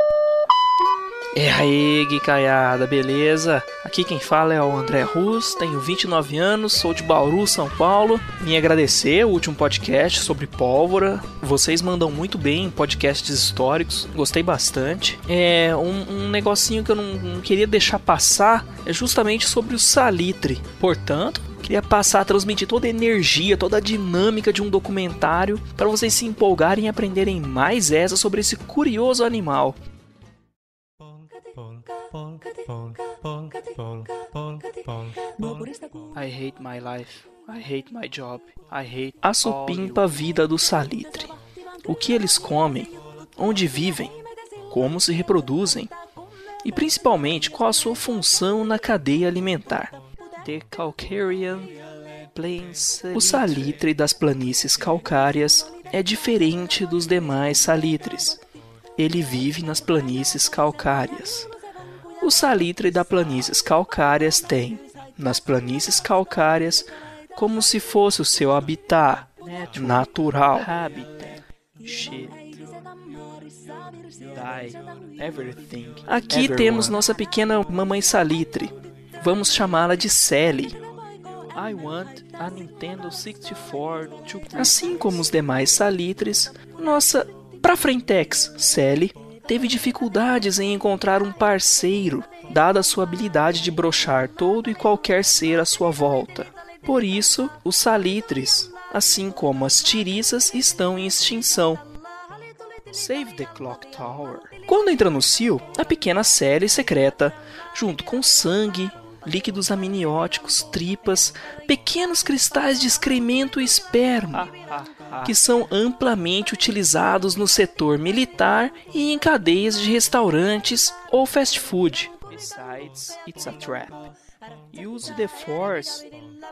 É aí, Guicaiada, beleza? Aqui quem fala é o André Rus, tenho 29 anos, sou de Bauru, São Paulo. Vim agradecer o último podcast sobre pólvora. Vocês mandam muito bem podcasts históricos, gostei bastante. É um, um negocinho que eu não, não queria deixar passar é justamente sobre o salitre. Portanto, queria passar a transmitir toda a energia, toda a dinâmica de um documentário para vocês se empolgarem e aprenderem mais essa sobre esse curioso animal. I hate my life. I hate my job. I hate a supimpa vida do salitre. O que eles comem, onde vivem, como se reproduzem e principalmente qual a sua função na cadeia alimentar. The Calcarean Plains O salitre das planícies calcárias é diferente dos demais salitres. Ele vive nas planícies calcárias. O salitre das planícies calcárias tem, nas planícies calcárias, como se fosse o seu habitat natural. Aqui temos nossa pequena mamãe salitre. Vamos chamá-la de Sally. I want a Nintendo 64 to... Assim como os demais salitres, nossa pra frentex Sally teve dificuldades em encontrar um parceiro, dada a sua habilidade de brochar todo e qualquer ser à sua volta. Por isso, os salitres, assim como as tiriças, estão em extinção. Save the Clock Tower. Quando entra no cio, a pequena série secreta, junto com sangue, líquidos amnióticos, tripas, pequenos cristais de excremento e esperma, que são amplamente utilizados no setor militar e em cadeias de restaurantes ou fast food. Besides, it's a trap. Use the force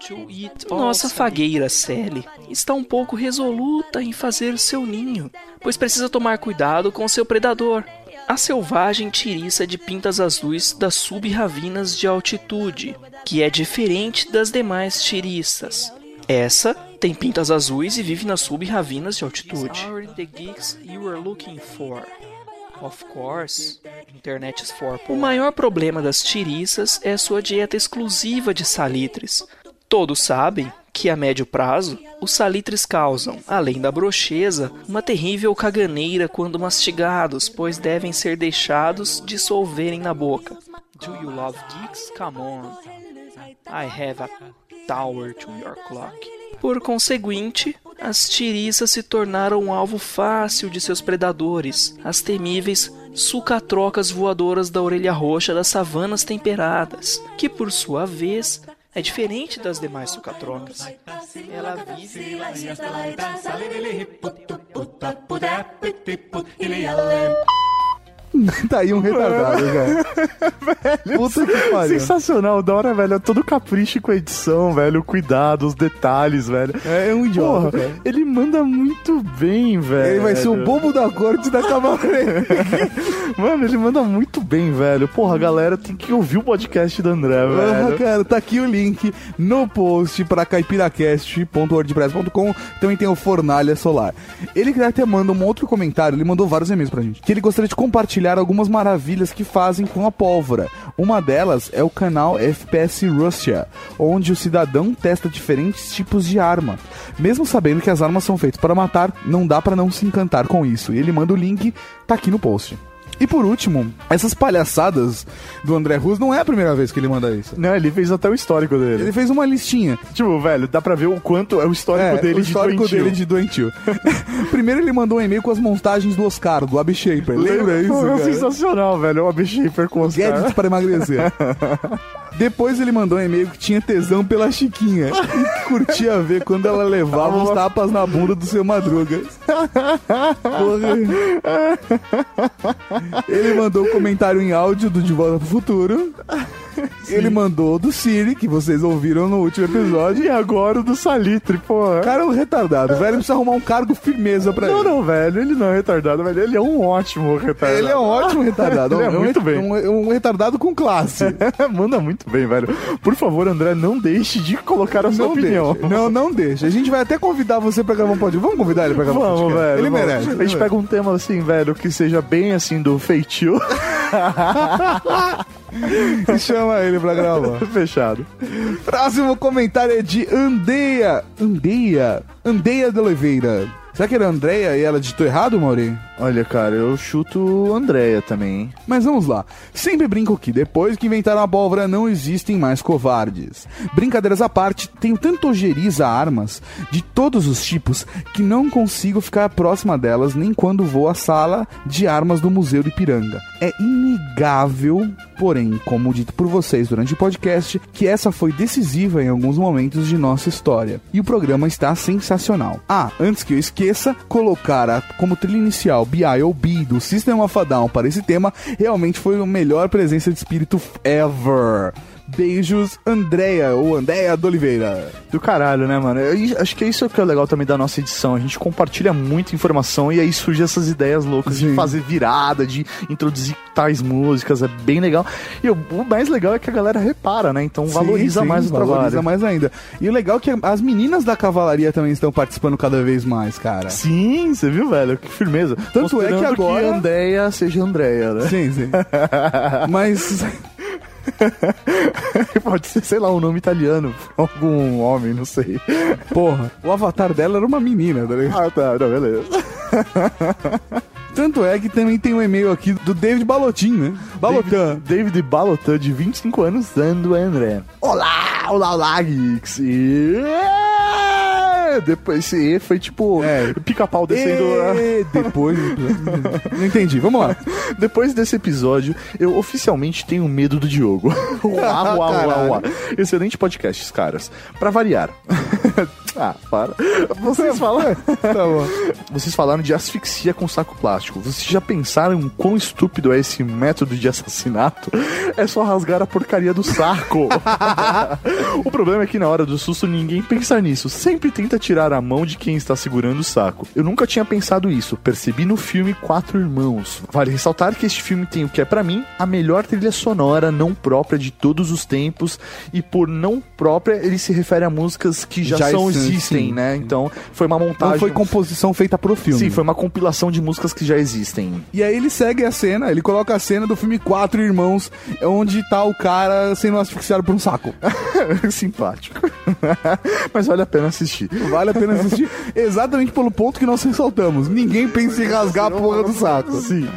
to eat Nossa fagueira Sally está um pouco resoluta em fazer seu ninho, pois precisa tomar cuidado com seu predador, a selvagem tiriça de pintas azuis das sub-ravinas de altitude, que é diferente das demais tiriças. Essa tem pintas azuis e vive nas sub-ravinas de altitude. Of course, internet is for O maior problema das tiriças é sua dieta exclusiva de salitres. Todos sabem que a médio prazo, os salitres causam, além da brocheza, uma terrível caganeira quando mastigados, pois devem ser deixados dissolverem na boca. Do you love geeks? Come on. I have a tower to your clock. Por conseguinte, as tiriças se tornaram um alvo fácil de seus predadores, as temíveis sucatrocas voadoras da orelha roxa das savanas temperadas, que por sua vez é diferente das demais sucatrocas. Ela vive tá aí um retardado, velho. Puta que pariu. Sensacional, da hora, velho. É todo capricho com a edição, velho. O cuidado, os detalhes, velho. É, é um idiota, Porra, cara. ele manda muito bem, velho. Ele vai ser o bobo da corte da Cavalry. Mano, ele manda muito bem, velho. Porra, a galera tem que ouvir o podcast do André, Ah, velho. cara, tá aqui o link no post pra caipiracast.wordpress.com. Também tem o Fornalha Solar. Ele até manda um outro comentário, ele mandou vários e-mails pra gente. Que ele gostaria de compartilhar algumas maravilhas que fazem com a pólvora. Uma delas é o canal FPS Russia, onde o cidadão testa diferentes tipos de arma. Mesmo sabendo que as armas são feitas para matar, não dá pra não se encantar com isso. E ele manda o link, tá aqui no post. E por último, essas palhaçadas do André Rus não é a primeira vez que ele manda isso. Não, ele fez até o histórico dele. Ele fez uma listinha. Tipo, velho, dá pra ver o quanto é o histórico É, dele o histórico de dele de doentio. Primeiro ele mandou um e-mail com as montagens do Oscar, do Ab Shaper. Lembra isso, Pô, é sensacional, velho. É uma Shaper com os Gadgets para emagrecer. Depois ele mandou um e-mail que tinha tesão pela Chiquinha e que curtia ver quando ela levava uns tapas na bunda do seu Madruga. Porra. Ele mandou um comentário em áudio do De Volta pro Futuro. Ele mandou do Siri, que vocês ouviram no último episódio. E agora o do Salitre, pô. Cara, é um retardado. Velho, precisa arrumar um cargo firmeza pra Não, ele. não, velho, ele não é retardado, velho. Ele é um ótimo retardado. Ele é um ótimo retardado. ele é um, muito um- bem. Um, um retardado com classe. Manda muito bem, velho. Por favor, André, não deixe de colocar a sua Não opinião. Não, não deixa. A gente vai até convidar você pra gravar um podcast. Vamos convidar ele pra gravar um Vamos, podcast? velho. Ele vamos. merece. A gente pega um tema assim, velho, que seja bem assim do feitio. e chama ele pra gravar. Fechado. Próximo comentário é de Andeia. Andeia. Andeia de Oliveira. Será que era Andréia e ela digitou errado, Mauri? Olha, cara, eu chuto Andréia também, hein? Mas vamos lá. Sempre brinco que depois que inventaram a abóbora não existem mais covardes. Brincadeiras à parte, tenho tanto ojeriza a armas de todos os tipos que não consigo ficar próxima delas nem quando vou à sala de armas do Museu de Piranga. É inegável, porém, como dito por vocês durante o podcast, que essa foi decisiva em alguns momentos de nossa história. E o programa está sensacional. Ah, antes que eu esqueça, colocar a- como trilha inicial B.I.O.B. do System of a Down para esse tema realmente foi a melhor presença de espírito ever. Beijos, Andréia ou Andréia de Oliveira. Do caralho, né, mano? Eu acho que isso que é legal também da nossa edição. A gente compartilha muita informação e aí surgem essas ideias loucas de fazer virada, de introduzir tais músicas. É bem legal. E o, mais legal é que a galera repara, né? Então valoriza Sim, sim, mais o valoriza trabalho. mais ainda. E o legal é que as meninas da cavalaria também estão participando cada vez mais, cara. Sim, você viu, velho? Que firmeza. Tanto é que agora- que Andréia seja Andréia, né? Sim, sim. Mas Pode ser, sei lá, um nome italiano. Algum homem, não sei. Porra, o avatar dela era uma menina, tá ligado? Ah, tá, não, beleza. Tanto é que também tem um e-mail aqui do David Balotin, né? Balotan. David, David Balotan, de 25 anos, dando André. Olá, olá, olá, Geeks. E... Depois esse E foi tipo É. pica-pau descendo. E depois. Não entendi, vamos lá. Depois desse episódio, eu oficialmente tenho medo do Diogo. uá, uá, uá, uá. Excelente podcast, caras. Pra variar. ah, para. Vocês falaram. Tá bom. Vocês falaram de asfixia com saco plástico. Vocês já pensaram quão estúpido é esse método de assassinato? É só rasgar a porcaria do saco. o problema é que na hora do susto ninguém pensa nisso. Sempre tenta tirar a mão de quem está segurando o saco. Eu nunca tinha pensado isso. Percebi no filme Quatro Irmãos. Vale ressaltar que este filme tem o que é pra mim a melhor trilha sonora não própria de todos os tempos e por não própria ele se refere a músicas que já, Já são existem, existem, sim. né? Então foi uma montagem. Não foi composição feita pro filme. Sim, foi uma compilação de músicas que já existem. E aí ele segue a cena, ele coloca a cena do filme Quatro Irmãos, onde tá o cara sendo asfixiado por um saco. Simpático. Mas vale a pena assistir. Vale a pena assistir exatamente pelo ponto que nós ressaltamos. Ninguém pensa em rasgar a porra do saco. Sim.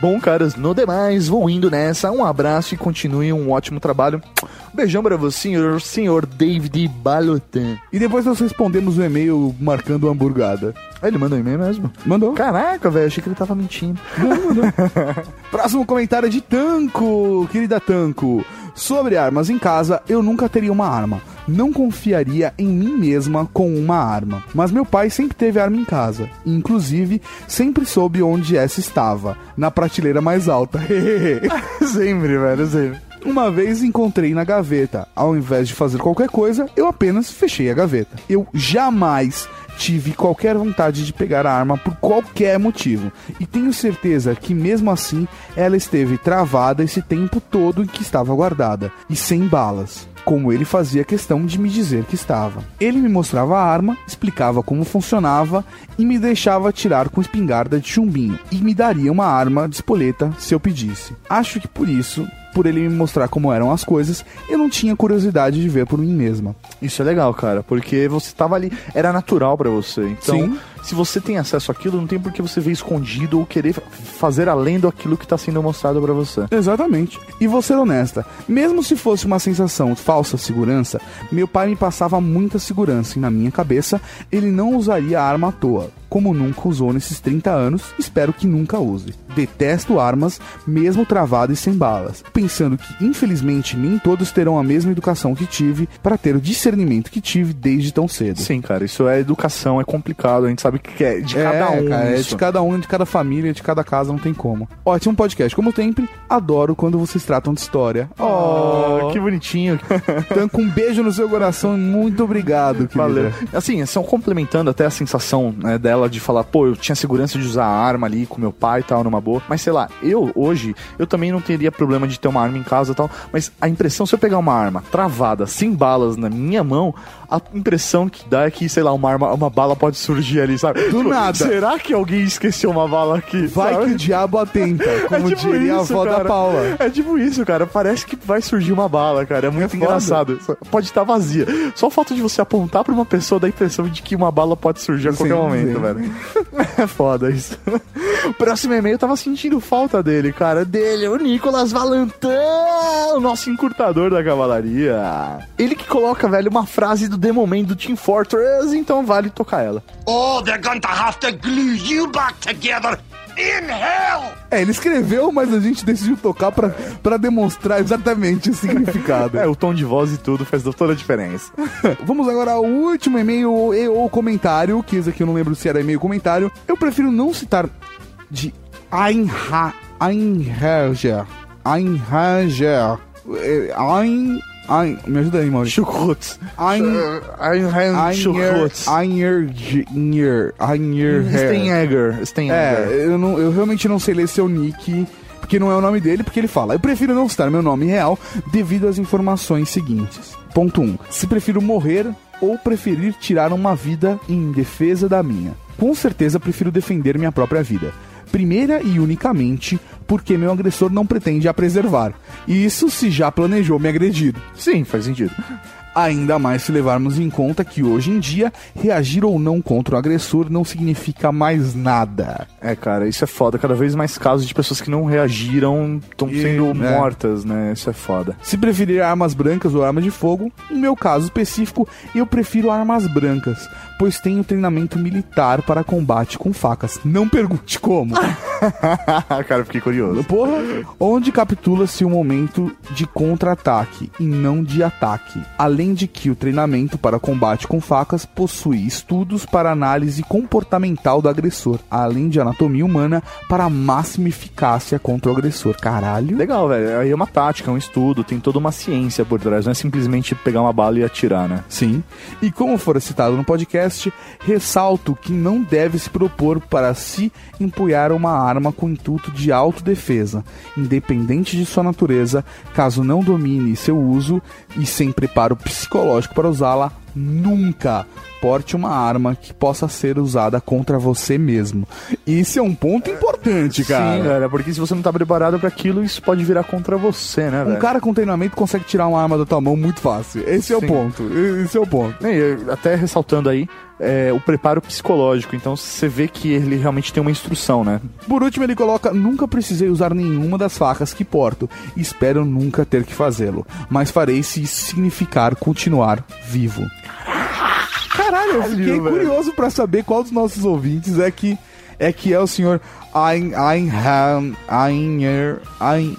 Bom, caras, no demais, vou indo nessa. Um abraço e continue um ótimo trabalho. Beijão pra você, senhor, senhor David Balotan. E depois nós respondemos o e-mail marcando hamburgada. Ah, ele mandou um e-mail mesmo? Mandou. Caraca, velho, achei que ele tava mentindo. Próximo comentário é de Tanco, querida Tanco. Sobre armas em casa, eu nunca teria uma arma. Não confiaria em mim mesma com uma arma. Mas meu pai sempre teve arma em casa. Inclusive, sempre soube onde essa estava. Na prateleira mais alta. sempre, velho, sempre. Uma vez encontrei na gaveta. Ao invés de fazer qualquer coisa, eu apenas fechei a gaveta. Eu jamais tive qualquer vontade de pegar a arma por qualquer motivo. E tenho certeza que mesmo assim ela esteve travada esse tempo todo em que estava guardada e sem balas. Como ele fazia questão de me dizer que estava. Ele me mostrava a arma, explicava como funcionava e me deixava atirar com espingarda de chumbinho. E me daria uma arma de espoleta se eu pedisse. Acho que por isso por ele me mostrar como eram as coisas, eu não tinha curiosidade de ver por mim mesma. Isso é legal, cara, porque você tava ali, era natural pra você. Então, Sim. se você tem acesso àquilo, não tem por que você ver escondido ou querer fazer além daquilo que tá sendo mostrado pra você. Exatamente. E vou ser honesta, mesmo se fosse uma sensação de falsa segurança, meu pai me passava muita segurança e na minha cabeça ele não usaria a arma à toa. como nunca usou nesses 30 anos, espero que nunca use. Detesto armas, mesmo travadas e sem balas, pensando que infelizmente nem todos terão a mesma educação que tive para ter o discernimento que tive desde tão cedo. Sim, cara, isso é educação, é complicado, a gente sabe que é de cada um. cara, é de cada um, de cada família, de cada casa, não tem como. Ótimo podcast, como sempre. Adoro quando vocês tratam de história. Oh, que bonitinho. Tanco, um beijo no seu coração e muito obrigado, querida. Valeu. Assim, são complementando até a sensação né, dela de falar, pô, eu tinha segurança de usar a arma ali com meu pai e tal, numa boa. Mas sei lá, eu hoje, eu também não teria problema de ter uma arma em casa e tal. Mas a impressão, se eu pegar uma arma travada, sem balas na minha mão, a impressão que dá é que, sei lá, uma arma, uma bala pode surgir ali, sabe? Do Tipo, nada. Será que alguém esqueceu uma bala aqui? Vai sabe? que o diabo atenta, como diria a avó da cara. Paula. É tipo isso, cara. Parece que vai surgir uma bala, cara. É muito engraçado. Só- Pode estar vazia. Só o fato de você apontar pra uma pessoa dá a impressão de que uma bala pode surgir a Sim, qualquer momento, sim. velho. É foda isso. O próximo e-mail eu tava sentindo falta dele, cara. Dele, o Nicolas Valentin, o nosso encurtador da cavalaria. Ele que coloca, velho, uma frase do The Moment do Team Fortress, então vale tocar ela. Oh, they're going to have to glue you back together in hell! É, ele escreveu, mas a gente decidiu tocar pra, pra demonstrar exatamente o significado. É, o tom de voz e tudo faz toda a diferença. Vamos agora ao último e-mail e ou comentário, que esse aqui eu não lembro se era e-mail ou comentário. Eu prefiro não citar de Einha, Einherger, Einherger, eh, Ein, me ajuda aí, Maurício. Chukrutz. Ein, Einher, Chukrutz. Einherger, Einherger. Steinegger. Steinegger. É, eu, não, eu realmente não sei ler seu nick, porque não é o nome dele, porque ele fala. Eu prefiro não citar meu nome real devido às informações seguintes. Ponto 1. Um, se prefiro morrer ou preferir tirar uma vida em defesa da minha. Com certeza prefiro defender minha própria vida. Primeira e unicamente porque meu agressor não pretende a preservar. Isso se já planejou me agredir. Sim, faz sentido. Ainda mais se levarmos em conta que hoje em dia, reagir ou não contra o agressor não significa mais nada. É, cara, isso é foda. Cada vez mais casos de pessoas que não reagiram estão E, sendo né? mortas, né? Isso é foda. Se preferir armas brancas ou armas de fogo, em meu caso específico, eu prefiro armas brancas, pois tenho treinamento militar para combate com facas. Não pergunte como. cara, fiquei curioso. Porra, onde capitula-se o momento de contra-ataque e não de ataque. Além de que o treinamento para combate com facas possui estudos para análise comportamental do agressor, além de anatomia humana para máxima eficácia contra o agressor. Caralho. Legal, velho. Aí é uma tática, é um estudo, tem toda uma ciência por trás. Não é simplesmente pegar uma bala e atirar, né? Sim. E como for citado no podcast, ressalto que não deve se propor para si empunhar uma arma com intuito de autodefesa, independente de sua natureza, caso não domine seu uso e sem preparo psicológico para usá-la, nunca porte uma arma que possa ser usada contra você mesmo. Isso é um ponto importante, cara. Sim, cara, porque se você não tá preparado para aquilo, isso pode virar contra você, né, Um velho? cara com treinamento consegue tirar uma arma da tua mão muito fácil. Esse é o Sim. ponto. Esse é o ponto. E, até ressaltando aí, é, o preparo psicológico. Então você vê que ele realmente tem uma instrução, né? Por último, ele coloca: Nunca precisei usar nenhuma das facas que porto. Espero nunca ter que fazê-lo. Mas farei se isso significar continuar vivo. Caralho, eu fiquei velho. curioso pra saber qual dos nossos ouvintes é que é que é o senhor Ein Einham Einher Ein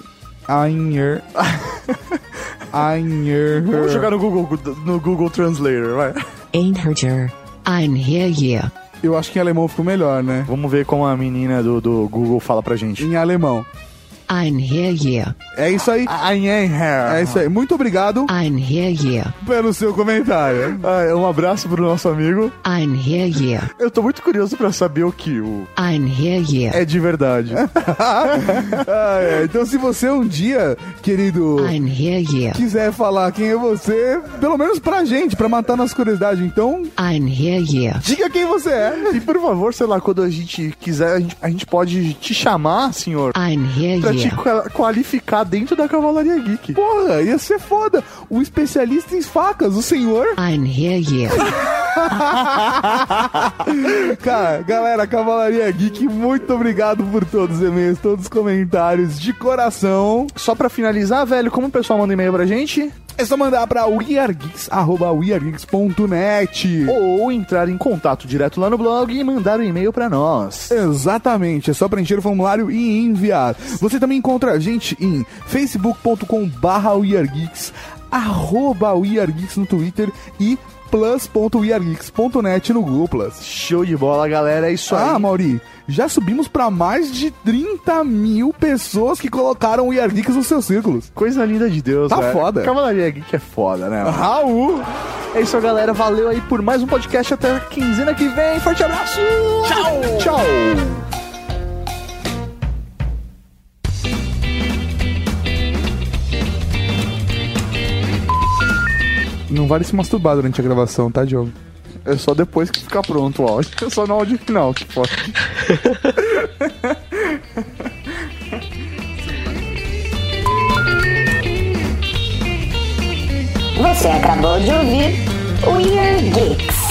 Einher Einher Vamos jogar no Google, no Google Translator, vai. Einherger. Einherjer. Eu acho que em alemão ficou melhor, né? Vamos ver como a menina do, do Google fala pra gente. Em alemão. Einherjer. É isso aí. É isso aí. Muito obrigado Einherjer. pelo seu comentário. Ah, um abraço pro nosso amigo. Einherjer. Eu tô muito curioso pra saber o que o Einherjer. é de verdade. Ah, é. Então, se você um dia, querido, Einherjer. quiser falar quem é você, pelo menos pra gente, pra matar nossa curiosidade, então, Einherjer. diga quem você é. E por favor, sei lá, quando a gente quiser, a gente, a gente pode te chamar, senhor, pra te qualificar dentro da Cavalaria Geek. Porra, ia ser foda. O especialista em facas, o senhor. Einherjer. Cara, galera, Cavalaria Geek, muito obrigado por todos os e-mails, todos os comentários de coração. Só pra finalizar, velho, como o pessoal manda e-mail pra gente? É só mandar arroba weargeeks.net. Ou entrar em contato direto lá no blog e mandar um e-mail pra nós. Exatamente, é só preencher o formulário e enviar. Você também encontra a gente em facebook.com barra weargeeks, arroba no Twitter e plus.weargeeks.net no Google Plus. Show de bola, galera, é isso aí. Ah, Mauri, já subimos pra mais de 30 mil pessoas que colocaram o We Are Geeks nos seus círculos. Coisa linda de Deus, Tá velho. foda. Cavalaria Geek é foda, né? Raul! É isso, galera. Valeu aí por mais um podcast. Até a quinzena que vem. Forte abraço! Tchau! Tchau! Não vale se masturbar durante a gravação, tá, Diogo? É só depois que ficar pronto o áudio. É só no áudio final que pode. Você acabou de ouvir Weird Geeks.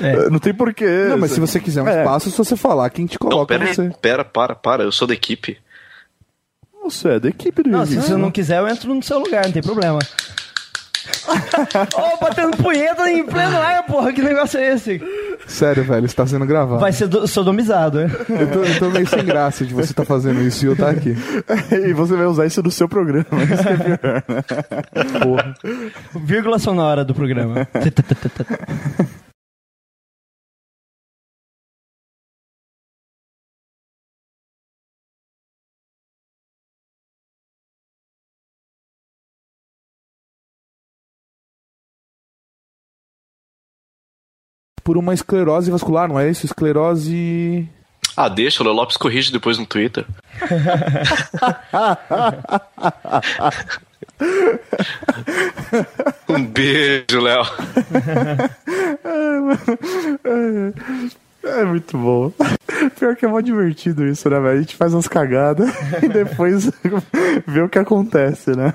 É, Não tem porquê. Não, mas se você quiser um É. espaço, se você falar, quem te Não, coloca pera você. Pera, para, para. Eu sou da equipe. Você é da equipe do Não, se você não quiser, eu entro no seu lugar, não tem problema. Ó, batendo punheta em pleno ar, porra, que negócio é esse? Sério, velho, isso tá sendo gravado. Vai ser do- sodomizado, é? Eu tô, eu tô meio sem graça de você tá fazendo isso e eu tá aqui. e você vai usar isso no seu programa. Isso que é pior, né? Porra. Vírgula sonora do programa. Por uma esclerose vascular, não é isso? Esclerose. Ah, deixa, o Léo Lopes corrige depois no Twitter. Um beijo, Léo. É muito bom. Pior que é mó divertido isso, né, velho? A gente faz umas cagadas e depois vê o que acontece, né?